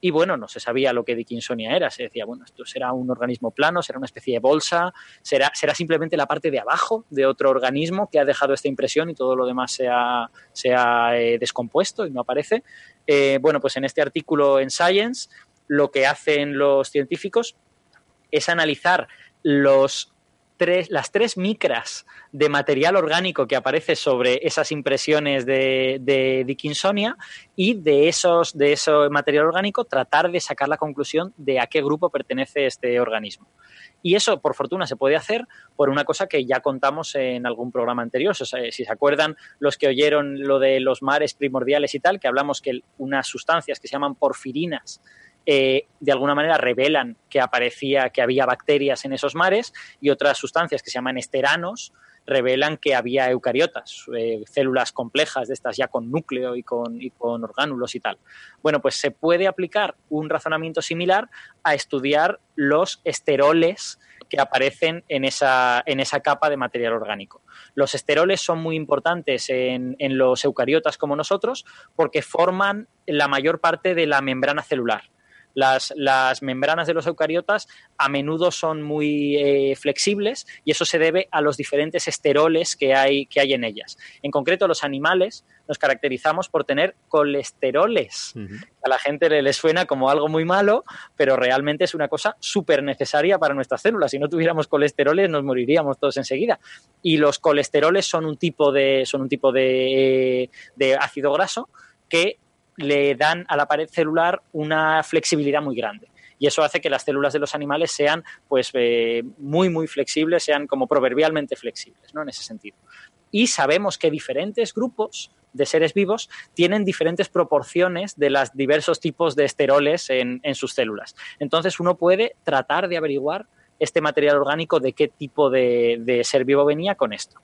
y bueno, no se sabía lo que Dickinsonia era. Se decía, bueno, esto será un organismo plano, será una especie de bolsa, será, será simplemente la parte de abajo de otro organismo que ha dejado esta impresión y todo lo demás se ha, se ha eh, descompuesto y no aparece. Eh, bueno, pues en este artículo en Science lo que hacen los científicos es analizar los las tres micras de material orgánico que aparece sobre esas impresiones de, Dickinsonia y de, esos, de ese material orgánico tratar de sacar la conclusión de a qué grupo pertenece este organismo. Y eso, por fortuna, se puede hacer por una cosa que ya contamos en algún programa anterior. si se acuerdan los que oyeron lo de los mares primordiales y tal, que hablamos que unas sustancias que se llaman porfirinas eh, de alguna manera revelan que aparecía, que había bacterias en esos mares y otras sustancias que se llaman esteranos revelan que había eucariotas, eh, células complejas de estas ya con núcleo y con, orgánulos y tal. Bueno, pues se puede aplicar un razonamiento similar a estudiar los esteroles que aparecen en esa, en esa capa de material orgánico. Los esteroles son muy importantes en los eucariotas como nosotros porque forman la mayor parte de la membrana celular. Las, membranas de los eucariotas a menudo son muy eh, flexibles y eso se debe a los diferentes esteroles que hay, que hay en ellas. En concreto, los animales nos caracterizamos por tener colesteroles. A la gente le, suena como algo muy malo, pero realmente es una cosa súper necesaria para nuestras células. Si no tuviéramos colesteroles, nos moriríamos todos enseguida. Y los colesteroles son un tipo de, son un tipo de ácido graso que le dan a la pared celular una flexibilidad muy grande. Y eso hace que las células de los animales sean pues, eh, muy, muy flexibles, sean como proverbialmente flexibles, ¿no? En ese sentido. Y sabemos que diferentes grupos de seres vivos tienen diferentes proporciones de los diversos tipos de esteroles en, sus células. Entonces uno puede tratar de averiguar este material orgánico de qué tipo de ser vivo venía con esto.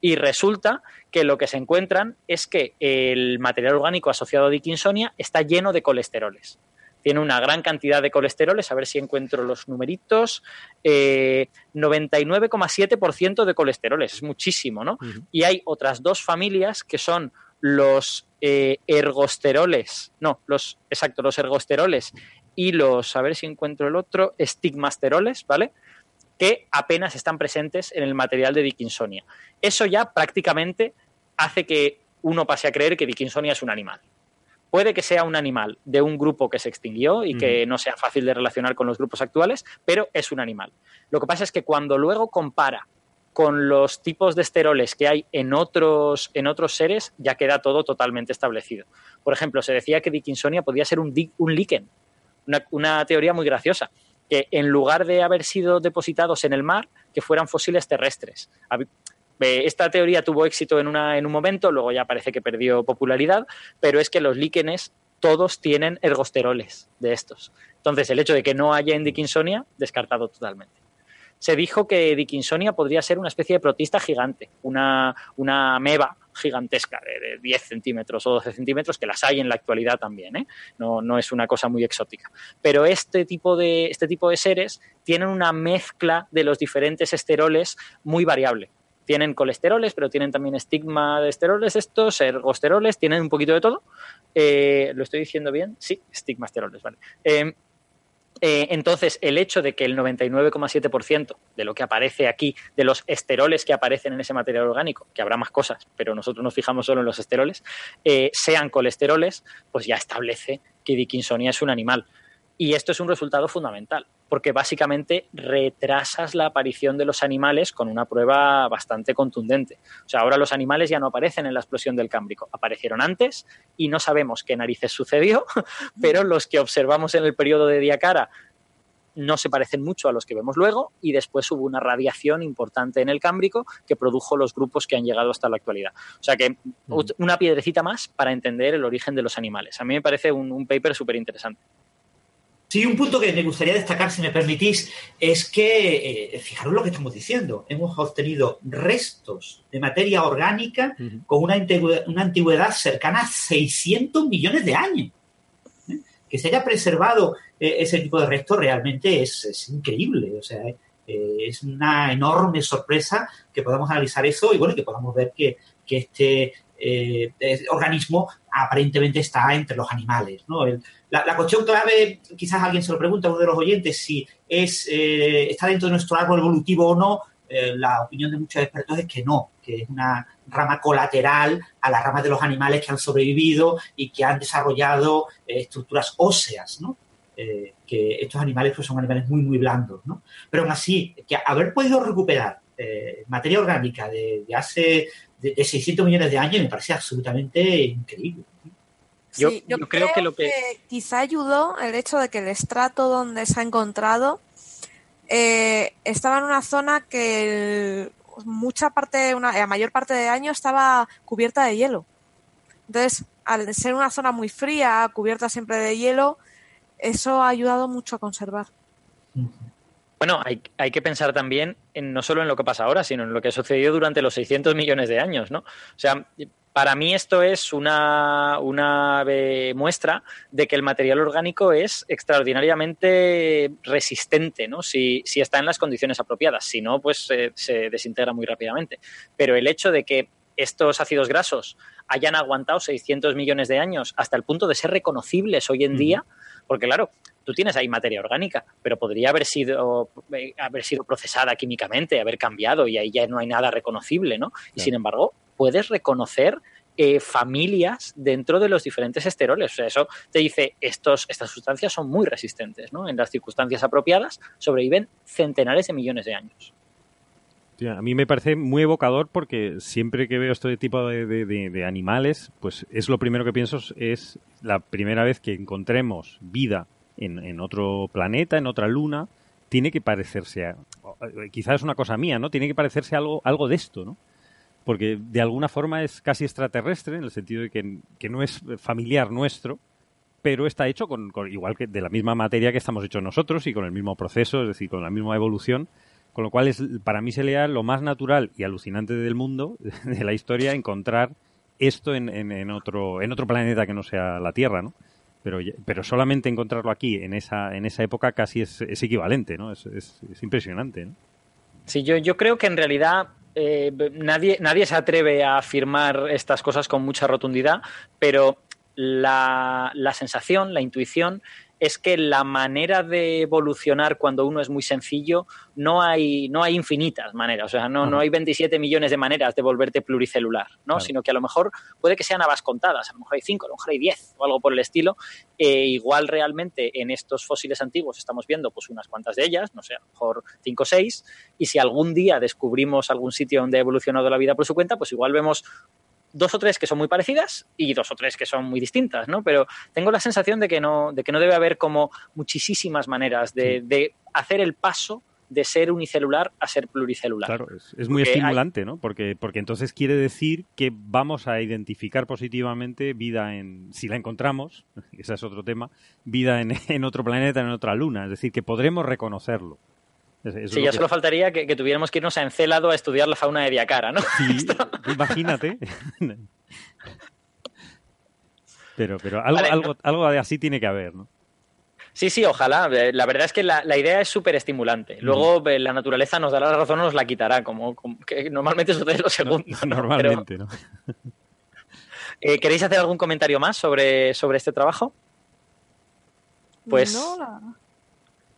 Y resulta que lo que se encuentran es que el material orgánico asociado a Dickinsonia está lleno de colesteroles. Tiene una gran cantidad de colesteroles, a ver si encuentro los numeritos. 99,7% eh, de colesteroles, es muchísimo, ¿no? Y hay otras dos familias que son los eh, ergosteroles, no, los, exacto, los ergosteroles y los, a ver si encuentro el otro, estigmasteroles, ¿vale? Que apenas están presentes en el material de Dickinsonia. Eso ya prácticamente hace que uno pase a creer que Dickinsonia es un animal. Puede que sea un animal de un grupo que se extinguió y que no sea fácil de relacionar con los grupos actuales, pero es un animal. Lo que pasa es que cuando luego compara con los tipos de esteroles que hay en otros, en otros seres, ya queda todo totalmente establecido. Por ejemplo, se decía que Dickinsonia podía ser un, un líquen, una, teoría muy graciosa, que en lugar de haber sido depositados en el mar, que fueran fósiles terrestres. Eh, esta teoría tuvo éxito en, una, en un momento, luego ya parece que perdió popularidad, pero es que los líquenes todos tienen ergosteroles de estos. Entonces, el hecho de que no haya en Dickinsonia, descartado totalmente se dijo que Dickinsonia podría ser una especie de protista gigante, una, una meba gigantesca de, 10 centímetros o 12 centímetros, que las hay en la actualidad también, ¿eh? no, no, es una cosa muy exótica. Pero este tipo, de, este tipo de seres tienen una mezcla de los diferentes esteroles muy variable. Tienen colesteroles, pero tienen también estigma de esteroles estos, ergosteroles, tienen un poquito de todo. Eh, ¿Lo estoy diciendo bien? Sí, estigma esteroles, vale. Eh, eh, entonces, el hecho de que el 99,7% de lo que aparece aquí, de los esteroles que aparecen en ese material orgánico, que habrá más cosas, pero nosotros nos fijamos solo en los esteroles, eh, sean colesteroles, pues ya establece que Dickinsonia es un animal. Y esto es un resultado fundamental, porque básicamente retrasas la aparición de los animales con una prueba bastante contundente. O sea, ahora los animales ya no aparecen en la explosión del Cámbrico, aparecieron antes y no sabemos qué narices sucedió, pero los que observamos en el periodo de Diacara no se parecen mucho a los que vemos luego y después hubo una radiación importante en el Cámbrico que produjo los grupos que han llegado hasta la actualidad. O sea que una piedrecita más para entender el origen de los animales. A mí me parece un, un paper súper interesante. Sí, un punto que me gustaría destacar, si me permitís, es que, eh, fijaros lo que estamos diciendo, hemos obtenido restos de materia orgánica con una antigüedad, cercana a 600 millones de años. ¿eh? Que se haya preservado eh, ese tipo de restos realmente es, increíble, o sea, es una enorme sorpresa que podamos analizar eso y bueno, que podamos ver que, que este organismo aparentemente está entre los animales. ¿no? la, cuestión clave, quizás alguien se lo pregunta uno de los oyentes, si es, eh, está dentro de nuestro árbol evolutivo o no. Eh, la opinión de muchos expertos es que no, que es una rama colateral a las ramas de los animales que han sobrevivido y que han desarrollado eh, estructuras óseas, ¿no? que estos animales pues, son animales muy, muy blandos, ¿no? Pero aún así, que haber podido recuperar materia orgánica de, hace de, 600 millones de años me parece absolutamente increíble. Yo, creo, que lo que... quizá ayudó el hecho de que el estrato donde se ha encontrado eh, estaba en una zona que mucha parte, una, la mayor parte del año estaba cubierta de hielo. Entonces, al ser una zona muy fría, cubierta siempre de hielo, eso ha ayudado mucho a conservar. Bueno, hay, hay, que pensar también en, no solo en lo que pasa ahora, sino en lo que ha sucedido durante los 600 millones de años, ¿no? O sea, para mí esto es una, una muestra de que el material orgánico es extraordinariamente resistente, ¿no? Si, si está en las condiciones apropiadas. Si no, pues se desintegra muy rápidamente. Pero el hecho de que estos ácidos grasos hayan aguantado 600 millones de años hasta el punto de ser reconocibles hoy en día, porque claro, tú tienes ahí materia orgánica, pero podría haber sido, eh, haber sido procesada químicamente, haber cambiado y ahí ya no hay nada reconocible, ¿no? Y sin embargo, puedes reconocer eh, familias dentro de los diferentes esteroles. O sea, eso te dice, estos, estas sustancias son muy resistentes, ¿no? En las circunstancias apropiadas sobreviven centenares de millones de años. a mí me parece muy evocador porque siempre que veo este tipo de, animales, pues es lo primero que pienso es la primera vez que encontremos vida en, otro planeta, en otra luna, tiene que parecerse a, quizás es una cosa mía, ¿no? Tiene que parecerse algo, algo de esto, ¿no? Porque de alguna forma es casi extraterrestre, en el sentido de que, no es familiar nuestro, pero está hecho con, igual que de la misma materia que estamos hechos nosotros y con el mismo proceso, es decir, con la misma evolución, con lo cual es para mí se lea lo más natural y alucinante del mundo, de la historia, encontrar esto en, en, otro, en otro planeta que no sea la Tierra, ¿no? Pero, pero solamente encontrarlo aquí en esa, en esa época casi es, equivalente, ¿no? Es, es, impresionante, ¿no? Sí, yo, yo creo que en realidad eh, nadie, nadie se atreve a afirmar estas cosas con mucha rotundidad, pero la, la sensación, la intuición es que la manera de evolucionar cuando uno es muy sencillo no hay, no hay infinitas maneras, o sea, no, no hay 27 millones de maneras de volverte pluricelular, ¿no? Sino que a lo mejor puede que sean abas contadas, a lo mejor hay 5, a lo mejor hay 10 o algo por el estilo. E igual realmente en estos fósiles antiguos estamos viendo pues unas cuantas de ellas, no sé, a lo mejor 5 o 6, y si algún día descubrimos algún sitio donde ha evolucionado la vida por su cuenta, pues igual vemos dos o tres que son muy parecidas y dos o tres que son muy distintas, ¿no? Pero tengo la sensación de que no, de que no debe haber como muchísimas maneras de, hacer el paso de ser unicelular a ser pluricelular. Claro, es, muy estimulante, ¿no? Porque, porque entonces quiere decir que vamos a identificar positivamente vida en, si la encontramos, ese es otro tema, vida en, en otro planeta, en otra luna, es decir, que podremos reconocerlo sí, ya solo faltaría que, tuviéramos que irnos a Encelado a estudiar la fauna de Diacara, ¿no? Sí, imagínate. pero pero algo, algo, algo de así tiene que haber, ¿no? Sí, sí, ojalá. Eh, la verdad es que la, idea es súper estimulante. Luego eh, la naturaleza nos dará la razón o nos la quitará, como, que normalmente sucede lo segundo. normalmente, ¿no? Eh, ¿Queréis hacer algún comentario más sobre, sobre este trabajo? Pues. No,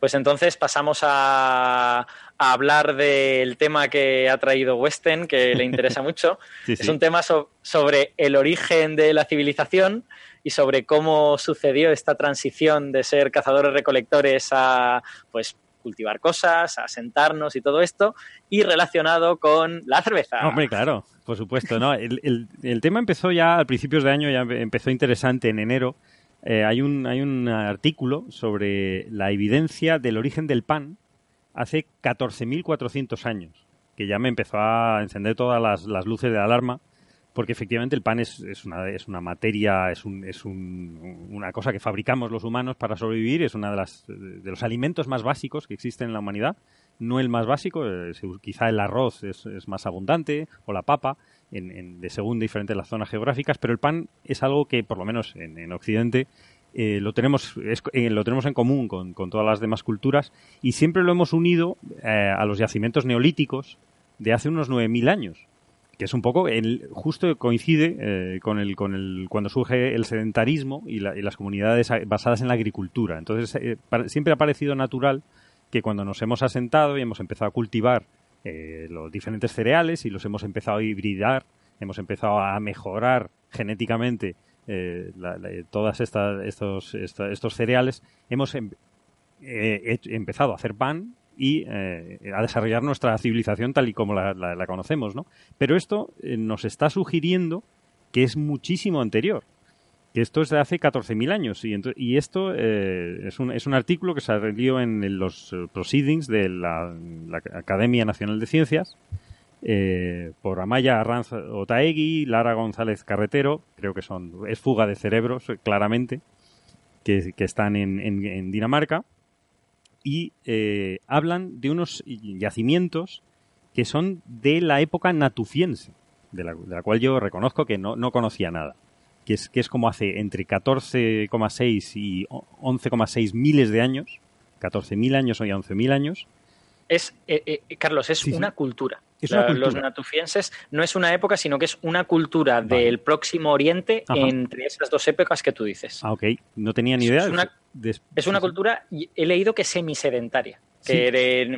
pues entonces pasamos a, hablar del tema que ha traído Westen, que le interesa mucho. Es un tema sobre el origen de la civilización y sobre cómo sucedió esta transición de ser cazadores-recolectores a pues cultivar cosas, a sentarnos y todo esto, y relacionado con la cerveza. Hombre, claro, por supuesto. ¿no? El, el tema empezó ya a principios de año, ya empezó interesante en enero, eh, hay, un, hay un artículo sobre la evidencia del origen del pan hace 14.400 años, que ya me empezó a encender todas las, luces de alarma, porque efectivamente el pan es, es, una, es una materia, es, un, es un, una cosa que fabricamos los humanos para sobrevivir, es uno de, las, de los alimentos más básicos que existen en la humanidad, no el más básico, eh, quizá el arroz es, es más abundante, o la papa, en, de según diferentes las zonas geográficas, pero el pan es algo que, por lo menos en, Occidente, eh, lo, tenemos, eh, lo tenemos en común con, todas las demás culturas y siempre lo hemos unido eh, a los yacimientos neolíticos de hace unos 9.000 años que es un poco justo coincide con el con el cuando surge el sedentarismo y, las comunidades basadas en la agricultura. Entonces siempre ha parecido natural que cuando nos hemos asentado y hemos empezado a cultivar eh, los diferentes cereales y los hemos empezado a hibridar, hemos empezado a mejorar genéticamente eh, todas estas estos, estos cereales, hemos em, eh, empezado a hacer pan y a desarrollar nuestra civilización tal y como la, la conocemos, ¿no? Pero esto nos está sugiriendo que es muchísimo anterior esto es de hace 14.000 años. Y, esto eh, es, un, es un artículo que se salió en, los eh, proceedings de la, Academia Nacional de Ciencias eh, por Amaya Arranz Otaegui, Lara González Carretero, creo que son, es fuga de cerebros, claramente, que, están en, en, Dinamarca, y hablan de unos yacimientos que son de la época natufiense, de la, de la cual yo reconozco que no, no conocía nada que es, que es como hace entre 14,6 y 11,6 miles de años, 14.000 años o 11.000 años. Es, eh, eh, Carlos, es una cultura. Los natufienses no es una época, sino que es una cultura del próximo Oriente entre esas dos épocas que tú dices. Ah, ok. No tenía ni idea. Es una, es una cultura, he leído que semisedentaria que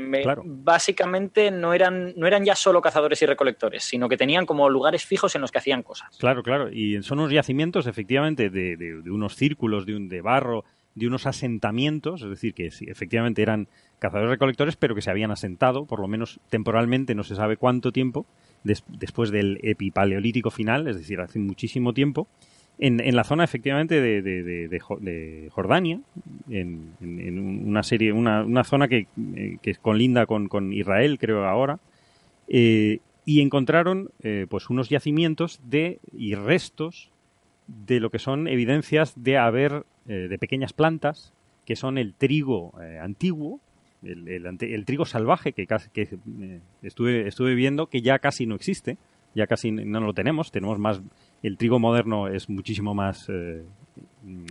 básicamente no eran, no eran ya solo cazadores y recolectores, sino que tenían como lugares fijos en los que hacían cosas. Claro, claro, y son unos yacimientos efectivamente de, de, unos círculos de, un, de barro, de unos asentamientos, es decir, que efectivamente eran cazadores recolectores, pero que se habían asentado, por lo menos temporalmente, no se sabe cuánto tiempo, después del epipaleolítico final, es decir, hace muchísimo tiempo, en, en la zona efectivamente de, de, de, Jordania, en, en, una serie, una, una zona que, eh, que colinda con, con, Israel, creo ahora, eh, y encontraron eh, pues unos yacimientos de y restos de lo que son evidencias de haber de pequeñas plantas que son el trigo antiguo el, el, trigo salvaje que estuve, estuve viendo que ya casi no existe ya casi no lo tenemos tenemos más el trigo moderno es muchísimo más eh,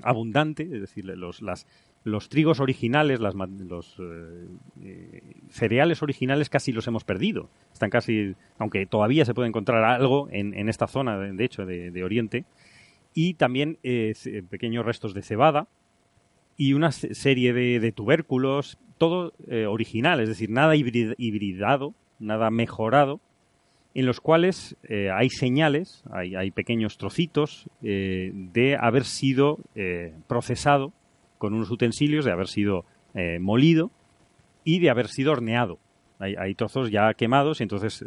abundante, es decir, los, las, los trigos originales, las, los eh, eh, cereales originales casi los hemos perdido. Están casi, aunque todavía se puede encontrar algo en, en esta zona, de, hecho, de, Oriente. Y también pequeños restos de cebada. y una serie de, tubérculos, todo eh, original, es decir, nada hibridado, nada mejorado, en los cuales eh, hay señales, hay, pequeños trocitos eh, de haber sido procesado con unos utensilios, de haber sido molido y de haber sido horneado. Hay, hay trozos ya quemados y entonces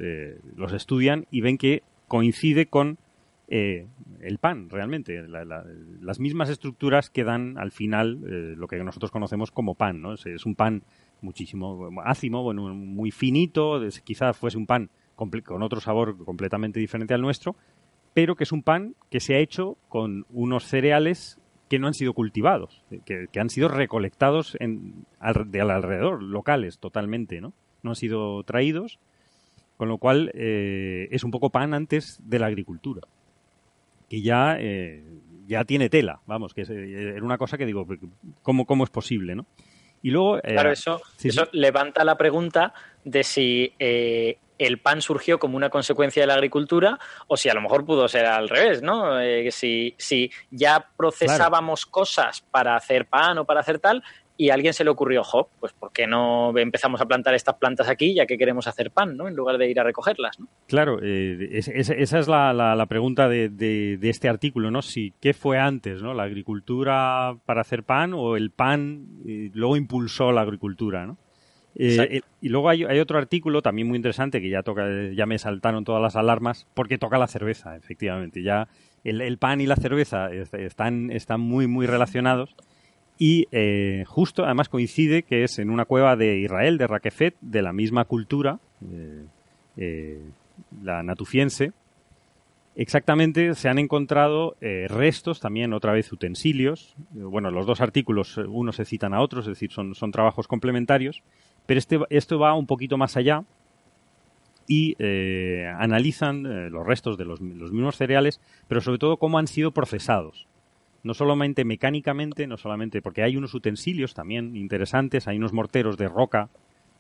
los estudian y ven que coincide con eh, el pan, realmente. las mismas estructuras que dan al final eh, lo que nosotros conocemos como pan, ¿no? Es, un pan muchísimo ácimo, bueno, muy finito, quizás fuese un pan con otro sabor completamente diferente al nuestro, pero que es un pan que se ha hecho con unos cereales que no han sido cultivados, que, han sido recolectados en, de alrededor, locales totalmente, ¿no? No han sido traídos, con lo cual eh, es un poco pan antes de la agricultura que ya, eh, ya tiene tela, vamos, que eh, era una cosa que digo, ¿cómo, cómo es posible, no? Y luego... Eh, claro, eso, eso levanta la pregunta de si el pan surgió como una consecuencia de la agricultura o si a lo mejor pudo ser al revés, ¿no? si, si ya procesábamos cosas para hacer pan o para hacer tal y a alguien se le ocurrió, jo, pues ¿por qué no empezamos a plantar estas plantas aquí ya que queremos hacer pan, ¿no? En lugar de ir a recogerlas, ¿no? Claro, eh, esa es la, pregunta de, este artículo, ¿no? Si, ¿qué fue antes, ¿no? ¿La agricultura para hacer pan o el pan eh, luego impulsó la agricultura, ¿no? Eh, y luego hay, otro artículo también muy interesante que ya toca, ya me saltaron todas las alarmas porque toca la cerveza, efectivamente. Ya el, el pan y la cerveza están, están muy, muy relacionados y eh, justo, además coincide que es en una cueva de Israel, de Raquefet, de la misma cultura, eh, eh, la natufiense. Exactamente, se han encontrado restos, también otra vez utensilios. Bueno, los dos artículos, uno se citan a otros, es decir, son, son trabajos complementarios. Pero este, esto va un poquito más allá y analizan los restos de los mismos cereales, pero sobre todo cómo han sido procesados. No solamente mecánicamente, no solamente porque hay unos utensilios también interesantes, hay unos morteros de roca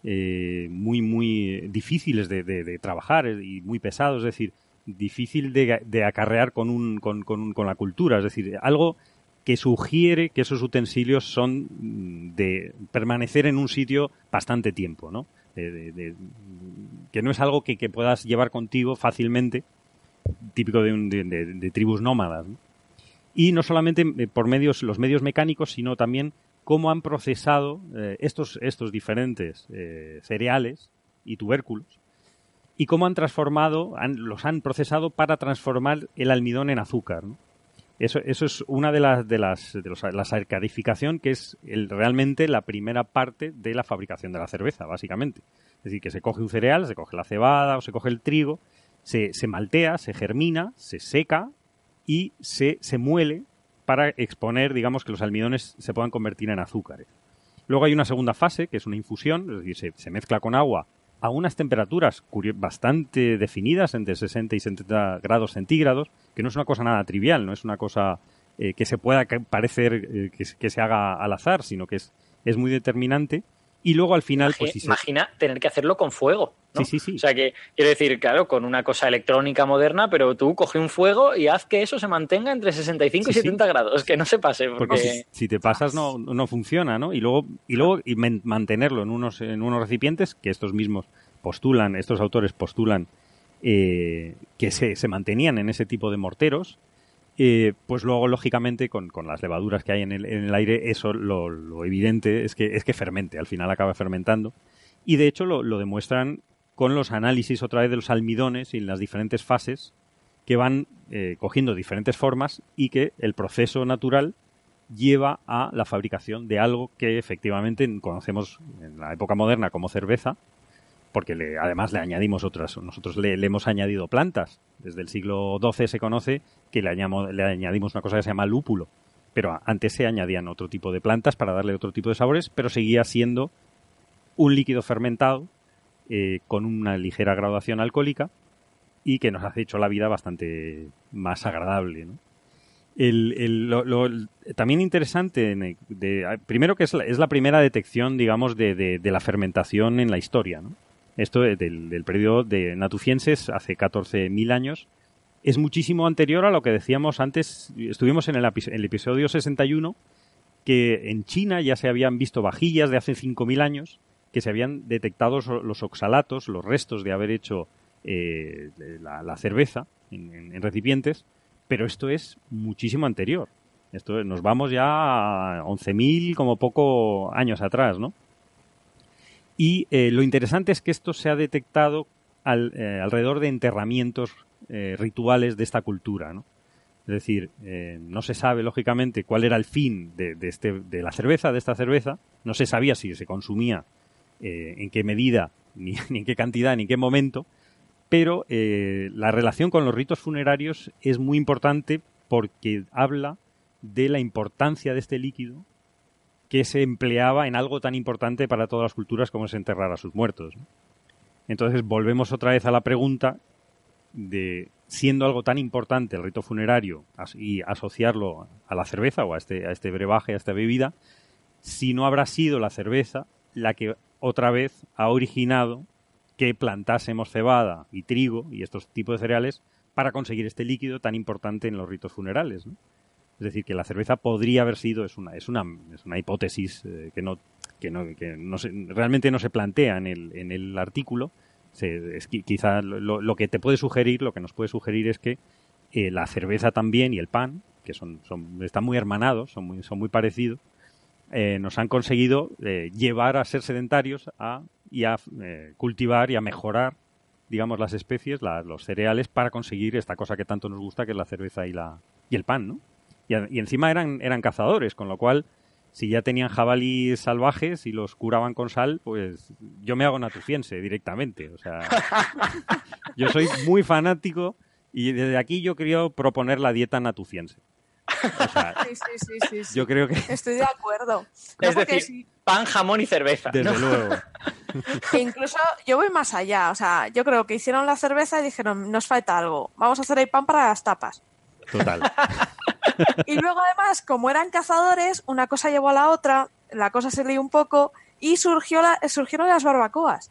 eh, muy, muy difíciles de, trabajar y muy pesados, es decir, difícil de, acarrear con, un, con, con, la cultura, es decir, algo que sugiere que esos utensilios son de permanecer en un sitio bastante tiempo, ¿no? que no es algo que, puedas llevar contigo fácilmente, típico de, de tribus nómadas. ¿no? y no solamente eh, por medios, los medios mecánicos, sino también cómo han procesado eh, estos, estos diferentes eh, cereales y tubérculos y cómo han transformado, los han procesado para transformar el almidón en azúcar. Eso, eso es una de las de las de los, la sarcarificación que es el, realmente la primera parte de la fabricación de la cerveza, básicamente. Es decir, que se coge un cereal, se coge la cebada o se coge el trigo, se, se maltea, se germina, se seca, y se, se muele para exponer, digamos, que los almidones se puedan convertir en azúcares. Luego hay una segunda fase, que es una infusión, es decir, se, mezcla con agua a unas temperaturas bastante definidas, entre 60 y 70 grados centígrados, que no es una cosa nada trivial, no es una cosa eh, que se pueda parecer eh, que, que, se haga al azar, sino que es, es muy determinante y luego al final, pues Imagina tener que hacerlo con fuego. Sí, sí, sí. O sea que, quiero decir, claro, con una cosa electrónica moderna, pero tú coge un fuego y haz que eso se mantenga entre 65 y 70 grados, que no se pase. Porque, si, te pasas no, no funciona, ¿no? Y luego, y luego y mantenerlo en unos, en unos recipientes que estos mismos postulan, estos autores postulan eh, que se, se mantenían en ese tipo de morteros eh, pues luego, lógicamente, con, las levaduras que hay en el, en el aire, eso lo, evidente es que, es que fermente, al final acaba fermentando. Y de hecho lo, demuestran con los análisis otra vez de los almidones y las diferentes fases que van eh, cogiendo diferentes formas y que el proceso natural lleva a la fabricación de algo que efectivamente conocemos en la época moderna como cerveza, porque le, además le añadimos otras, nosotros le, hemos añadido plantas. Desde el siglo XII se conoce que le, añadimos una cosa que se llama lúpulo, pero antes se añadían otro tipo de plantas para darle otro tipo de sabores, pero seguía siendo un líquido fermentado eh, con una ligera graduación alcohólica y que nos ha hecho la vida bastante más agradable. El, también interesante, de, primero que es la, es la, primera detección, digamos, de, de, la fermentación en la historia. ¿no? Esto del, del periodo de natufienses hace 14.000 años. Es muchísimo anterior a lo que decíamos antes. Estuvimos en el, episodio 61 que en China ya se habían visto vajillas de hace 5.000 años que se habían detectado los oxalatos, los restos de haber hecho eh, la, cerveza en, recipientes, pero esto es muchísimo anterior. Esto nos vamos ya a 11.000 como poco años atrás, ¿no? Y eh, lo interesante es que esto se ha detectado eh, alrededor de enterramientos rituales de esta cultura. Es decir, no se sabe lógicamente cuál era el fin de, este, de la cerveza, de esta cerveza. No se sabía si se consumía, en qué medida, ni, en qué cantidad, ni en qué momento pero eh, la relación con los ritos funerarios es muy importante porque habla de la importancia de este líquido que se empleaba en algo tan importante para todas las culturas como es enterrar a sus muertos. Entonces volvemos otra vez a la pregunta de siendo algo tan importante el rito funerario y asociarlo a la cerveza o a este, a este brebaje, a esta bebida, si no habrá sido la cerveza la que otra vez ha originado que plantásemos cebada y trigo y estos tipos de cereales para conseguir este líquido tan importante en los ritos funerales. Es decir, que la cerveza podría haber sido, es una, es una, es una hipótesis eh, que no, que no, que no se, realmente no se plantea en el, en el artículo. es, quizá lo, que te puede sugerir, lo que nos puede sugerir es que eh, la cerveza también y el pan, que son, son, están muy hermanados, son muy, son muy parecidos, eh, nos han conseguido llevar a ser sedentarios a y a cultivar y a mejorar, digamos, las especies, los cereales, para conseguir esta cosa que tanto nos gusta, que es la cerveza y, la, y el pan, ¿no? Y, encima eran, eran cazadores, con lo cual, si ya tenían jabalíes salvajes y los curaban con sal, pues yo me hago natufiense directamente. O sea, yo soy muy fanático y desde aquí yo quería proponer la dieta natufiense. sí, sí, sí, sí, Yo creo que... Estoy de acuerdo. es decir, pan, jamón y cerveza. Desde luego. incluso yo voy más allá. O sea, yo creo que hicieron la cerveza y dijeron, nos falta algo. Vamos a hacer el pan para las tapas. Total. y luego además, como eran cazadores, una cosa llevó a la otra, la cosa se lió un poco y surgió la, surgieron las barbacoas.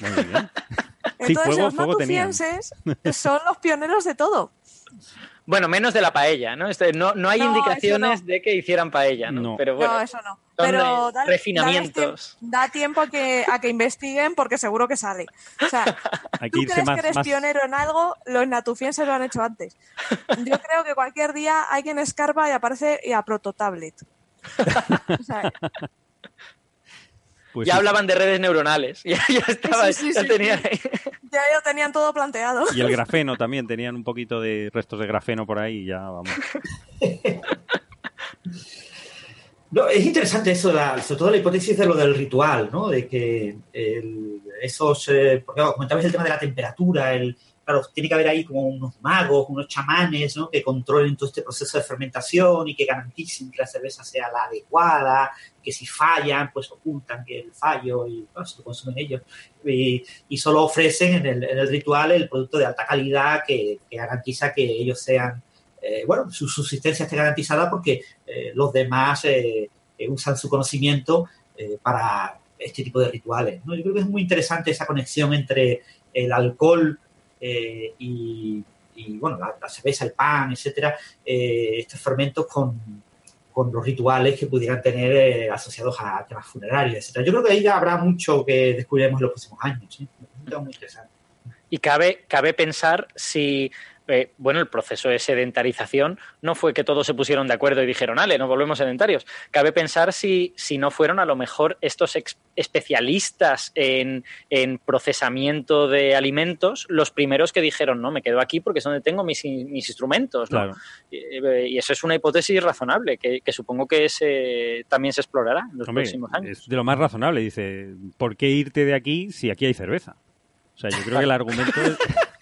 Muy bien. Entonces los natufienses son los pioneros de todo. Bueno, menos de la paella, ¿no? Este, no, no hay indicaciones de que hicieran paella, ¿no? Pero bueno, no, eso no. Pero da, refinamientos. Da, tiempo a que, a que investiguen porque seguro que sale. O sea, tú crees que eres pionero en algo, los natufienses lo han hecho antes. Yo creo que cualquier día alguien escarba y aparece y a prototablet. O sea, pues ya hablaban de redes neuronales. Ya, estaba, ya tenían Ya lo tenían todo planteado. Y el grafeno también, tenían un poquito de restos de grafeno por ahí y ya vamos. No, es interesante eso, sobre todo la hipótesis de lo del ritual, ¿no? De que esos, eh, porque comentabas el tema de la temperatura, el, claro, tiene que haber ahí como unos magos, unos chamanes, ¿no? Que controlen todo este proceso de fermentación y que garanticen que la cerveza sea la adecuada, que si fallan, pues ocultan que el fallo y se lo consumen ellos. Y, solo ofrecen en el, ritual el producto de alta calidad que, garantiza que ellos sean, eh, bueno, su subsistencia esté garantizada porque eh, los demás eh, usan su conocimiento para este tipo de rituales. ¿no? Yo creo que es muy interesante esa conexión entre el alcohol y, bueno, la, cerveza, el pan, etcétera, estos fermentos con, con los rituales que pudieran tener eh, asociados a temas funerarios, etc. Yo creo que ahí ya habrá mucho que descubriremos en los próximos años. ¿sí? Muy interesante. Y cabe, cabe pensar si eh, bueno, el proceso de sedentarización no fue que todos se pusieron de acuerdo y dijeron, ale, nos volvemos sedentarios. Cabe pensar si, si no fueron a lo mejor estos especialistas en, procesamiento de alimentos los primeros que dijeron, no, me quedo aquí porque es donde tengo mis, instrumentos. Eh, y, eso es una hipótesis razonable que, supongo que se, también se explorará en los próximos años. Es de lo más razonable, dice, ¿por qué irte de aquí si aquí hay cerveza? O sea, yo creo que el argumento es...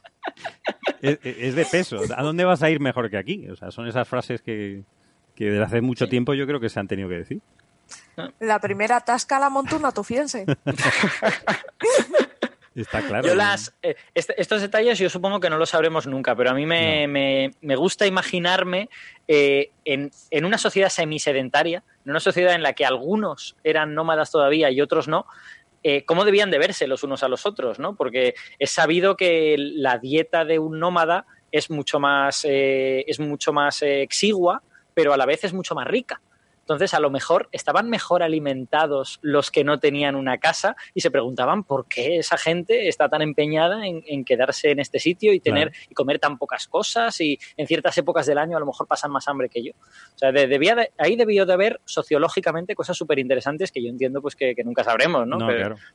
es, de peso. ¿A dónde vas a ir mejor que aquí? O sea, son esas frases que, que desde hace mucho tiempo yo creo que se han tenido que decir. La primera tasca la montó una tufiense. Está claro. Yo las, eh, este, estos detalles yo supongo que no los sabremos nunca, pero a mí me, me, gusta imaginarme eh, en, en, una sociedad semisedentaria, en una sociedad en la que algunos eran nómadas todavía y otros no, eh, cómo debían de verse los unos a los otros, ¿no? Porque es sabido que la dieta de un nómada es mucho más, eh, es mucho más eh, exigua, pero a la vez es mucho más rica. Entonces, a lo mejor estaban mejor alimentados los que no tenían una casa y se preguntaban por qué esa gente está tan empeñada en, quedarse en este sitio y tener y comer tan pocas cosas y en ciertas épocas del año a lo mejor pasan más hambre que yo. O sea, debía ahí debió de haber sociológicamente cosas súper interesantes que yo entiendo pues que, nunca sabremos, ¿no?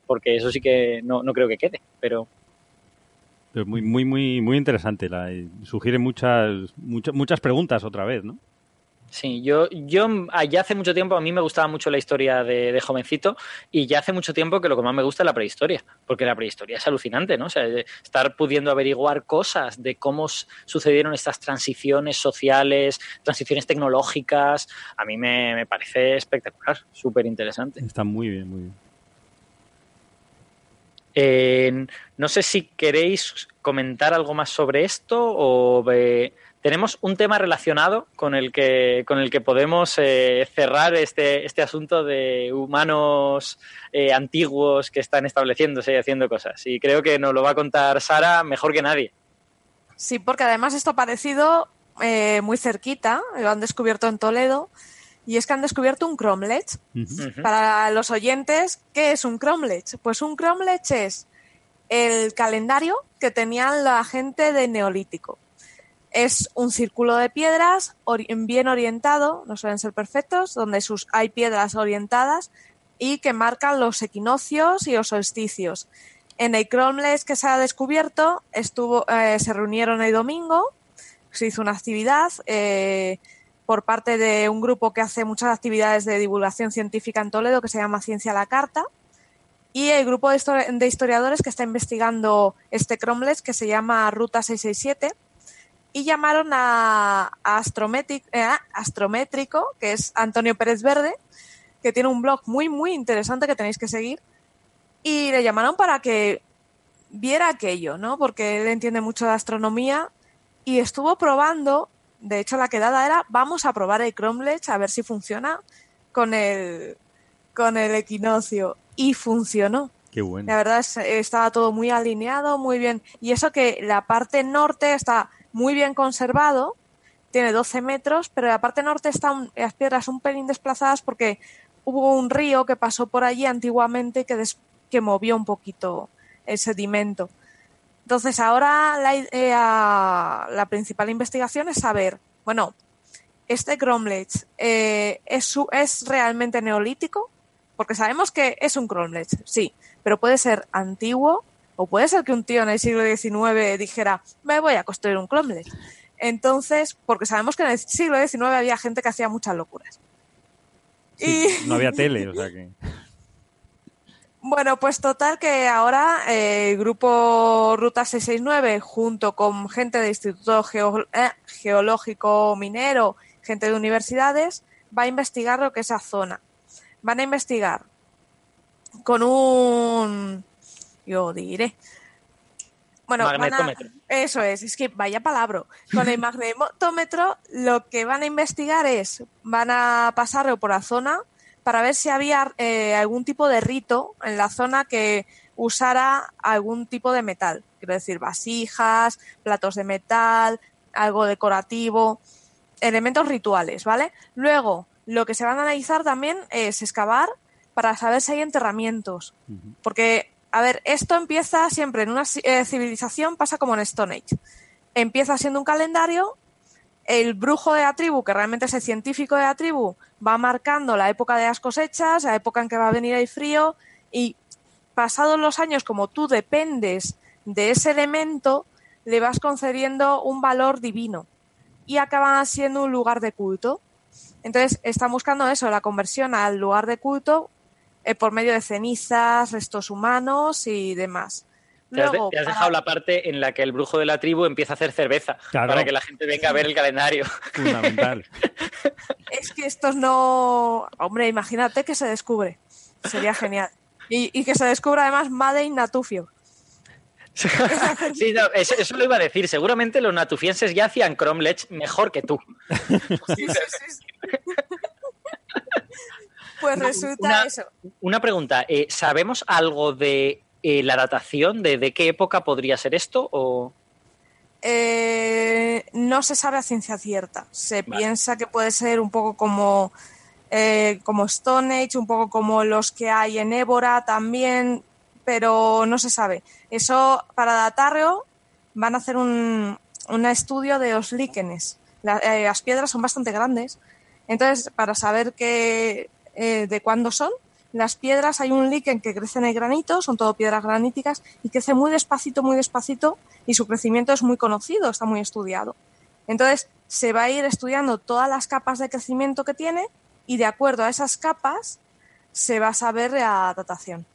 Porque eso sí que no, no creo que quede, pero muy, muy, muy, muy interesante. La, sugiere muchas, muchas, muchas preguntas otra vez, ¿no? Sí, yo, yo ya hace mucho tiempo, a mí me gustaba mucho la historia de, jovencito y ya hace mucho tiempo que lo que más me gusta es la prehistoria, porque la prehistoria es alucinante, ¿no? O sea, estar pudiendo averiguar cosas de cómo sucedieron estas transiciones sociales, transiciones tecnológicas, a mí me, me parece espectacular, súper interesante. Está muy bien, muy bien. Eh, no sé si queréis comentar algo más sobre esto o tenemos un tema relacionado con el que, con el que podemos eh, cerrar este, este asunto de humanos eh, antiguos que están estableciéndose y haciendo cosas. Y creo que nos lo va a contar Sara mejor que nadie. Sí, porque además esto ha parecido muy cerquita, lo han descubierto en Toledo y es que han descubierto un cromlech. Para los oyentes, ¿qué es un cromlech? Pues un cromlech es el calendario que tenían la gente de Neolítico. Es un círculo de piedras bien orientado, no suelen ser perfectos, donde hay piedras orientadas y que marcan los equinoccios y los solsticios. En el cromlech que se ha descubierto, estuvo, eh, se reunieron el domingo, se hizo una actividad, eh, por parte de un grupo que hace muchas actividades de divulgación científica en Toledo que se llama Ciencia a la Carta y el grupo de, historiadores que está investigando este Cromlech que se llama Ruta 667 y llamaron a, eh, Astrométrico, que es Antonio Pérez Verde, que tiene un blog muy, muy interesante que tenéis que seguir, y le llamaron para que viera aquello, ¿no? Porque él entiende mucho de astronomía y estuvo probando de hecho, la quedada era vamos a probar el Cromlech a ver si funciona con el, con el equinoccio. Y funcionó. Qué bueno. La verdad es, estaba todo muy alineado, muy bien. Y eso que la parte norte está muy bien conservado, tiene 12 metros, pero la parte norte están las piedras un pelín desplazadas porque hubo un río que pasó por allí antiguamente que, que movió un poquito el sedimento. Entonces, ahora eh, la, principal investigación es saber, bueno, este Cromlech eh, ¿es, es realmente neolítico, porque sabemos que es un Cromlech, sí, pero puede ser antiguo o puede ser que un tío en el siglo XIX dijera, me voy a construir un Cromlech. Entonces, porque sabemos que en el siglo XIX había gente que hacía muchas locuras. y... No había tele, o sea que. Bueno, pues total que ahora eh, el grupo Ruta 669, junto con gente del Instituto eh, Geológico Minero, gente de universidades, va a investigar lo que es esa zona. Van a investigar con un... yo diré. Bueno, magnetómetro. eso es, es que vaya palabra. Con el magnetómetro lo que van a investigar es, van a pasarlo por la zona para ver si había eh, algún tipo de rito en la zona que usara algún tipo de metal. Quiero decir, vasijas, platos de metal, algo decorativo, elementos rituales, ¿vale? Luego, lo que se van a analizar también es excavar para saber si hay enterramientos. Porque, a ver, esto empieza siempre en una eh, civilización, pasa como en Stone Age. Empieza siendo un calendario el brujo de la tribu, que realmente es el científico de la tribu, va marcando la época de las cosechas, la época en que va a venir el frío y pasados los años, como tú dependes de ese elemento, le vas concediendo un valor divino y acaba siendo un lugar de culto. Entonces, están buscando eso, la conversión al lugar de culto eh, por medio de cenizas, restos humanos y demás te, has, dejado la parte en la que el brujo de la tribu empieza a hacer cerveza para que la gente venga a ver el calendario. Fundamental. es que estos no. Hombre, imagínate que se descubre. Sería genial. Y, que se descubra además Made in Natufio. sí, eso, lo iba a decir. Seguramente los natufienses ya hacían cromlech mejor que tú. pues resulta eso. Una pregunta. Eh, ¿Sabemos algo de eh, la datación de, de, qué época podría ser esto o eh, no se sabe a ciencia cierta. Se piensa que puede ser un poco como eh, como Stone Age, un poco como los que hay en Évora también, pero no se sabe. Eso, para datarlo, van a hacer un, estudio de los líquenes. Eh, las piedras son bastante grandes, entonces, para saber qué, eh, de cuándo son, las piedras hay un líquen que crece en el granito, son todo piedras graníticas, y crece muy despacito, muy despacito, y su crecimiento es muy conocido, está muy estudiado. Entonces, se va a ir estudiando todas las capas de crecimiento que tiene y de acuerdo a esas capas se va a saber la datación.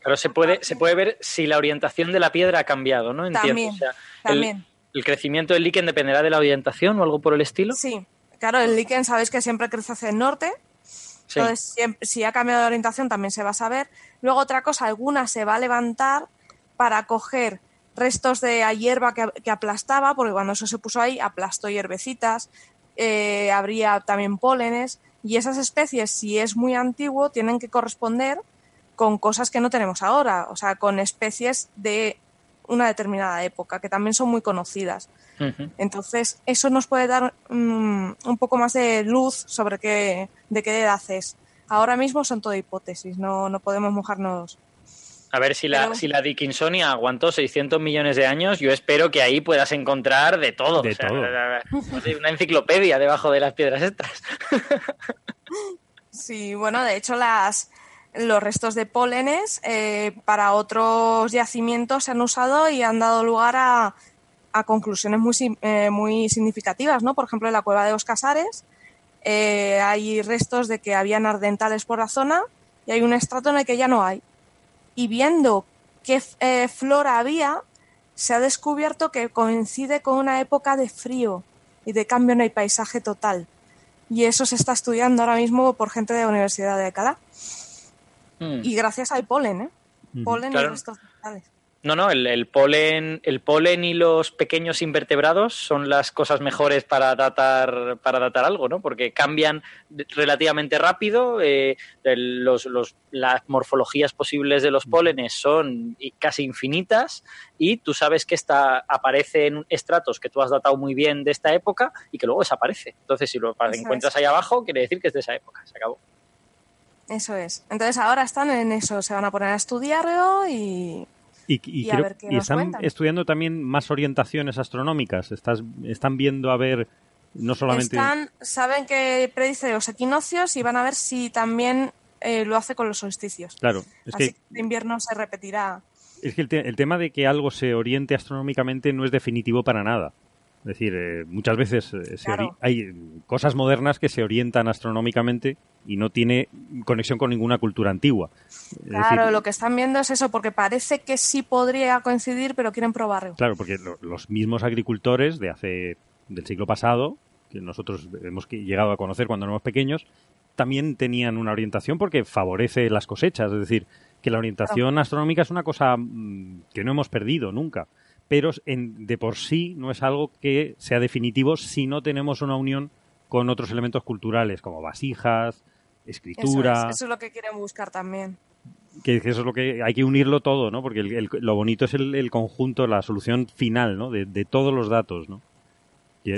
Claro, se puede, se puede ver si la orientación de la piedra ha cambiado, ¿no? Entiendo. También, El, crecimiento del líquen dependerá de la orientación o algo por el estilo? Sí, claro, el líquen sabéis que siempre crece hacia el norte. Entonces, si ha cambiado de orientación también se va a saber. Luego otra cosa, alguna se va a levantar para coger restos de hierba que, aplastaba, porque cuando eso se puso ahí aplastó hierbecitas, eh, habría también pólenes, y esas especies, si es muy antiguo, tienen que corresponder con cosas que no tenemos ahora, o sea, con especies de una determinada época, que también son muy conocidas. Entonces, eso nos puede dar mm, un poco más de luz sobre qué, de qué edad es. Ahora mismo son todo hipótesis, no, no podemos mojarnos a ver si la, si la Dickinsonia aguantó 600 millones de años, yo espero que ahí puedas encontrar de todo. De todo. Una enciclopedia debajo de las piedras estas. Sí, bueno, de hecho las, los restos de pólenes eh, para otros yacimientos se han usado y han dado lugar a, conclusiones muy, eh, muy significativas, ¿no? Por ejemplo, en la cueva de los Casares eh, hay restos de que habían ardentales por la zona y hay un estrato en el que ya no hay y viendo qué eh, flora había, se ha descubierto que coincide con una época de frío y de cambio en el paisaje total. Y eso se está estudiando ahora mismo por gente de la Universidad de Alcalá. Mm. Y gracias al polen, ¿eh? Polen y restos vegetales. No, no, el, polen, el polen y los pequeños invertebrados son las cosas mejores para datar, para datar algo, ¿no? Porque cambian relativamente rápido, eh, los, los, las morfologías posibles de los pólenes son casi infinitas y tú sabes que esta aparece en estratos que tú has datado muy bien de esta época y que luego desaparece. Entonces, si lo encuentras ahí abajo, quiere decir que es de esa época, se acabó. Eso es. Entonces ahora están en eso, se van a poner a estudiarlo y y, están estudiando también más orientaciones astronómicas. Estás, están viendo a ver no solamente. Están, saben que predice los equinoccios y van a ver si también eh, lo hace con los solsticios. Claro, es Así que, el invierno se repetirá. Es que el, tema de que algo se oriente astronómicamente no es definitivo para nada. Es decir, eh, muchas veces eh, hay cosas modernas que se orientan astronómicamente y no tiene conexión con ninguna cultura antigua. claro, lo que están viendo es eso, porque parece que sí podría coincidir, pero quieren probarlo. Claro, porque los mismos agricultores de hace del siglo pasado, que nosotros hemos llegado a conocer cuando éramos pequeños, también tenían una orientación porque favorece las cosechas, es decir, que la orientación astronómica es una cosa mm, que no hemos perdido nunca pero en, de por sí no es algo que sea definitivo si no tenemos una unión con otros elementos culturales como vasijas, escritura. Eso es, lo que quieren buscar también. Que, eso es lo que hay que unirlo todo, ¿no? Porque lo bonito es el, conjunto, la solución final, ¿no? De, todos los datos, ¿no?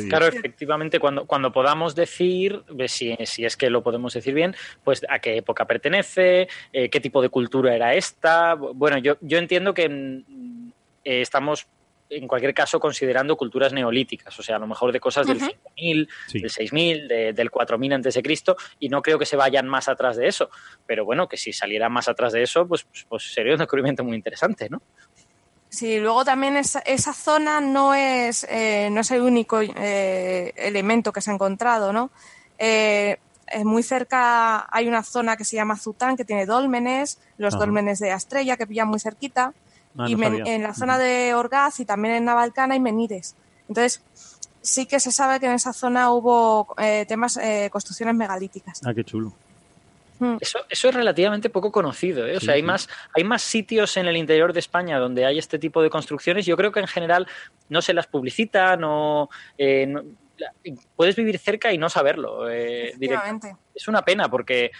claro, efectivamente, cuando, cuando podamos decir, si, si, es que lo podemos decir bien, pues a qué época pertenece, eh, qué tipo de cultura era esta. Bueno, yo, yo entiendo que mm, eh, estamos en cualquier caso considerando culturas neolíticas, o sea, a lo mejor de cosas del 5000, del 6000, del 4000 antes de Cristo, y no creo que se vayan más atrás de eso, pero bueno, que si saliera más atrás de eso, pues, pues, pues sería un descubrimiento muy interesante, ¿no? Sí, luego también esa, esa zona no es, eh, no es el único eh, elemento que se ha encontrado, ¿no? Eh, muy cerca hay una zona que se llama Zután, que tiene dólmenes, los dólmenes de Estrella, que pillan muy cerquita. Ah, y en la zona de Orgaz y también en Navalcana hay Menides. Entonces, sí que se sabe que en esa zona hubo eh, temas, eh, construcciones megalíticas. Ah, qué chulo. Hmm. Eso, eso es relativamente poco conocido. ¿eh? O sea, hay, Más, hay más sitios en el interior de España donde hay este tipo de construcciones. Yo creo que en general no se las publicitan o puedes vivir cerca y no saberlo. directamente. Es una pena porque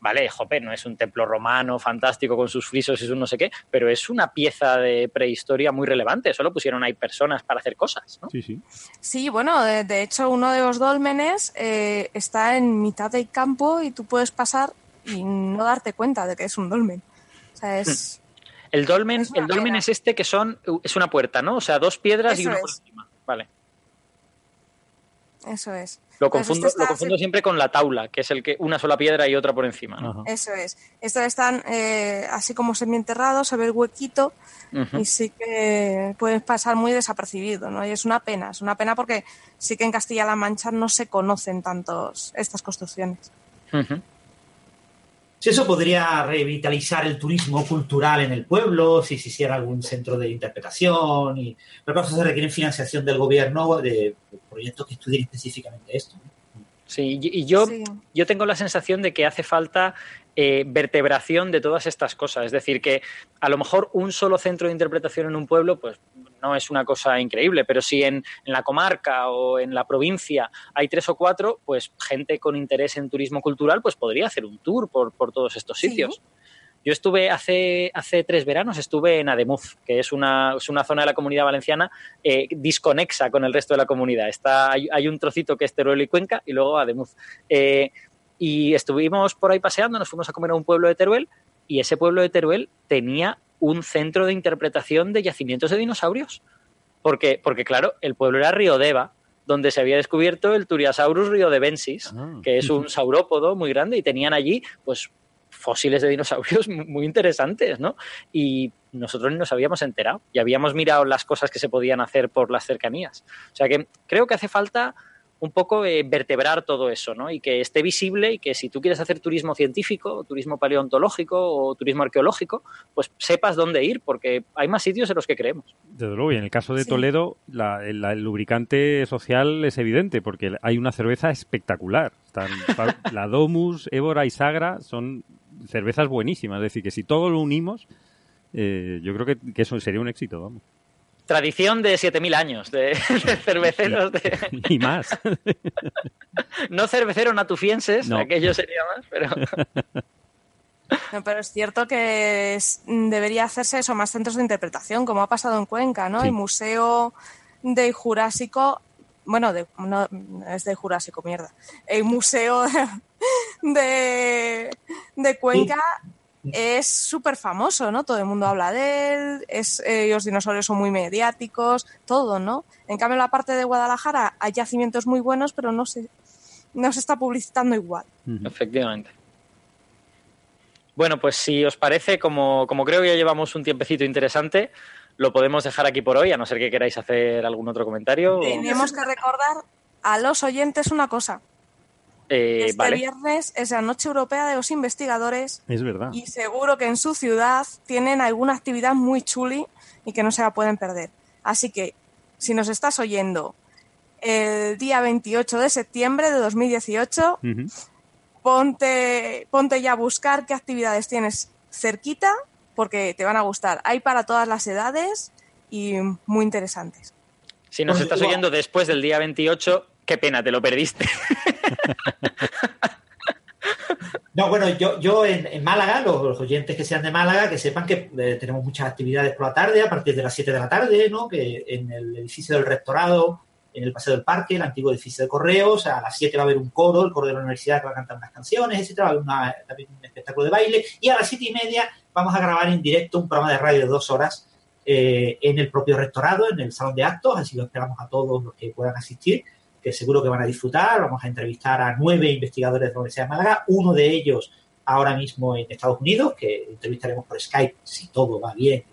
vale, jope, no es un templo romano fantástico con sus frisos y su no sé qué, pero es una pieza de prehistoria muy relevante. Solo pusieron ahí personas para hacer cosas, ¿no? Sí, sí. Sí, bueno, de, hecho uno de los dólmenes eh, está en mitad del campo y tú puedes pasar y no darte cuenta de que es un dolmen. O sea, es... Hmm. El dolmen, el dolmen es este que son, es una puerta, ¿no? O sea, dos piedras y una por encima. Vale. Eso es. Lo confundo, lo confundo siempre con la taula, que es el que una sola piedra y otra por encima. Eso es. Estos están eh, así como semienterrados, se ve el huequito y sí que pueden pasar muy desapercibido, ¿no? Y es una pena, es una pena porque sí que en Castilla-La Mancha no se conocen tantos estas construcciones. Si eso podría revitalizar el turismo cultural en el pueblo, si se hiciera algún centro de interpretación, y pero claro, se requiere financiación del gobierno de, proyectos que estudien específicamente esto. Sí, y yo, yo tengo la sensación de que hace falta eh, vertebración de todas estas cosas. Es decir, que a lo mejor un solo centro de interpretación en un pueblo, pues no es una cosa increíble, pero si en, la comarca o en la provincia hay tres o cuatro, pues gente con interés en turismo cultural, pues podría hacer un tour por, todos estos sitios. Yo estuve hace, hace tres veranos, estuve en Ademuz, que es una, zona de la comunidad valenciana eh, disconexa con el resto de la comunidad. Está, hay, un trocito que es Teruel y Cuenca y luego Ademuz. Eh, y estuvimos por ahí paseando, nos fuimos a comer a un pueblo de Teruel y ese pueblo de Teruel tenía un centro de interpretación de yacimientos de dinosaurios. Porque, porque claro, el pueblo era Río Deva, donde se había descubierto el Turiasaurus riodebensis, ah. que es un saurópodo muy grande, y tenían allí, pues, fósiles de dinosaurios muy interesantes, ¿no? Y nosotros nos habíamos enterado y habíamos mirado las cosas que se podían hacer por las cercanías. O sea que creo que hace falta un poco eh, vertebrar todo eso, ¿no? Y que esté visible y que si tú quieres hacer turismo científico, turismo paleontológico o turismo arqueológico, pues sepas dónde ir, porque hay más sitios en los que creemos. Desde luego, y en el caso de Toledo, el, lubricante social es evidente, porque hay una cerveza espectacular. Están, la Domus, Évora y Sagra son cervezas buenísimas. Es decir, que si todo lo unimos, eh, yo creo que, que eso sería un éxito, vamos tradición de 7.000 años de, cerveceros. De... Y más. no cerveceros natufienses, aquello sería más, pero... No, pero es cierto que debería hacerse eso, más centros de interpretación, como ha pasado en Cuenca, ¿no? El Museo de Jurásico, bueno, de, no, es de Jurásico, mierda. El Museo de, de Cuenca es súper famoso, ¿no? Todo el mundo habla de él, es, eh, los dinosaurios son muy mediáticos, todo, ¿no? En cambio, en la parte de Guadalajara hay yacimientos muy buenos, pero no se, no se está publicitando igual. Efectivamente. Bueno, pues si os parece, como, como creo que ya llevamos un tiempecito interesante, lo podemos dejar aquí por hoy, a no ser que queráis hacer algún otro comentario. Tenemos que recordar a los oyentes una cosa. Eh, este viernes es la Noche Europea de los Investigadores. Es verdad. Y seguro que en su ciudad tienen alguna actividad muy chuli y que no se la pueden perder. Así que, si nos estás oyendo el día 28 de septiembre de 2018, ponte, ponte ya a buscar qué actividades tienes cerquita porque te van a gustar. Hay para todas las edades y muy interesantes. Si nos estás oyendo después del día 28, Qué pena, te lo perdiste. No, bueno, yo, yo en, Málaga, los, oyentes que sean de Málaga, que sepan que eh, tenemos muchas actividades por la tarde, a partir de las 7 de la tarde, ¿no? Que en el edificio del rectorado, en el Paseo del Parque, el antiguo edificio de correos, a las 7 va a haber un coro, el coro de la universidad que va a cantar unas canciones, etcétera, va a haber también un espectáculo de baile, y a las 7 y media vamos a grabar en directo un programa de radio de dos horas eh, en el propio rectorado, en el salón de actos, así lo esperamos a todos los que puedan asistir seguro que van a disfrutar. Vamos a entrevistar a nueve investigadores de la Universidad de Málaga, uno de ellos ahora mismo en Estados Unidos, que entrevistaremos por Skype si todo va bien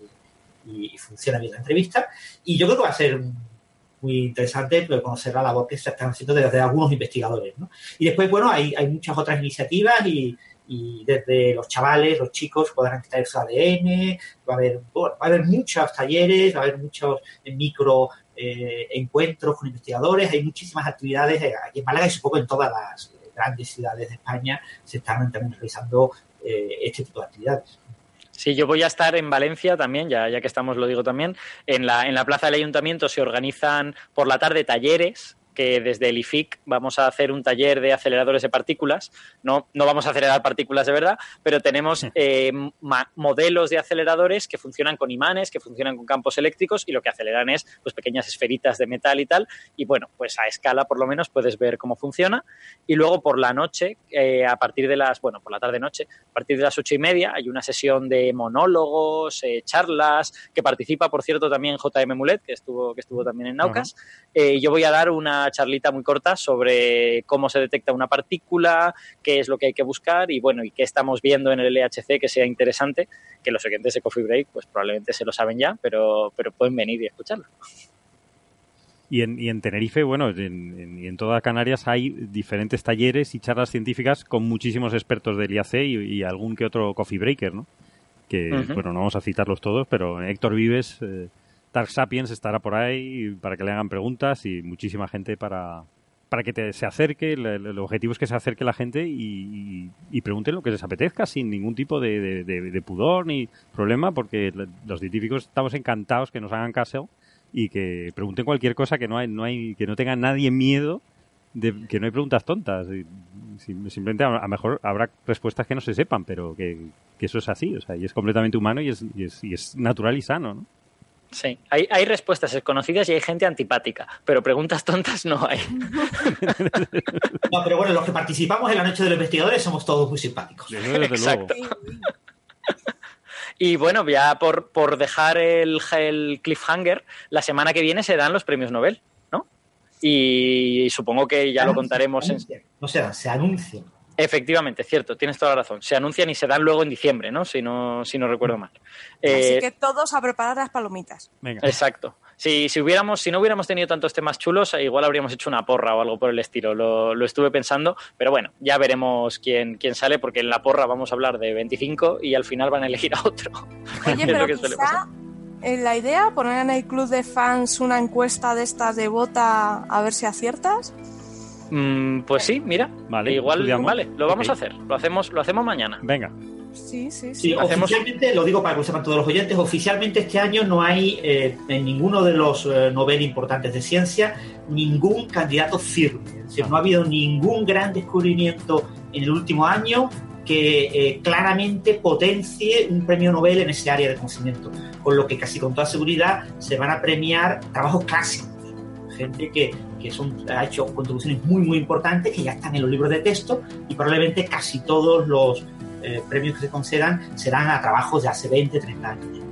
y, funciona bien la entrevista. Y yo creo que va a ser muy interesante conocer la labor que se están haciendo desde algunos investigadores. Y después, bueno, hay, hay muchas otras iniciativas y, desde los chavales, los chicos podrán extraer su ADN, va a haber, va a haber muchos talleres, va a haber muchos micro eh, encuentros con investigadores, hay muchísimas actividades eh, aquí en Málaga y supongo en todas las grandes ciudades de España se están también realizando eh, este tipo de actividades. Sí, yo voy a estar en Valencia también, ya, ya que estamos, lo digo también. En la, en la plaza del ayuntamiento se organizan por la tarde talleres que desde el IFIC vamos a hacer un taller de aceleradores de partículas. No, no vamos a acelerar partículas de verdad, pero tenemos eh, modelos de aceleradores que funcionan con imanes, que funcionan con campos eléctricos y lo que aceleran es pues, pequeñas esferitas de metal y tal. Y bueno, pues a escala por lo menos puedes ver cómo funciona. Y luego por la noche, eh, a partir de las, bueno, por la tarde-noche, a partir de las ocho y media hay una sesión de monólogos, eh, charlas, que participa, por cierto, también JM Mulet, que estuvo, que estuvo también en Naucas. yo voy a dar una charlita muy corta sobre cómo se detecta una partícula, qué es lo que hay que buscar y bueno, y qué estamos viendo en el LHC que sea interesante, que los oyentes de Coffee Break pues probablemente se lo saben ya, pero, pero pueden venir y escucharlo. Y en, y en Tenerife, bueno, en, en, toda Canarias hay diferentes talleres y charlas científicas con muchísimos expertos del IAC y, algún que otro coffee breaker, ¿no? Que, bueno, no vamos a citarlos todos, pero Héctor Vives, eh, Dark Sapiens estará por ahí para que le hagan preguntas y muchísima gente para, para que se acerque. El, objetivo es que se acerque la gente y, pregunten lo que les apetezca sin ningún tipo de, pudor ni problema, porque los científicos estamos encantados que nos hagan caso y que pregunten cualquier cosa que no hay, no hay, que no tenga nadie miedo de que no hay preguntas tontas. Simplemente a lo mejor habrá respuestas que no se sepan, pero que, eso es así, o sea, y es completamente humano y es, y es, y es natural y sano, ¿no? Sí, hay, hay respuestas desconocidas y hay gente antipática, pero preguntas tontas no hay. No, pero bueno, los que participamos en la noche de los investigadores somos todos muy simpáticos. Exacto. Y bueno, ya por, por dejar el, el, cliffhanger, la semana que viene se dan los premios Nobel, ¿no? Y supongo que ya lo contaremos. En... No se dan, se anuncian. Efectivamente, cierto, tienes toda la razón. Se anuncian y se dan luego en diciembre, ¿no? Si no, si no recuerdo mal. Así eh, que todos a preparar las palomitas. Exacto. Si, si, hubiéramos, si no hubiéramos tenido tantos temas chulos, igual habríamos hecho una porra o algo por el estilo. Lo, lo estuve pensando, pero bueno, ya veremos quién, quién sale, porque en la porra vamos a hablar de 25 y al final van a elegir a otro. Oye, pero quizá la idea, poner en el club de fans una encuesta de estas de bota a ver si aciertas. Mm, pues sí, mira. Vale, igual, vale, lo vamos a hacer. Lo hacemos, lo hacemos mañana. Venga. Sí, sí, sí. Oficialmente, lo digo para que lo sepan todos los oyentes, oficialmente este año no hay eh, en ninguno de los eh, Nobel importantes de ciencia ningún candidato firme. Es decir, no ha habido ningún gran descubrimiento en el último año que eh, claramente potencie un premio Nobel en ese área de conocimiento. Con lo que casi con toda seguridad se van a premiar trabajos clásicos. Gente que que son, ha hecho contribuciones muy, muy importantes que ya están en los libros de texto y probablemente casi todos los eh, premios que se concedan serán a trabajos de hace 20, 30 años.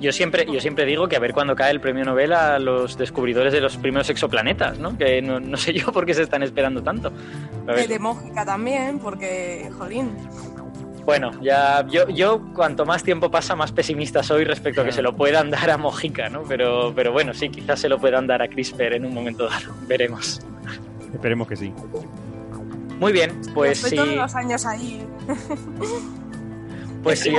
Yo siempre, yo siempre digo que a ver cuándo cae el premio Nobel a los descubridores de los primeros exoplanetas, ¿no? Que no, sé yo por qué se están esperando tanto. De Mójica también, porque, jolín, bueno, ya yo, yo cuanto más tiempo pasa, más pesimista soy respecto a que se lo puedan dar a Mojica, ¿no? Pero, pero bueno, sí, quizás se lo puedan dar a CRISPR en un momento dado. Veremos. Esperemos que sí. Muy bien, pues sí. todos los años ahí. Pues sí.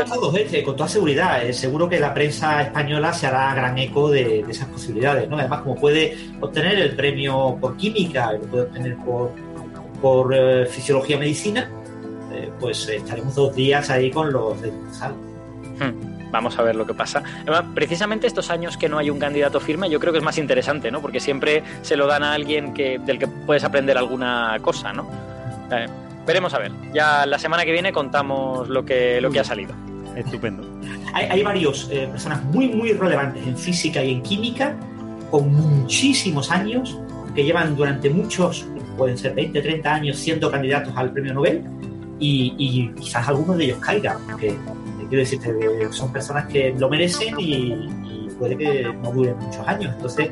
con toda seguridad. Eh, seguro que la prensa española se hará gran eco de, esas posibilidades, ¿no? Además, como puede obtener el premio por química, lo puede obtener por, por eh, fisiología medicina, eh, pues estaremos dos días ahí con los de hmm, Vamos a ver lo que pasa. precisamente estos años que no hay un candidato firme, yo creo que es más interesante, ¿no? Porque siempre se lo dan a alguien que, del que puedes aprender alguna cosa, ¿no? Eh, veremos a ver. Ya la semana que viene contamos lo que, lo que ha salido. Estupendo. Hay, hay varios eh, personas muy, muy relevantes en física y en química, con muchísimos años, que llevan durante muchos, pueden ser 20, 30 años, siendo candidatos al premio Nobel y, quizás algunos de ellos caigan, porque quiero decirte son personas que lo merecen y, puede que no duren muchos años. Entonces,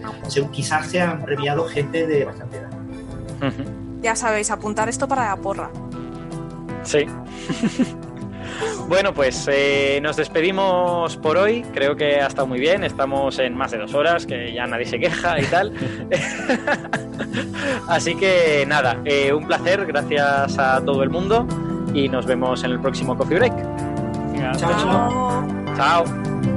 quizás se han premiado gente de bastante edad. Ya sabéis, apuntar esto para la porra. Sí. Bueno, pues eh, nos despedimos por hoy. Creo que ha estado muy bien. Estamos en más de dos horas, que ya nadie se queja y tal. Así que nada, eh, un placer. Gracias a todo el mundo y nos vemos en el próximo Coffee Break. Chao. Chao.